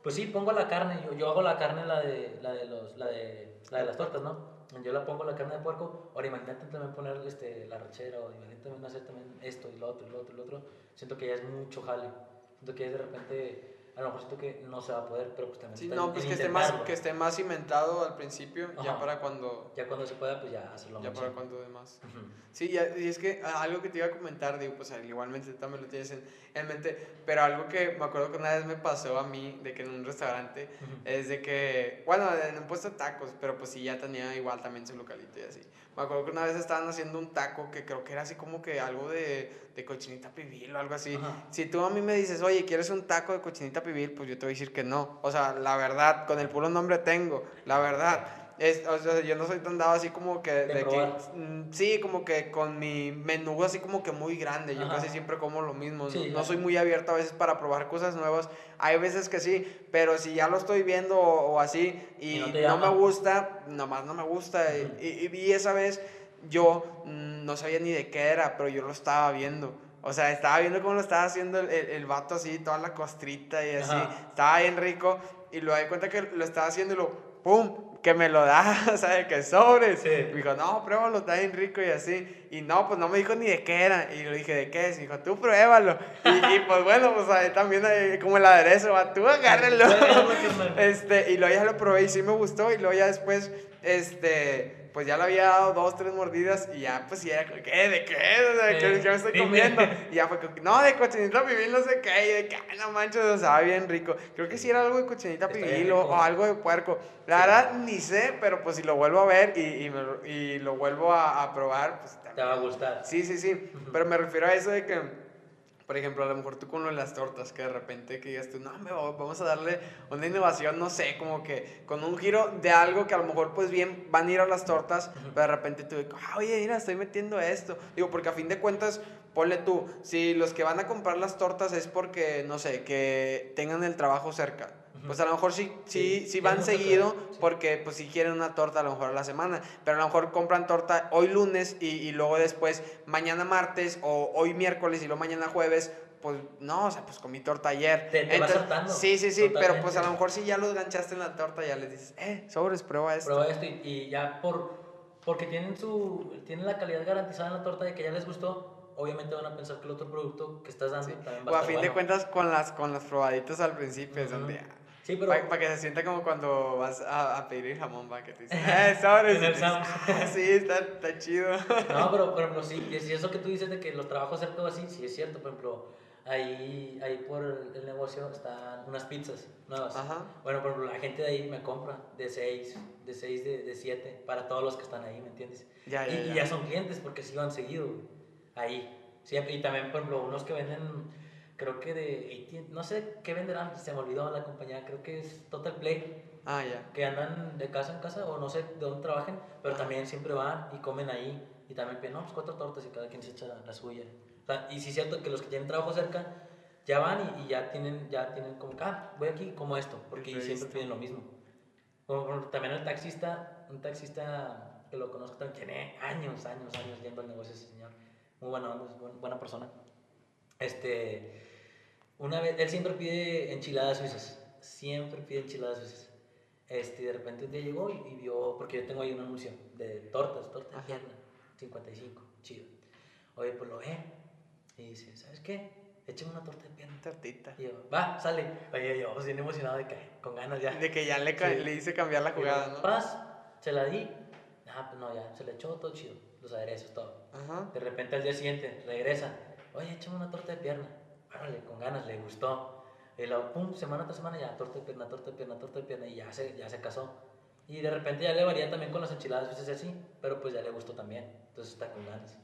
[SPEAKER 2] pues sí, pongo la carne, yo, yo hago la carne, la de, la, de los, la, de, la de las tortas, ¿no? Yo la pongo la carne de puerco, ahora imagínate también poner este, la rachera o imagínate también hacer también esto y lo otro y lo otro y lo otro. Siento que ya es mucho jale. Siento que ya de repente, a lo mejor siento que no se va a poder, pero pues también
[SPEAKER 1] Sí, no, pues que esté, más, que esté más cimentado al principio, ya
[SPEAKER 2] Ajá.
[SPEAKER 1] para cuando...
[SPEAKER 2] Ya cuando se pueda, pues ya hacerlo
[SPEAKER 1] Ya
[SPEAKER 2] más.
[SPEAKER 1] para cuando demás. Sí, ya- y es que ah, algo que te iba a comentar, digo, pues igualmente también lo tienes en, en mente, pero algo que me acuerdo que una vez me pasó a mí, de que en un restaurante, es de que, bueno, en un puesto tacos, pero pues sí, ya tenía igual también su localito y así. Me acuerdo que una vez estaban haciendo un taco que creo que era así como que algo de, de cochinita pibil o algo así.
[SPEAKER 2] Ajá.
[SPEAKER 1] Si tú a mí me dices, oye, ¿quieres un taco de cochinita pibil? Pues yo te voy a decir que no. O sea, la verdad, con el puro nombre tengo, la verdad. Es, o sea, yo no soy tan dado así como que...
[SPEAKER 2] De
[SPEAKER 1] que
[SPEAKER 2] probar.
[SPEAKER 1] mm, sí, como que con mi menú así como que muy grande. Yo
[SPEAKER 2] Ajá.
[SPEAKER 1] casi siempre como lo mismo. no- soy muy abierto a veces para probar cosas nuevas. Hay veces que sí, pero si ya lo estoy viendo o, o así y,
[SPEAKER 2] Y no
[SPEAKER 1] me gusta, nomás no me gusta. y- y, y, y esa vez yo mm, no sabía ni de qué era, pero yo lo estaba viendo. O sea, estaba viendo cómo lo estaba haciendo el, el, el vato así, toda la costrita y así.
[SPEAKER 2] Ajá.
[SPEAKER 1] Estaba bien rico. Y luego di cuenta que lo estaba haciendo y lo, ¡pum! Que me lo da, o sea, de que sobres.
[SPEAKER 2] Sí.
[SPEAKER 1] Me dijo, no, pruébalo, está bien rico y así. Y no, pues no me dijo ni de qué era. Y le dije, ¿de qué es? Y dijo, tú pruébalo. Y, y pues bueno, pues ahí también hay como el aderezo, va, tú
[SPEAKER 2] carnal.
[SPEAKER 1] Este, y luego ya lo probé y sí me gustó. Y luego ya después, este, pues ya le había dado dos, tres mordidas. Y ya, pues, ya, ¿qué? ¿De qué? Sea, ¿qué,
[SPEAKER 2] Eh,
[SPEAKER 1] qué me estoy
[SPEAKER 2] dime.
[SPEAKER 1] comiendo? Y ya fue, no, de cochinita pibil, no sé qué. Y de que, "Ay, no manches, o sea, bien rico. Creo que sí era algo de cochinita pibil o, algo de puerco. La
[SPEAKER 2] Sí.
[SPEAKER 1] verdad, ni sé, pero pues si lo vuelvo a ver y, y, me lo- y lo vuelvo a, a probar, pues
[SPEAKER 2] Te va a gustar.
[SPEAKER 1] Sí, sí, sí. Pero me refiero a eso de que, por ejemplo, a lo mejor tú con lo de las tortas, que de repente que digas tú, no, me va- vamos a darle una innovación, no sé, como que con un giro de algo que a lo mejor pues bien van a ir a las tortas, pero de repente tú, ah, oye, mira, estoy metiendo esto. Digo, porque a fin de cuentas, ponle tú, si los que van a comprar las tortas es porque, no sé, que tengan el trabajo cerca. Pues a lo mejor sí, sí, sí, van seguido porque pues si quieren una torta a lo mejor a la semana, pero a lo mejor compran torta hoy lunes y, y luego después mañana martes o hoy miércoles y luego mañana jueves pues no, o sea, pues comí torta ayer.
[SPEAKER 2] Te, te vas
[SPEAKER 1] Sí, sí, sí, pero pues a lo mejor si ya los ganchaste en la torta, ya les dices, eh, sobres, prueba esto.
[SPEAKER 2] Prueba esto y, y, ya por, porque tienen, su, tienen la calidad garantizada en la torta de que ya les gustó, obviamente van a pensar que el otro producto que estás dando también va
[SPEAKER 1] a
[SPEAKER 2] O
[SPEAKER 1] a fin de cuentas con las, con las probaditas al principio es donde...
[SPEAKER 2] Sí, pero...
[SPEAKER 1] Para que se sienta como cuando vas a, a pedir el jamón, para que te dicen, ¡eh, sobres! sí, está, está chido.
[SPEAKER 2] no, pero por ejemplo, sí, si eso que tú dices de que los trabajos cerca así, sí es cierto, por ejemplo ahí, ahí por el negocio están unas pizzas nuevas. Bueno, por ejemplo, la gente de ahí me compra de 6, de 6, de 7, para todos los que están ahí, ¿me entiendes?
[SPEAKER 1] Ya,
[SPEAKER 2] y, ya. son clientes porque sí van seguido ahí. Siempre, y también, por ejemplo, unos que venden, creo que de no sé qué venderán, se me olvidó la compañía, creo que es Total Play.
[SPEAKER 1] Ah, ya.
[SPEAKER 2] Que andan de casa en casa o no sé de dónde trabajen, pero también siempre van y comen ahí. Y también piden, no, pues cuatro tortas y cada quien se echa la suya y sí es cierto que los que tienen trabajo cerca ya van y, ya tienen ya tienen como, ah, voy aquí como esto, porque siempre piden lo mismo. también el taxista, un taxista que lo conozco también tiene años, años, años yendo al negocio ese señor. Muy buena buena persona. Este, una vez, él siempre pide enchiladas suizas, siempre pide enchiladas suizas. Este, de repente un día llegó y, vio, porque yo tengo ahí un anuncio de tortas, tortas de pierna, 55, chido. Oye, pues lo ve, y dice, ¿sabes qué? Échame una torta de pierna.
[SPEAKER 1] Tortita.
[SPEAKER 2] Y yo, va, sale. Oye, yo, pues bien emocionado de que, con ganas ya.
[SPEAKER 1] De que ya le, le hice cambiar la jugada, ¿no?
[SPEAKER 2] Paz, se la di. Ah, pues no, ya, se le echó todo chido. Los aderezos, todo. Ajá. De repente al día siguiente, regresa. Oye, échame una torta de pierna. Árale, con ganas, le gustó. Y luego, pum, semana tras semana ya, torta de pierna, torta de pierna, torta de pierna. Y ya se, ya se casó. Y de repente ya le varía también con las enchiladas, pues es así. Pero pues ya le gustó también. Entonces está con ganas.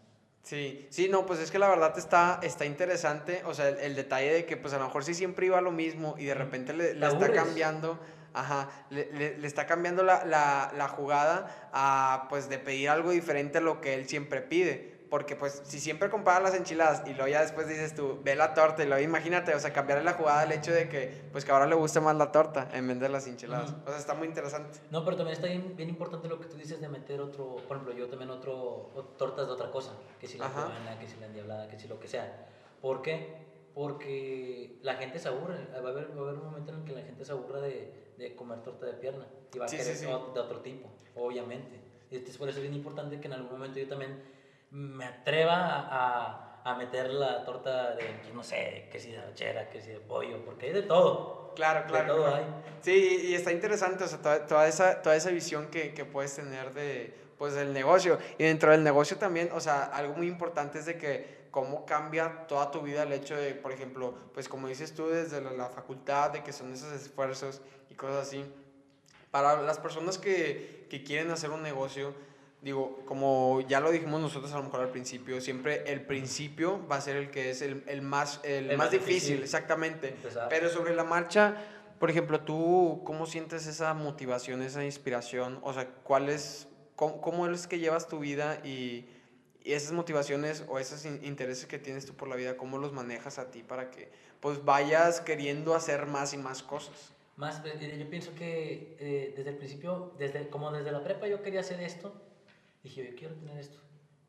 [SPEAKER 1] Sí, sí, no, pues es que la verdad está, está interesante, o sea, el, detalle de que pues a lo mejor sí siempre iba lo mismo y de repente le, le está cambiando, ajá, le, le, está cambiando la, la, la, jugada a pues de pedir algo diferente a lo que él siempre pide. Porque pues si siempre comparas las enchiladas y luego ya después dices tú, ve la torta y luego imagínate, o sea, cambiarle la jugada al hecho de que pues que ahora le guste más la torta en vez de las enchiladas. O sea, está muy interesante.
[SPEAKER 2] No, pero también está bien, bien, importante lo que tú dices de meter otro, por ejemplo, yo también otro, tortas de otra cosa, que si la cubana, que si la endiablada, que si lo que sea. ¿Por qué? Porque la gente se aburre. Va a haber, va a haber un momento en el que la gente se aburra de, de comer torta de pierna y va a querer de otro tipo, obviamente. Y es por eso es bien importante que en algún momento yo también me atreva a, a meter la torta de, pues, no sé, que si de rachera, que si de pollo, porque hay de todo.
[SPEAKER 1] Claro, claro. De todo hay. Sí, y está interesante, o sea, toda, toda, esa, toda esa visión que, que puedes tener de, pues, del negocio. Y dentro del negocio también, o sea, algo muy importante es de que cómo cambia toda tu vida el hecho de, por ejemplo, pues como dices tú desde la, la facultad, de que son esos esfuerzos y cosas así. Para las personas que, que quieren hacer un negocio, digo, como ya lo dijimos nosotros a lo mejor al principio, siempre el principio va a ser el que es el, el más, el, más, difícil, exactamente. Pero sobre la marcha, por ejemplo, tú, ¿cómo sientes esa motivación, esa inspiración? O sea, ¿cuál es, cómo, cómo es que llevas tu vida y, y, esas motivaciones o esos intereses que tienes tú por la vida, cómo los manejas a ti para que pues vayas queriendo hacer más y más cosas?
[SPEAKER 2] Más, eh, yo pienso que eh, desde el principio, desde, como desde la prepa yo quería hacer esto, dije, yo quiero tener esto.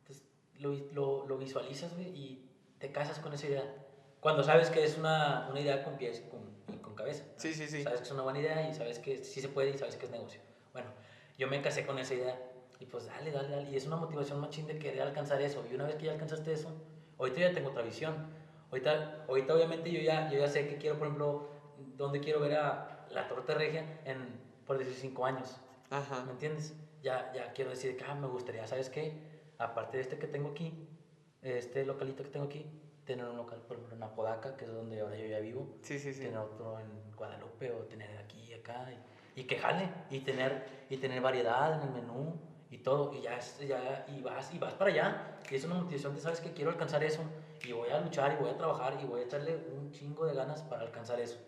[SPEAKER 2] Entonces lo, lo, lo visualizas, y te casas con esa idea. Cuando sabes que es una, una idea con pies con, y con cabeza.
[SPEAKER 1] Sí, sí, sí.
[SPEAKER 2] Sabes que es una buena idea y sabes que sí se puede y sabes que es negocio. Bueno, yo me casé con esa idea y pues dale, dale, dale. Y es una motivación más de querer alcanzar eso. Y una vez que ya alcanzaste eso, ahorita ya tengo otra visión. Ahorita, ahorita obviamente yo ya, yo ya sé que quiero, por ejemplo, dónde quiero ver a la torta regia en, por decir, cinco años. Ajá. ¿Me entiendes? Ya, ya quiero decir que ah, me gustaría, ¿sabes qué? Aparte de este que tengo aquí, este localito que tengo aquí, tener un local, por ejemplo, en Apodaca, que es donde ahora yo ya vivo.
[SPEAKER 1] Sí, sí, sí.
[SPEAKER 2] Tener otro en Guadalupe o tener aquí y acá. Y, y, que jale. Y tener, y tener variedad en el menú y todo. Y ya, ya y vas, y vas para allá. Y es una motivación de, ¿sabes que Quiero alcanzar eso. Y voy a luchar y voy a trabajar y voy a echarle un chingo de ganas para alcanzar eso.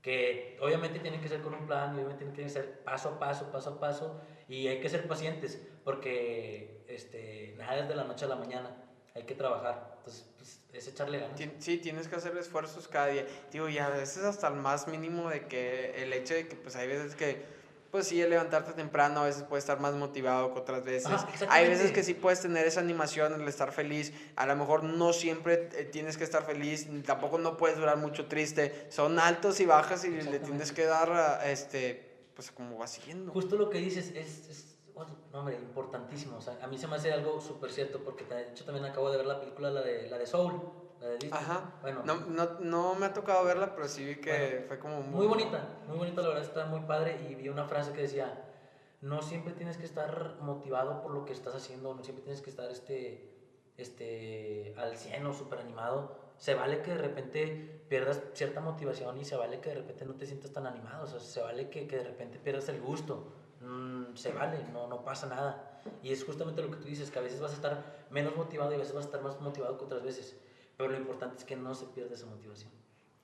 [SPEAKER 2] Que obviamente tiene que ser con un plan y obviamente tiene que ser paso a paso, paso a paso y hay que ser pacientes porque este, nada es de la noche a la mañana. hay que trabajar. Entonces, pues, es echarle ganas.
[SPEAKER 1] Sí, tienes que hacer esfuerzos cada día. Digo, y a veces hasta el más mínimo de que el hecho de que, pues, hay veces que pues sí, el levantarte temprano a veces puede estar más motivado que otras veces. Hay veces que sí puedes tener esa animación, el estar feliz. A lo mejor no siempre eh, tienes que estar feliz, tampoco no puedes durar mucho triste. Son altos y bajas y le tienes que dar, este, pues como va siguiendo.
[SPEAKER 2] Justo lo que dices es, es hombre, importantísimo. O sea, a mí se me hace algo súper cierto porque de hecho también acabo de ver la película, la de, la de Soul.
[SPEAKER 1] Ajá. Bueno, no, no, no, me ha tocado verla, pero sí vi que fue como
[SPEAKER 2] muy... Muy bonita, muy bonita, la verdad está muy padre y vi una frase que decía, no siempre tienes que estar motivado por lo que estás haciendo, no siempre tienes que estar este, este, al 100 o súper animado. Se vale que de repente pierdas cierta motivación y se vale que de repente no te sientas tan animado, o sea, se vale que, que de repente pierdas el gusto. Mm, se vale, no, no pasa nada. Y es justamente lo que tú dices, que a veces vas a estar menos motivado y a veces vas a estar más motivado que otras veces. Pero lo importante es que no se pierda esa motivación.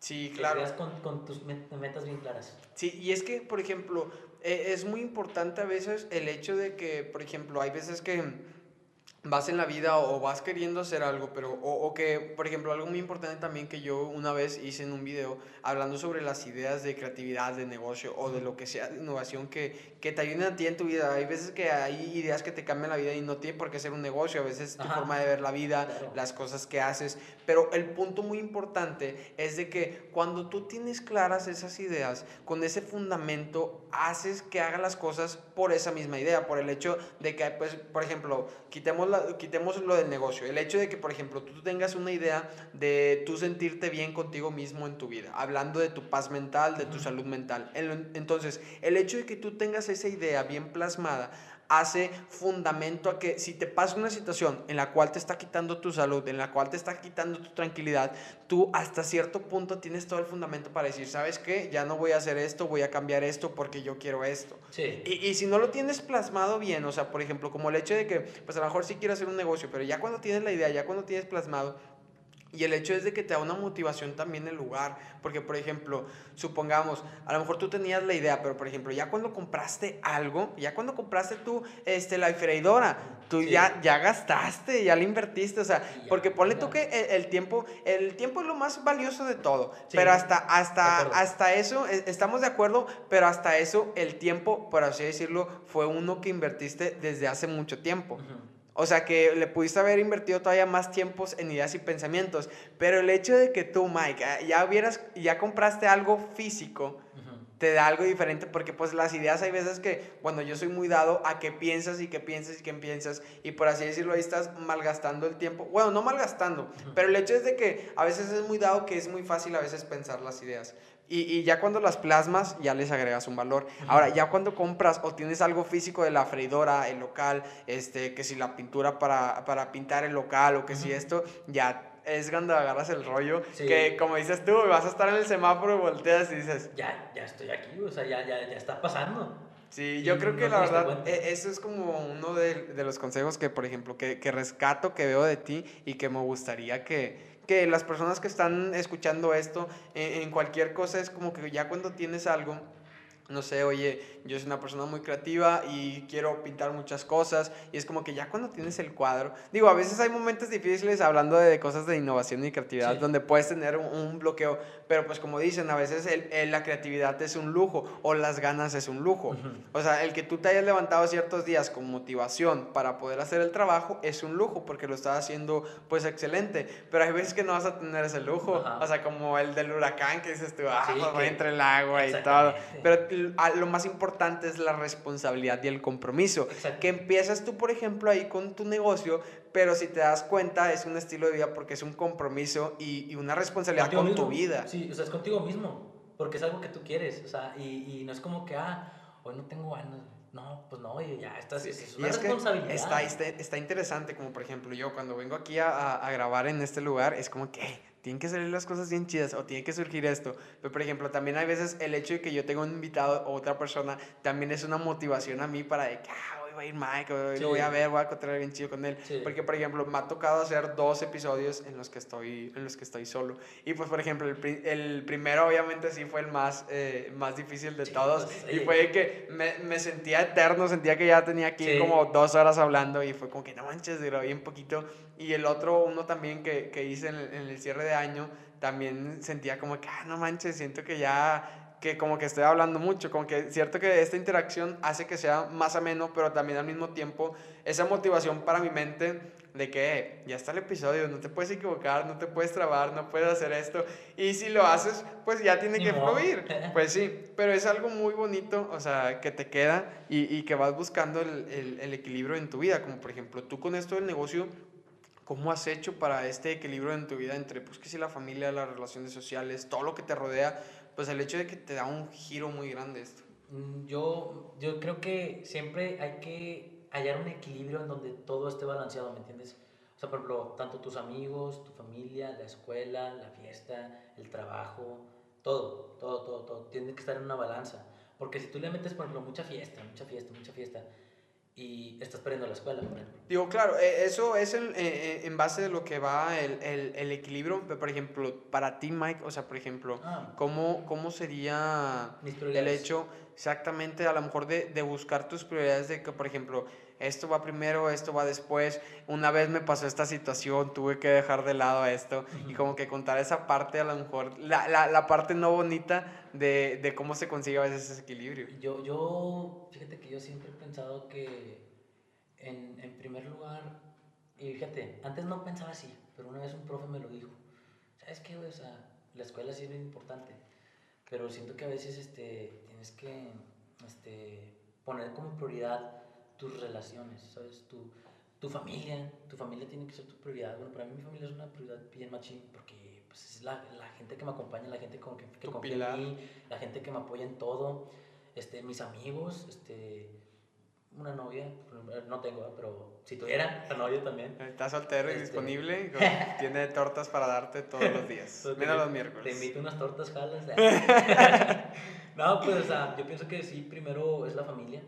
[SPEAKER 1] Sí, claro.
[SPEAKER 2] Que con, con tus metas bien claras.
[SPEAKER 1] Sí, y es que, por ejemplo, e, es muy importante a veces el hecho de que, por ejemplo, hay veces que vas en la vida o vas queriendo hacer algo, pero, o, o, que, por ejemplo, algo muy importante también que yo una vez hice en un video hablando sobre las ideas de creatividad, de negocio o de lo que sea de innovación que, que te ayuden a ti en tu vida. Hay veces que hay ideas que te cambian la vida y no tiene por qué ser un negocio, a veces tu forma de ver la vida, las cosas que haces, pero el punto muy importante es de que cuando tú tienes claras esas ideas, con ese fundamento, haces que haga las cosas por esa misma idea, por el hecho de que, pues, por ejemplo, quitemos quitemos lo del negocio. El hecho de que, por ejemplo, tú tengas una idea de tú sentirte bien contigo mismo en tu vida, hablando de tu paz mental, de tu salud mental. Entonces, el hecho de que tú tengas esa idea bien plasmada, hace fundamento a que si te pasa una situación en la cual te está quitando tu salud, en la cual te está quitando tu tranquilidad, tú hasta cierto punto tienes todo el fundamento para decir, ¿sabes qué? Ya no voy a hacer esto, voy a cambiar esto porque yo quiero esto.
[SPEAKER 2] Sí.
[SPEAKER 1] Y, y si no lo tienes plasmado bien, o sea, por ejemplo, como el hecho de que, pues a lo mejor sí quiero hacer un negocio, pero ya cuando tienes la idea, ya cuando tienes plasmado, y el hecho es de que te da una motivación también el lugar, porque por ejemplo, supongamos, a lo mejor tú tenías la idea, pero por ejemplo, ya cuando compraste algo, ya cuando compraste tú este, la freidora, tú ya, ya gastaste, ya le invertiste, o sea, porque ponle tú que el, tiempo, el tiempo es lo más valioso de todo, pero hasta, hasta, hasta eso, e, estamos de acuerdo, pero hasta eso el tiempo, por así decirlo, fue uno que invertiste desde hace mucho tiempo. O sea que le pudiste haber invertido todavía más tiempos en ideas y pensamientos. Pero el hecho de que tú, Mike, ah, ya hubieras, ya compraste algo físico, te da algo diferente porque pues las ideas hay veces que, bueno, yo soy muy dado a que piensas y que piensas y que piensas y por así decirlo ahí estás malgastando el tiempo. Bueno, no malgastando, pero el hecho es de que a veces es muy dado que es muy fácil a veces pensar las ideas. Y, y, ya cuando las plasmas, ya les agregas un valor. Ahora, ya cuando compras o tienes algo físico de la freidora, el local, este, que si la pintura para, para pintar el local o que si esto, ya es cuando agarras el rollo. Que como dices tú, vas a estar en el semáforo y volteas y dices...
[SPEAKER 2] Ya, ya estoy aquí, o sea, ya, ya, ya está pasando.
[SPEAKER 1] Sí, yo creo que la verdad, e, eso es como uno de, de, los consejos que, por ejemplo, que, que rescato, que veo de ti y que me gustaría que que las personas que están escuchando esto en, cualquier cosa es como que ya cuando tienes algo, no sé, oye, yo soy una persona muy creativa y quiero pintar muchas cosas y es como que ya cuando tienes el cuadro, digo, a veces hay momentos difíciles hablando de cosas de innovación y creatividad donde puedes tener un, bloqueo, pero pues como dicen, a veces el, la creatividad es un lujo o las ganas es un lujo. O sea, el que tú te hayas levantado ciertos días con motivación para poder hacer el trabajo es un lujo porque lo estás haciendo pues excelente, pero hay veces que no vas a tener ese lujo, o sea, como el del huracán que dices tú, ah, pues voy entre el agua y todo, pero lo más importante es la responsabilidad y el compromiso. Que empiezas tú, por ejemplo, ahí con tu negocio, pero si te das cuenta es un estilo de vida porque es un compromiso y, una responsabilidad con tu vida.
[SPEAKER 2] Sí, o sea, es contigo mismo, porque es algo que tú quieres, o sea, y, y no es como que, ah, hoy no tengo ganas, no, pues no, ya estás, es una responsabilidad.
[SPEAKER 1] está, está, interesante, como por ejemplo yo cuando vengo aquí a, a, grabar en este lugar, es como que tienen que salir las cosas bien chidas o tiene que surgir esto. Pero por ejemplo, también hay veces el hecho de que yo tengo un invitado o otra persona también es una motivación a mí para de que, ah, va a ir Mike, hoy lo voy a ver, voy a encontrar bien chido con él. Porque, por ejemplo, me ha tocado hacer dos episodios en los que estoy, en los que estoy solo. Y pues, por ejemplo, el, el primero obviamente sí fue el más, eh, más difícil de todos. Pues, y fue que me, me, sentía eterno, sentía que ya tenía aquí como dos horas hablando y fue como que no manches, duró bien poquito. Y el otro, uno también que, que hice en el, en el cierre de año, también sentía como que, ah, no manches, siento que ya que como que estoy hablando mucho, como que cierto que esta interacción hace que sea más ameno, pero también al mismo tiempo esa motivación para mi mente de que ya está el episodio, no te puedes equivocar, no te puedes trabar, no puedes hacer esto, y si lo haces, pues ya tiene que fluir, pues sí, pero es algo muy bonito, o sea, que te queda y, y que vas buscando el, el, el equilibrio en tu vida, como por ejemplo tú con esto del negocio, ¿Cómo has hecho para este equilibrio en tu vida entre, pues, que si la familia, las relaciones sociales, todo lo que te rodea? Pues el hecho de que te da un giro muy grande esto.
[SPEAKER 2] Mm, yo, yo creo que siempre hay que hallar un equilibrio en donde todo esté balanceado, ¿me entiendes? O sea, por ejemplo, tanto tus amigos, tu familia, la escuela, la fiesta, el trabajo, todo, todo, todo, todo, tiene que estar en una balanza. Porque si tú le metes, por ejemplo, mucha fiesta, mucha fiesta, mucha fiesta, y estás perdiendo la escuela, por ejemplo.
[SPEAKER 1] Digo, claro, eh, eso es el, eh, eh, en base de lo que va el, el, el, equilibrio, por ejemplo, para ti, Mike, o sea, por ejemplo, ah. ¿cómo, ¿cómo sería el hecho exactamente a lo mejor de, de buscar tus prioridades de que, por ejemplo, esto va primero, esto va después. Una vez me pasó esta situación, tuve que dejar de lado esto y como que contar esa parte, a lo mejor, la, la, la parte no bonita de, de, cómo se consigue a veces ese equilibrio.
[SPEAKER 2] Yo, yo, fíjate que yo siempre he pensado que en, en primer lugar, y fíjate, antes no pensaba así, pero una vez un profe me lo dijo. ¿Sabes qué, O sea, la escuela sí es muy importante, pero siento que a veces este, tienes que este, poner como prioridad tus relaciones, ¿sabes? Tu, tu familia, tu familia tiene que ser tu prioridad. Bueno, para mí mi familia es una prioridad bien machín porque pues, es la, la gente que me acompaña, la gente con que, que confía en mí, la gente que me apoya en todo, este, mis amigos, este, una novia, no tengo, pero si tuviera, la novia también.
[SPEAKER 1] Está soltero y este, disponible, tiene tortas para darte todos los días, menos los miércoles.
[SPEAKER 2] Te invito unas tortas, jalas. no, pues, o sea, yo pienso que sí, primero es la familia,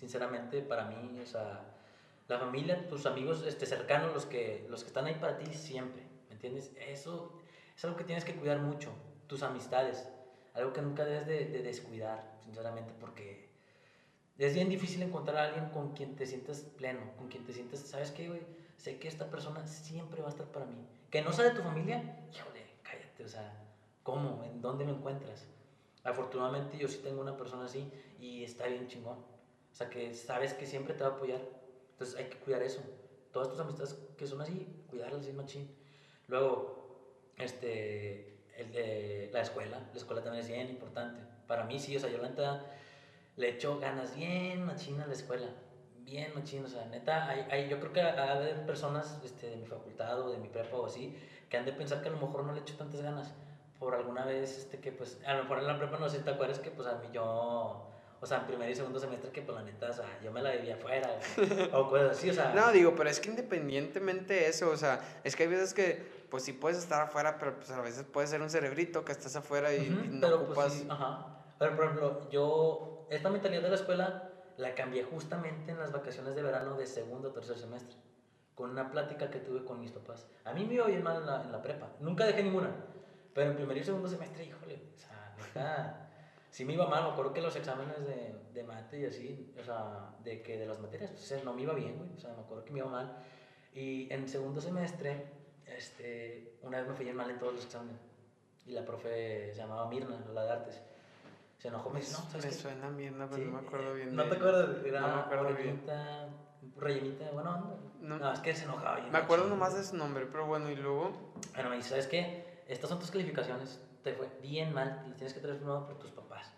[SPEAKER 2] sinceramente, para mí, o sea, la familia, tus amigos este, cercanos, los que, los que están ahí para ti siempre, ¿me entiendes? Eso es algo que tienes que cuidar mucho, tus amistades, algo que nunca debes de, descuidar, sinceramente, porque es bien difícil encontrar a alguien con quien te sientas pleno, con quien te sientas, ¿sabes qué, güey? Sé que esta persona siempre va a estar para mí. Que no sea de tu familia, híjole, cállate, o sea, ¿cómo? ¿En dónde me encuentras? Afortunadamente yo sí tengo una persona así y está bien chingón. O sea, que sabes que siempre te va a apoyar. Entonces hay que cuidar eso. Todas tus amistades que son así, cuidarlas así machín. Luego, este, el de la escuela. La escuela también es bien importante. Para mí sí, o sea, yo le echo ganas bien machín a la escuela. Bien machín, o sea, neta, hay, hay, yo creo que ha de personas este, de mi facultad o de mi prepa o así que han de pensar que a lo mejor no le echo tantas ganas por alguna vez, este, que pues, a lo mejor en la prepa no sé, ¿te acuerdas que pues a mí yo o sea, en primer y segundo semestre que por pues, la neta, o sea, yo me la vivía afuera, o cosas así, o sea.
[SPEAKER 1] No, digo, pero es que independientemente de eso, o sea, es que hay veces que, pues sí puedes estar afuera, pero pues a veces puede ser un cerebrito que estás afuera y, no pero, pues, ocupas...
[SPEAKER 2] Pues, sí, ajá. Pero, por ejemplo, yo, esta mentalidad de la escuela la cambié justamente en las vacaciones de verano de segundo o tercer semestre, con una plática que tuve con mis papás. A mí me iba bien mal en la, en la prepa, nunca dejé ninguna, pero en primer y segundo semestre, híjole, o sea, neta sí me iba mal, me acuerdo que los exámenes de, de mate y así, o sea, de que de las materias, pues no me iba bien, güey, o sea, me acuerdo que me iba mal. Y en segundo semestre, este, una vez me fui mal en todos los exámenes. Y la profe se llamaba Mirna, la de artes. Se enojó, me dice, no,
[SPEAKER 1] ¿sabes Me suena Mirna, pero no me acuerdo bien.
[SPEAKER 2] ¿No te acuerdas? Era no me acuerdo bien. Rellenita, bueno, no. no, es que se enojaba
[SPEAKER 1] Me acuerdo nomás de su nombre, pero bueno, y luego.
[SPEAKER 2] Bueno, me dice, ¿sabes qué? Estas son tus calificaciones te fue bien mal, le tienes que traer firmado por tus papás.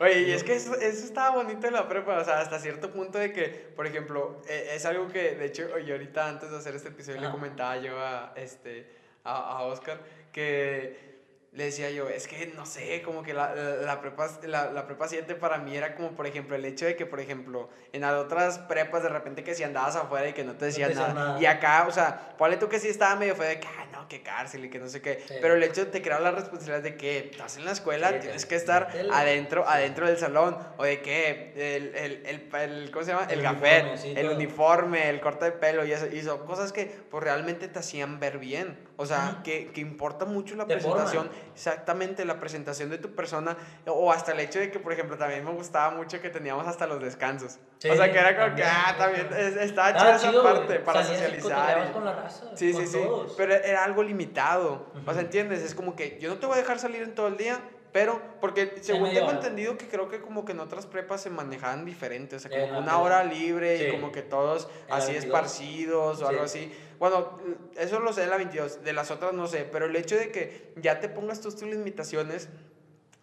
[SPEAKER 1] Oye, y es que eso, eso, estaba bonito en la prepa, o sea, hasta cierto punto de que, por ejemplo, e, es algo que, de hecho, yo ahorita antes de hacer este episodio le comentaba yo a, este, a, a Oscar, que le decía yo, es que no sé, como que la, la, prepa, la, la, prepa 7 para mí era como, por ejemplo, el hecho de que, por ejemplo, en las otras prepas de repente que si andabas afuera y que no te decían nada. Y acá, o sea, ponle tú que sí estaba medio fue de que, ay, no, qué cárcel y que no sé qué. Pero el hecho de te crear la responsabilidad de que estás en la escuela, tienes que estar adentro, adentro del salón. O de que el, el, el, ¿cómo se llama? El, el el uniforme, el corte de pelo y eso. Y son cosas que, pues, realmente te hacían ver bien. O sea, que, que importa mucho la presentación exactamente la presentación de tu persona o hasta el hecho de que, por ejemplo, también me gustaba mucho que teníamos hasta los descansos. o sea, que era como que, ah, también estaba chida esa parte para socializar.
[SPEAKER 2] Con la raza,
[SPEAKER 1] sí, sí, sí, pero era algo limitado. O sea, ¿entiendes? Es como que yo no te voy a dejar salir en todo el día, pero, porque según tengo entendido que creo que como que en otras prepas se manejaban diferentes, o sea, como una hora libre y como que todos así esparcidos o algo así. Bueno, eso lo sé en la 22, de las otras no sé, pero el hecho de que ya te pongas tus, tus limitaciones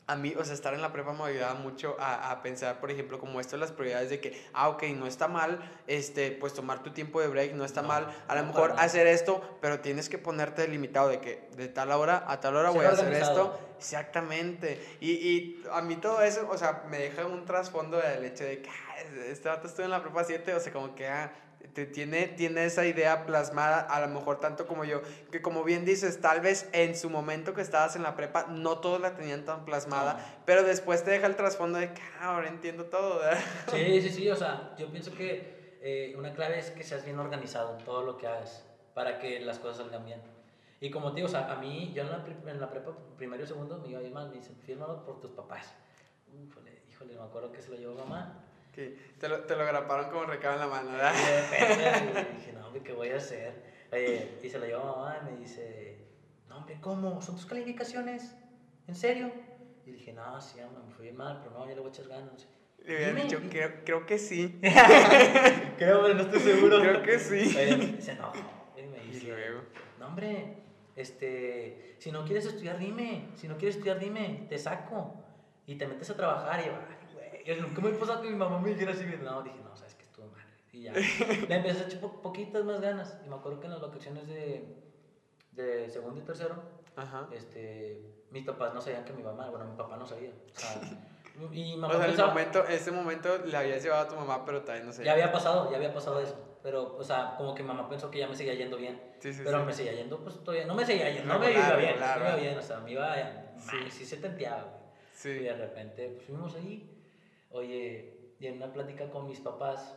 [SPEAKER 1] a mí, o sea, estar en la prepa me ayudaba mucho a, a, pensar, por ejemplo, como esto, las prioridades de que, ah, ok, no está mal, este, pues tomar tu tiempo de break, no está mal, a lo mejor hacer esto, pero tienes que ponerte limitado de que de tal hora a tal hora voy a hacer esto. Exactamente. Y, y, a mí todo eso, o sea, me deja un trasfondo del hecho de que, ah, este rato estoy en la prepa 7, o sea, como que, ah, tiene, tiene esa idea plasmada, a lo mejor tanto como yo, que como bien dices, tal vez en su momento que estabas en la prepa, no todos la tenían tan plasmada, pero después te deja el trasfondo de que ah, ahora entiendo todo.
[SPEAKER 2] Sí, sí, sí, o sea, yo pienso que eh, una clave es que seas bien organizado en todo lo que hagas para que las cosas salgan bien. Y como te digo, o sea, a mí, yo en la, en la prepa, primero y segundo, me iba ir mal, me dicen, fírmalo por tus papás. Híjole, híjole, me acuerdo que se lo llevó mamá
[SPEAKER 1] te lo, te lo graparon como recado en la mano, ¿verdad?
[SPEAKER 2] Y dije, no, hombre, ¿qué voy a hacer? y se lo llevó a mamá y me dice, no, hombre, ¿cómo? ¿Son tus calificaciones? ¿En serio? Y dije, no, sí, mamá, me fui mal, pero no, ya le voy a echar ganas.
[SPEAKER 1] Le había dicho, creo, creo, que sí.
[SPEAKER 2] creo, pero no estoy seguro.
[SPEAKER 1] Creo que sí.
[SPEAKER 2] Oye, dice, no, y me dice, no, hombre, este, si no quieres estudiar, dime. Si no quieres estudiar, dime, te saco. Y te metes a trabajar y va nunca me pasado que mi mamá me dijera así, no, dije, no, sabes que estuvo mal. Y ya, le empecé a echar poquitas más ganas. Y me acuerdo que en las vacaciones de, de segundo y tercero, Ajá. este, mis papás no sabían que mi mamá, bueno, mi papá no sabía. O sea,
[SPEAKER 1] y mamá o sea, pensaba, momento, ese momento le habías llevado a tu mamá, pero también no sabía.
[SPEAKER 2] Ya había pasado, ya había pasado eso. Pero, o sea, como que mamá pensó que ya me seguía yendo bien. Sí, sí, pero me seguía yendo, pues todavía, no me seguía yendo, no, me iba bien, no me iba bien, o sea, me iba, sí, sí se tenteaba, güey. Sí. Y de repente, pues fuimos ahí Oye, y en una plática con mis papás,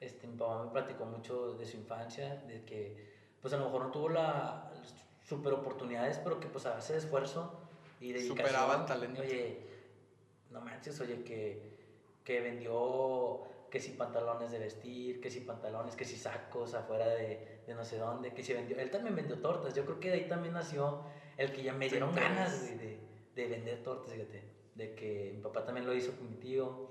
[SPEAKER 2] este, mi papá me platicó mucho de su infancia, de que pues a lo mejor no tuvo la super oportunidades, pero que pues a de esfuerzo y dedicación.
[SPEAKER 1] Superaba el talento.
[SPEAKER 2] Oye, no manches, oye, que, que vendió que si pantalones de vestir, que si pantalones, que si sacos afuera de, de, no sé dónde, que si vendió, él también vendió tortas, yo creo que de ahí también nació el que ya me dieron ganas de, de, de vender tortas, fíjate de que mi papá también lo hizo con mi tío,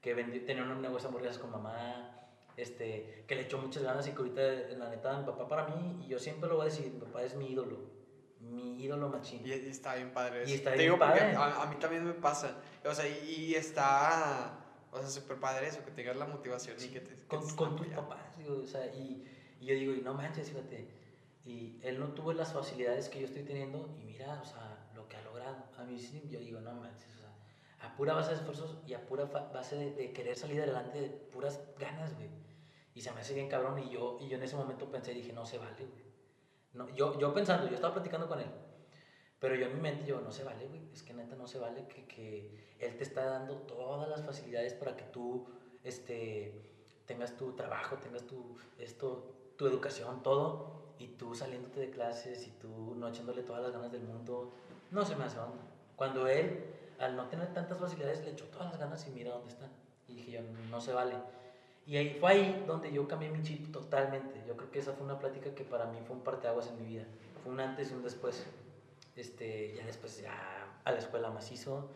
[SPEAKER 2] que tenía un negocio de hamburguesas con mamá, este, que le echó muchas ganas y que ahorita, la neta, mi papá para mí, y yo siempre lo voy a decir, mi papá es mi ídolo, mi ídolo machín.
[SPEAKER 1] Y, está bien padre.
[SPEAKER 2] Y está bien padre.
[SPEAKER 1] A, mí también me pasa, o sea, y, está, o sea, súper padre eso, que tengas la motivación y que te...
[SPEAKER 2] con, con tus papás, digo, o sea, y, y, yo digo, y no manches, fíjate, y él no tuvo las facilidades que yo estoy teniendo, y mira, o sea, lo que ha logrado, a mí sí, yo digo, no manches, a pura base de esfuerzos y a pura base de, querer salir adelante de puras ganas, güey. Y se me hace bien cabrón y yo, y yo en ese momento pensé, dije, no se vale, güey. No, yo, yo pensando, yo estaba platicando con él, pero yo en mi mente, yo, no se vale, güey. Es que neta no se vale que, que él te está dando todas las facilidades para que tú, este, tengas tu trabajo, tengas tu, esto, tu educación, todo, y tú saliéndote de clases y tú no echándole todas las ganas del mundo, no se me hace onda. Cuando él al no tener tantas facilidades, le echó todas las ganas y mira dónde está. Y dije yo, no se vale. Y ahí fue ahí donde yo cambié mi chip totalmente. Yo creo que esa fue una plática que para mí fue un parteaguas en mi vida. Fue un antes y un después. Este, ya después ya a la escuela macizo.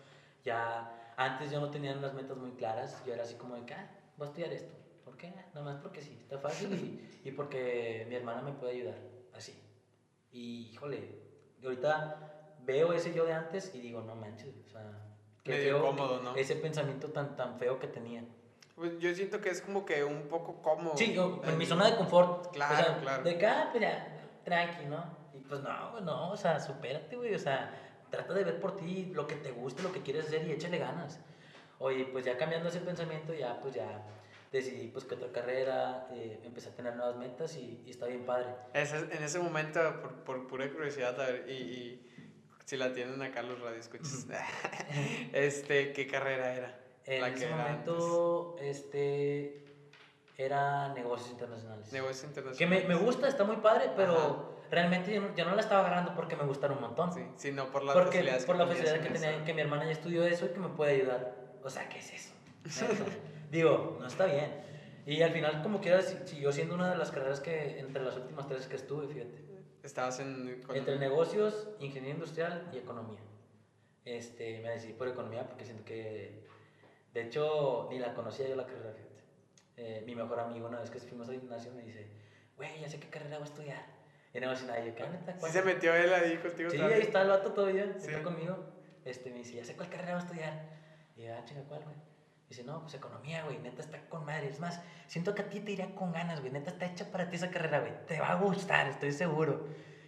[SPEAKER 2] Ya antes yo no tenía unas metas muy claras. Yo era así como de que, ah, voy a estudiar esto. ¿Por qué? Nada más porque sí, está fácil y, y porque mi hermana me puede ayudar. Así. Y híjole, ahorita veo ese yo de antes y digo, no manches, o sea,
[SPEAKER 1] qué cómodo, ¿no?
[SPEAKER 2] Ese pensamiento tan, tan feo que tenía.
[SPEAKER 1] Pues yo siento que es como que un poco cómodo.
[SPEAKER 2] Sí, en mi zona de confort.
[SPEAKER 1] Claro, o sea, claro.
[SPEAKER 2] De acá, pues ya, tranqui, ¿no? Y pues no, no, o sea, supérate, güey, o sea, trata de ver por ti lo que te gusta, lo que quieres hacer y échale ganas. Oye, pues ya cambiando ese pensamiento, ya pues ya decidí pues que otra carrera, eh, empecé a tener nuevas metas y, y está bien padre.
[SPEAKER 1] en ese momento, por, por pura curiosidad, a ver, y, y, si la tienen acá los radioescuchas, este, ¿qué carrera era?
[SPEAKER 2] En ese momento, este, era negocios internacionales.
[SPEAKER 1] Negocios internacionales.
[SPEAKER 2] Que me, me gusta, está muy padre, pero realmente yo no, yo no, la estaba agarrando porque me gustaron un montón.
[SPEAKER 1] Sí, sino por la
[SPEAKER 2] porque, por la facilidad que tenía, que mi hermana ya estudió eso y que me puede ayudar. O sea, ¿qué es eso? Digo, no está bien. Y al final, como quiera, siguió siendo una de las carreras que, entre las últimas tres que estuve, fíjate.
[SPEAKER 1] Estabas en...
[SPEAKER 2] Entre negocios, ingeniería industrial y economía. Este, me decidí por economía porque siento que, de hecho, ni la conocía yo la carrera, fíjate. Eh, mi mejor amigo, una vez que fuimos al gimnasio, me dice, güey, ya sé qué carrera voy a estudiar. Y no me dice nadie, ¿qué neta?
[SPEAKER 1] ¿Sí se metió él ahí contigo?
[SPEAKER 2] Sí, ahí está el vato todavía, sí. está conmigo. Este, me dice, ya sé cuál carrera voy a estudiar. Y yo, ah, chinga, ¿cuál, güey? Dice, no, pues economía, güey, neta está con madre. Es más, siento que a ti te iría con ganas, güey. Neta está hecha para ti esa carrera, güey. Te va a gustar, estoy seguro.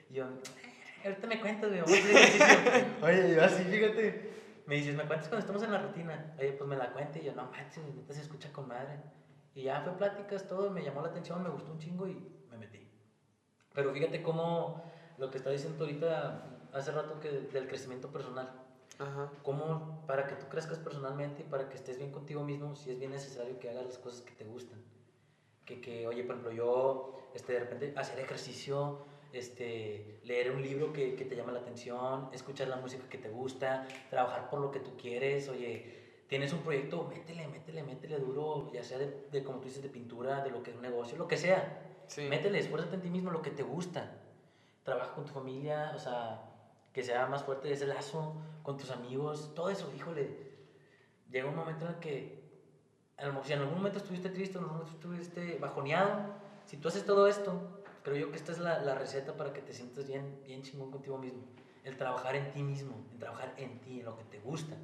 [SPEAKER 2] Y yo, eh, ahorita me cuentas, güey. Oye, yo así, fíjate. Me dices, ¿me cuentas cuando estamos en la rutina? Oye, pues me la cuenta. Y yo, no manches, neta se escucha con madre. Y ya fue pláticas, todo, me llamó la atención, me gustó un chingo y me metí. Pero fíjate cómo lo que está diciendo ahorita, hace rato, que del crecimiento personal Ajá. Cómo para que tú crezcas personalmente y para que estés bien contigo mismo, si es bien necesario que hagas las cosas que te gustan. Que, que oye, por ejemplo, yo, este, de repente, hacer ejercicio, este, leer un libro que, que, te llama la atención, escuchar la música que te gusta, trabajar por lo que tú quieres, oye, tienes un proyecto, métele, métele, métele duro, ya sea de, de como tú dices, de pintura, de lo que es un negocio, lo que sea. Sí. Métele, esfuérzate en ti mismo lo que te gusta. Trabaja con tu familia, o sea, que sea más fuerte ese lazo con tus amigos, todo eso, híjole. Llega un momento en el que, si en algún momento estuviste triste, en algún momento estuviste bajoneado, si tú haces todo esto, creo yo que esta es la, la receta para que te sientas bien, bien chingón contigo mismo. El trabajar en ti mismo, el trabajar en ti, en lo que te gusta.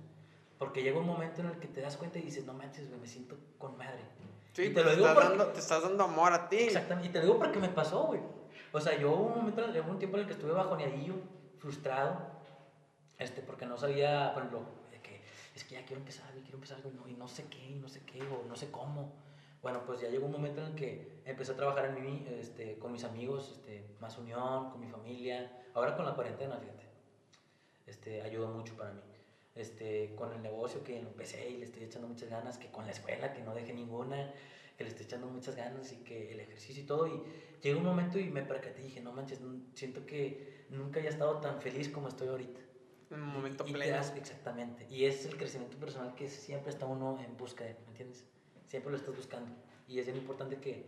[SPEAKER 2] Porque llega un momento en el que te das cuenta y dices, no manches, me siento con madre.
[SPEAKER 1] Sí, te, lo digo estás dando, te estás dando amor a ti.
[SPEAKER 2] Exactamente, y te lo digo porque me pasó, güey. O sea, yo hubo un momento, hubo un tiempo en el que estuve bajoneadillo, frustrado, este, porque no sabía, por ejemplo, que es que ya quiero empezar, y quiero empezar, y no, y no sé qué, y no sé qué, o no sé cómo. Bueno, pues ya llegó un momento en el que empecé a trabajar en mí, este, con mis amigos, este, más unión, con mi familia. Ahora con la cuarentena, fíjate, este, ayudó mucho para mí. Este, con el negocio que empecé y le estoy echando muchas ganas, que con la escuela, que no deje ninguna, que le estoy echando muchas ganas y que el ejercicio y todo. Y llegó un momento y me percaté y dije, no manches, siento que nunca haya estado tan feliz como estoy ahorita.
[SPEAKER 1] En un momento
[SPEAKER 2] y,
[SPEAKER 1] pleno.
[SPEAKER 2] exactamente. Y es el crecimiento personal que siempre está uno en busca de, ¿me entiendes? Siempre lo estás buscando. Y es bien importante que,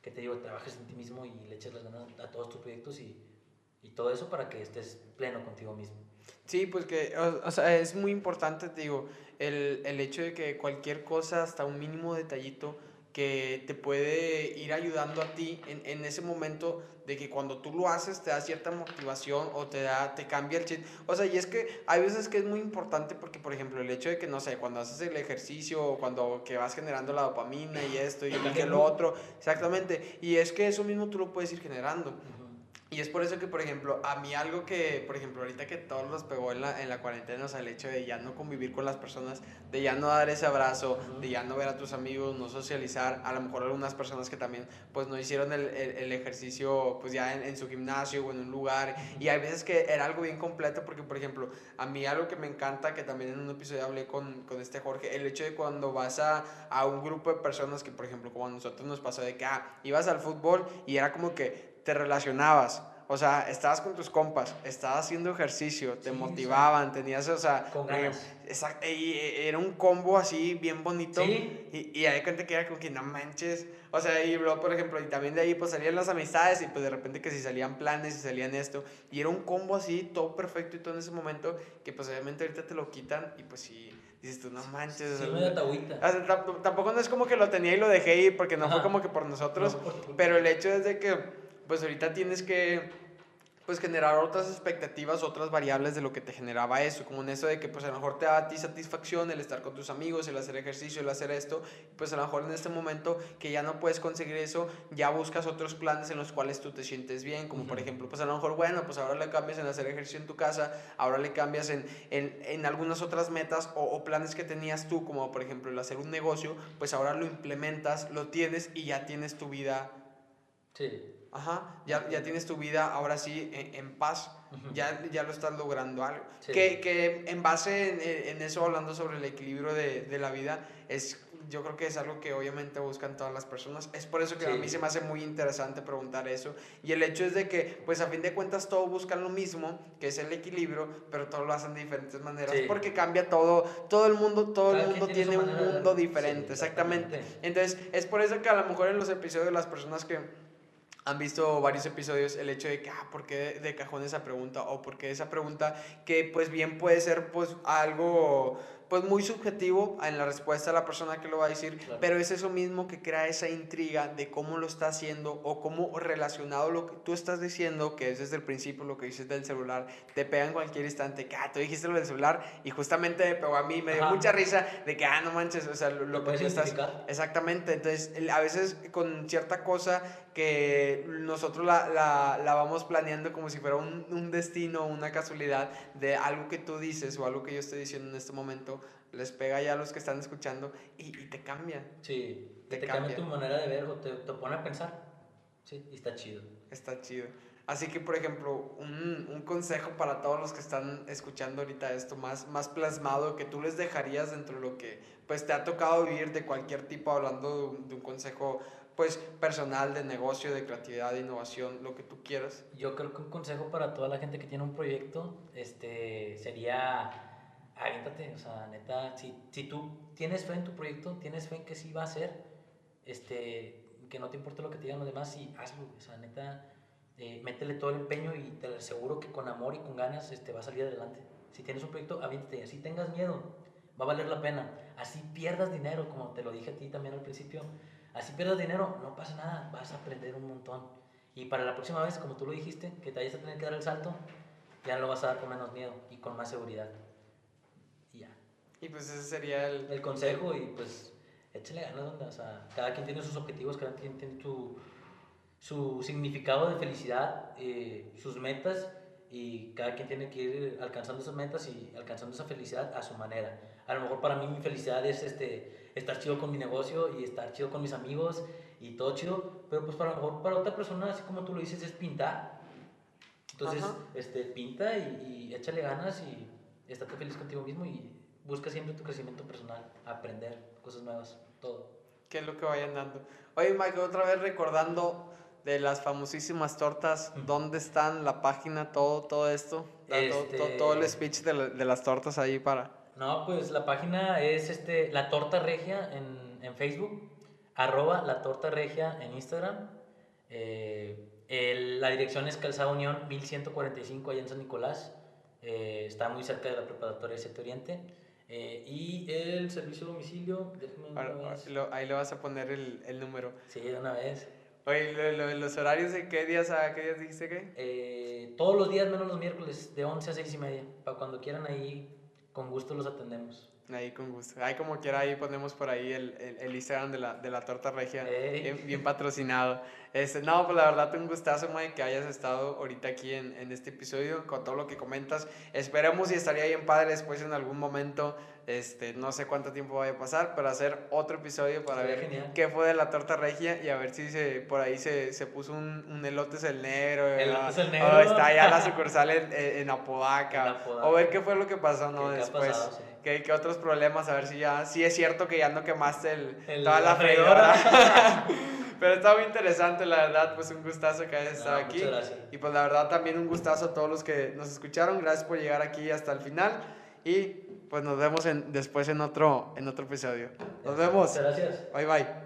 [SPEAKER 2] que te digo, trabajes en ti mismo y le eches las ganas a todos tus proyectos y, y todo eso para que estés pleno contigo mismo.
[SPEAKER 1] Sí, pues que, o, sea, es muy importante, te digo, el, el hecho de que cualquier cosa, hasta un mínimo detallito, que te puede ir ayudando a ti en, en, ese momento de que cuando tú lo haces te da cierta motivación o te da te cambia el chip. O sea, y es que hay veces que es muy importante porque por ejemplo, el hecho de que no sé, cuando haces el ejercicio o cuando que vas generando la dopamina y esto y, y que lo otro, exactamente, y es que eso mismo tú lo puedes ir generando. Y es por eso que, por ejemplo, a mí algo que, por ejemplo, ahorita que todos nos pegó en la, en la cuarentena, o sea, el hecho de ya no convivir con las personas, de ya no dar ese abrazo, de ya no ver a tus amigos, no socializar, a lo mejor algunas personas que también, pues, no hicieron el, el, ejercicio, pues, ya en, en, su gimnasio o en un lugar, y hay veces que era algo bien completo, porque, por ejemplo, a mí algo que me encanta, que también en un episodio hablé con, con este Jorge, el hecho de cuando vas a, a un grupo de personas que, por ejemplo, como a nosotros nos pasó de que, ah, ibas al fútbol y era como que te relacionabas. O sea, estabas con tus compas, estabas haciendo ejercicio, te motivaban, tenías, o sea,
[SPEAKER 2] con
[SPEAKER 1] y era un combo así bien bonito.
[SPEAKER 2] ¿Sí?
[SPEAKER 1] Y, y ahí cuenta que era como que no manches. O sea, y luego, por ejemplo, y también de ahí pues salían las amistades y pues de repente que si salían planes y salían esto. Y era un combo así, todo perfecto y todo en ese momento, que pues obviamente ahorita te lo quitan y pues sí dices tú, no manches.
[SPEAKER 2] Sí, medio.
[SPEAKER 1] O sea, tampoco no es como que lo tenía y lo dejé ir porque no Ajá. fue como que por nosotros. No, por... Pero el hecho es de que pues ahorita tienes que pues generar otras expectativas, otras variables de lo que te generaba eso, como en eso de que pues a lo mejor te da a ti satisfacción el estar con tus amigos, el hacer ejercicio, el hacer esto, pues a lo mejor en este momento que ya no puedes conseguir eso, ya buscas otros planes en los cuales tú te sientes bien, como por ejemplo, pues a lo mejor, bueno, pues ahora le cambias en hacer ejercicio en tu casa, ahora le cambias en, en, en algunas otras metas o, o planes que tenías tú, como por ejemplo el hacer un negocio, pues ahora lo implementas, lo tienes y ya tienes tu vida.
[SPEAKER 2] Sí.
[SPEAKER 1] Ajá, ya, ya tienes tu vida ahora sí en, en paz, ya, ya lo estás logrando algo.
[SPEAKER 2] Sí.
[SPEAKER 1] Que, que en base en, en eso, hablando sobre el equilibrio de, de la vida, es yo creo que es algo que obviamente buscan todas las personas. Es por eso que a
[SPEAKER 2] Sí.
[SPEAKER 1] mí se me hace muy interesante preguntar eso. Y el hecho es de que, pues a fin de cuentas, todos buscan lo mismo, que es el equilibrio, pero todos lo hacen de diferentes maneras,
[SPEAKER 2] Sí.
[SPEAKER 1] porque cambia todo. Todo el mundo, todo el mundo
[SPEAKER 2] tiene
[SPEAKER 1] tiene un mundo diferente, exactamente.
[SPEAKER 2] exactamente.
[SPEAKER 1] Entonces, es por eso que a lo mejor en los episodios, las personas que han visto varios episodios el hecho de que, ah, ¿por qué de, cajón esa pregunta? O ¿por qué esa pregunta que pues bien puede ser pues algo pues muy subjetivo en la respuesta de la persona que lo va a decir,
[SPEAKER 2] Claro.
[SPEAKER 1] pero es eso mismo que crea esa intriga de cómo lo está haciendo o cómo relacionado lo que tú estás diciendo, que es desde el principio lo que dices del celular, te pega en cualquier instante, que ah, tú dijiste lo del celular y justamente me pegó a mí, me dio
[SPEAKER 2] Ajá.
[SPEAKER 1] mucha risa de que, ah, no manches, o sea, lo, lo que tú estás... Exactamente, entonces a veces con cierta cosa que nosotros la, la, la vamos planeando como si fuera un, un destino, una casualidad de algo que tú dices o algo que yo estoy diciendo en este momento, les pega ya a los que están escuchando y, y te cambia,
[SPEAKER 2] Sí,
[SPEAKER 1] Te
[SPEAKER 2] te, te cambia
[SPEAKER 1] cambia.
[SPEAKER 2] tu manera de ver o te, te pone a pensar. Sí, y está chido.
[SPEAKER 1] está chido. Así que, por ejemplo, un, un consejo para todos los que están escuchando ahorita esto, más, más plasmado, que tú les dejarías dentro de lo que pues te ha tocado vivir de cualquier tipo, hablando de un, de un consejo pues personal, de negocio, de creatividad, de innovación, lo que tú quieras.
[SPEAKER 2] Yo creo que un consejo para toda la gente que tiene un proyecto este, sería aviéntate, o sea, neta, si, si tú tienes fe en tu proyecto, tienes fe en que sí va a ser, este, que no te importe lo que te digan los demás, y hazlo, o sea, neta, eh, métele todo el empeño y te aseguro que con amor y con ganas este, va a salir adelante. Si tienes un proyecto, aviéntate, así tengas miedo, va a valer la pena, así pierdas dinero, como te lo dije a ti también al principio, así pierdas dinero, no pasa nada, vas a aprender un montón. Y para la próxima vez, como tú lo dijiste, que te vayas a tener que dar el salto, ya lo vas a dar con menos miedo y con más seguridad. Y
[SPEAKER 1] pues ese sería el...
[SPEAKER 2] El consejo y pues échale ganas, onda, o sea, cada quien tiene sus objetivos, cada quien tiene tu, su significado de felicidad, eh, sus metas y cada quien tiene que ir alcanzando esas metas y alcanzando esa felicidad a su manera. A lo mejor para mí mi felicidad es este, estar chido con mi negocio y estar chido con mis amigos y todo chido, pero pues para, a lo mejor para otra persona, así como tú lo dices, es pintar. Entonces,
[SPEAKER 1] Ajá.
[SPEAKER 2] este, pinta y, y échale ganas y estate feliz contigo mismo y busca siempre tu crecimiento personal, aprender cosas nuevas, todo.
[SPEAKER 1] qué es lo que vayan dando. Oye, Mike, otra vez recordando de las famosísimas tortas. ¿dónde están la página, todo, todo esto? Todo-
[SPEAKER 2] Este-
[SPEAKER 1] todo, todo el speech de, la- de las tortas ahí para...
[SPEAKER 2] No, pues la página es este, La Torta Regia en, en Facebook, arroba La Torta Regia en Instagram. Eh, el- la dirección es Calzada Unión 1145 allá en San Nicolás. Eh, está muy cerca de la preparatoria 7 Oriente. Eh, y el servicio de domicilio, déjame una
[SPEAKER 1] Ahora-
[SPEAKER 2] vez.
[SPEAKER 1] lo- ahí le vas a poner el, el número.
[SPEAKER 2] Sí, de una vez.
[SPEAKER 1] Oye, lo- lo- los horarios de qué días a qué días dijiste que?
[SPEAKER 2] Eh, todos los días menos los miércoles, de 11 a 6 y media. Para cuando quieran ahí, con gusto los atendemos.
[SPEAKER 1] Ahí con gusto. Ahí como quiera, ahí ponemos por ahí el, el, el Instagram de la, de la torta regia. Bien patrocinado. Este, no, pues la verdad, un gustazo, Mike, que hayas estado ahorita aquí en, en este episodio con todo lo que comentas. Esperemos y estaría bien padre después en algún momento, este, no sé cuánto tiempo vaya a pasar, pero hacer otro episodio para
[SPEAKER 2] Sería
[SPEAKER 1] ver
[SPEAKER 2] genial.
[SPEAKER 1] qué fue de la torta regia y a ver si se, por ahí se, se puso un, un elotes el negro.
[SPEAKER 2] Elotes el negro.
[SPEAKER 1] O está ya la sucursal en, en, Apodaca.
[SPEAKER 2] En Apodaca.
[SPEAKER 1] O ver qué fue lo que pasó, ¿no?
[SPEAKER 2] ¿Qué- qué ha
[SPEAKER 1] después.
[SPEAKER 2] pasado? Sí.
[SPEAKER 1] ¿Qué, qué otros problemas? A ver si ya, si es cierto que ya no quemaste el,
[SPEAKER 2] El-
[SPEAKER 1] toda la
[SPEAKER 2] la
[SPEAKER 1] freidora. Pero está muy interesante, la verdad, pues un gustazo que hayas
[SPEAKER 2] No,
[SPEAKER 1] estado
[SPEAKER 2] muchas
[SPEAKER 1] aquí. Y pues la verdad también un gustazo a todos los que nos escucharon. Gracias por llegar aquí hasta el final. Y pues nos vemos en, después en otro, en otro episodio. Nos vemos.
[SPEAKER 2] Muchas gracias.
[SPEAKER 1] Bye bye.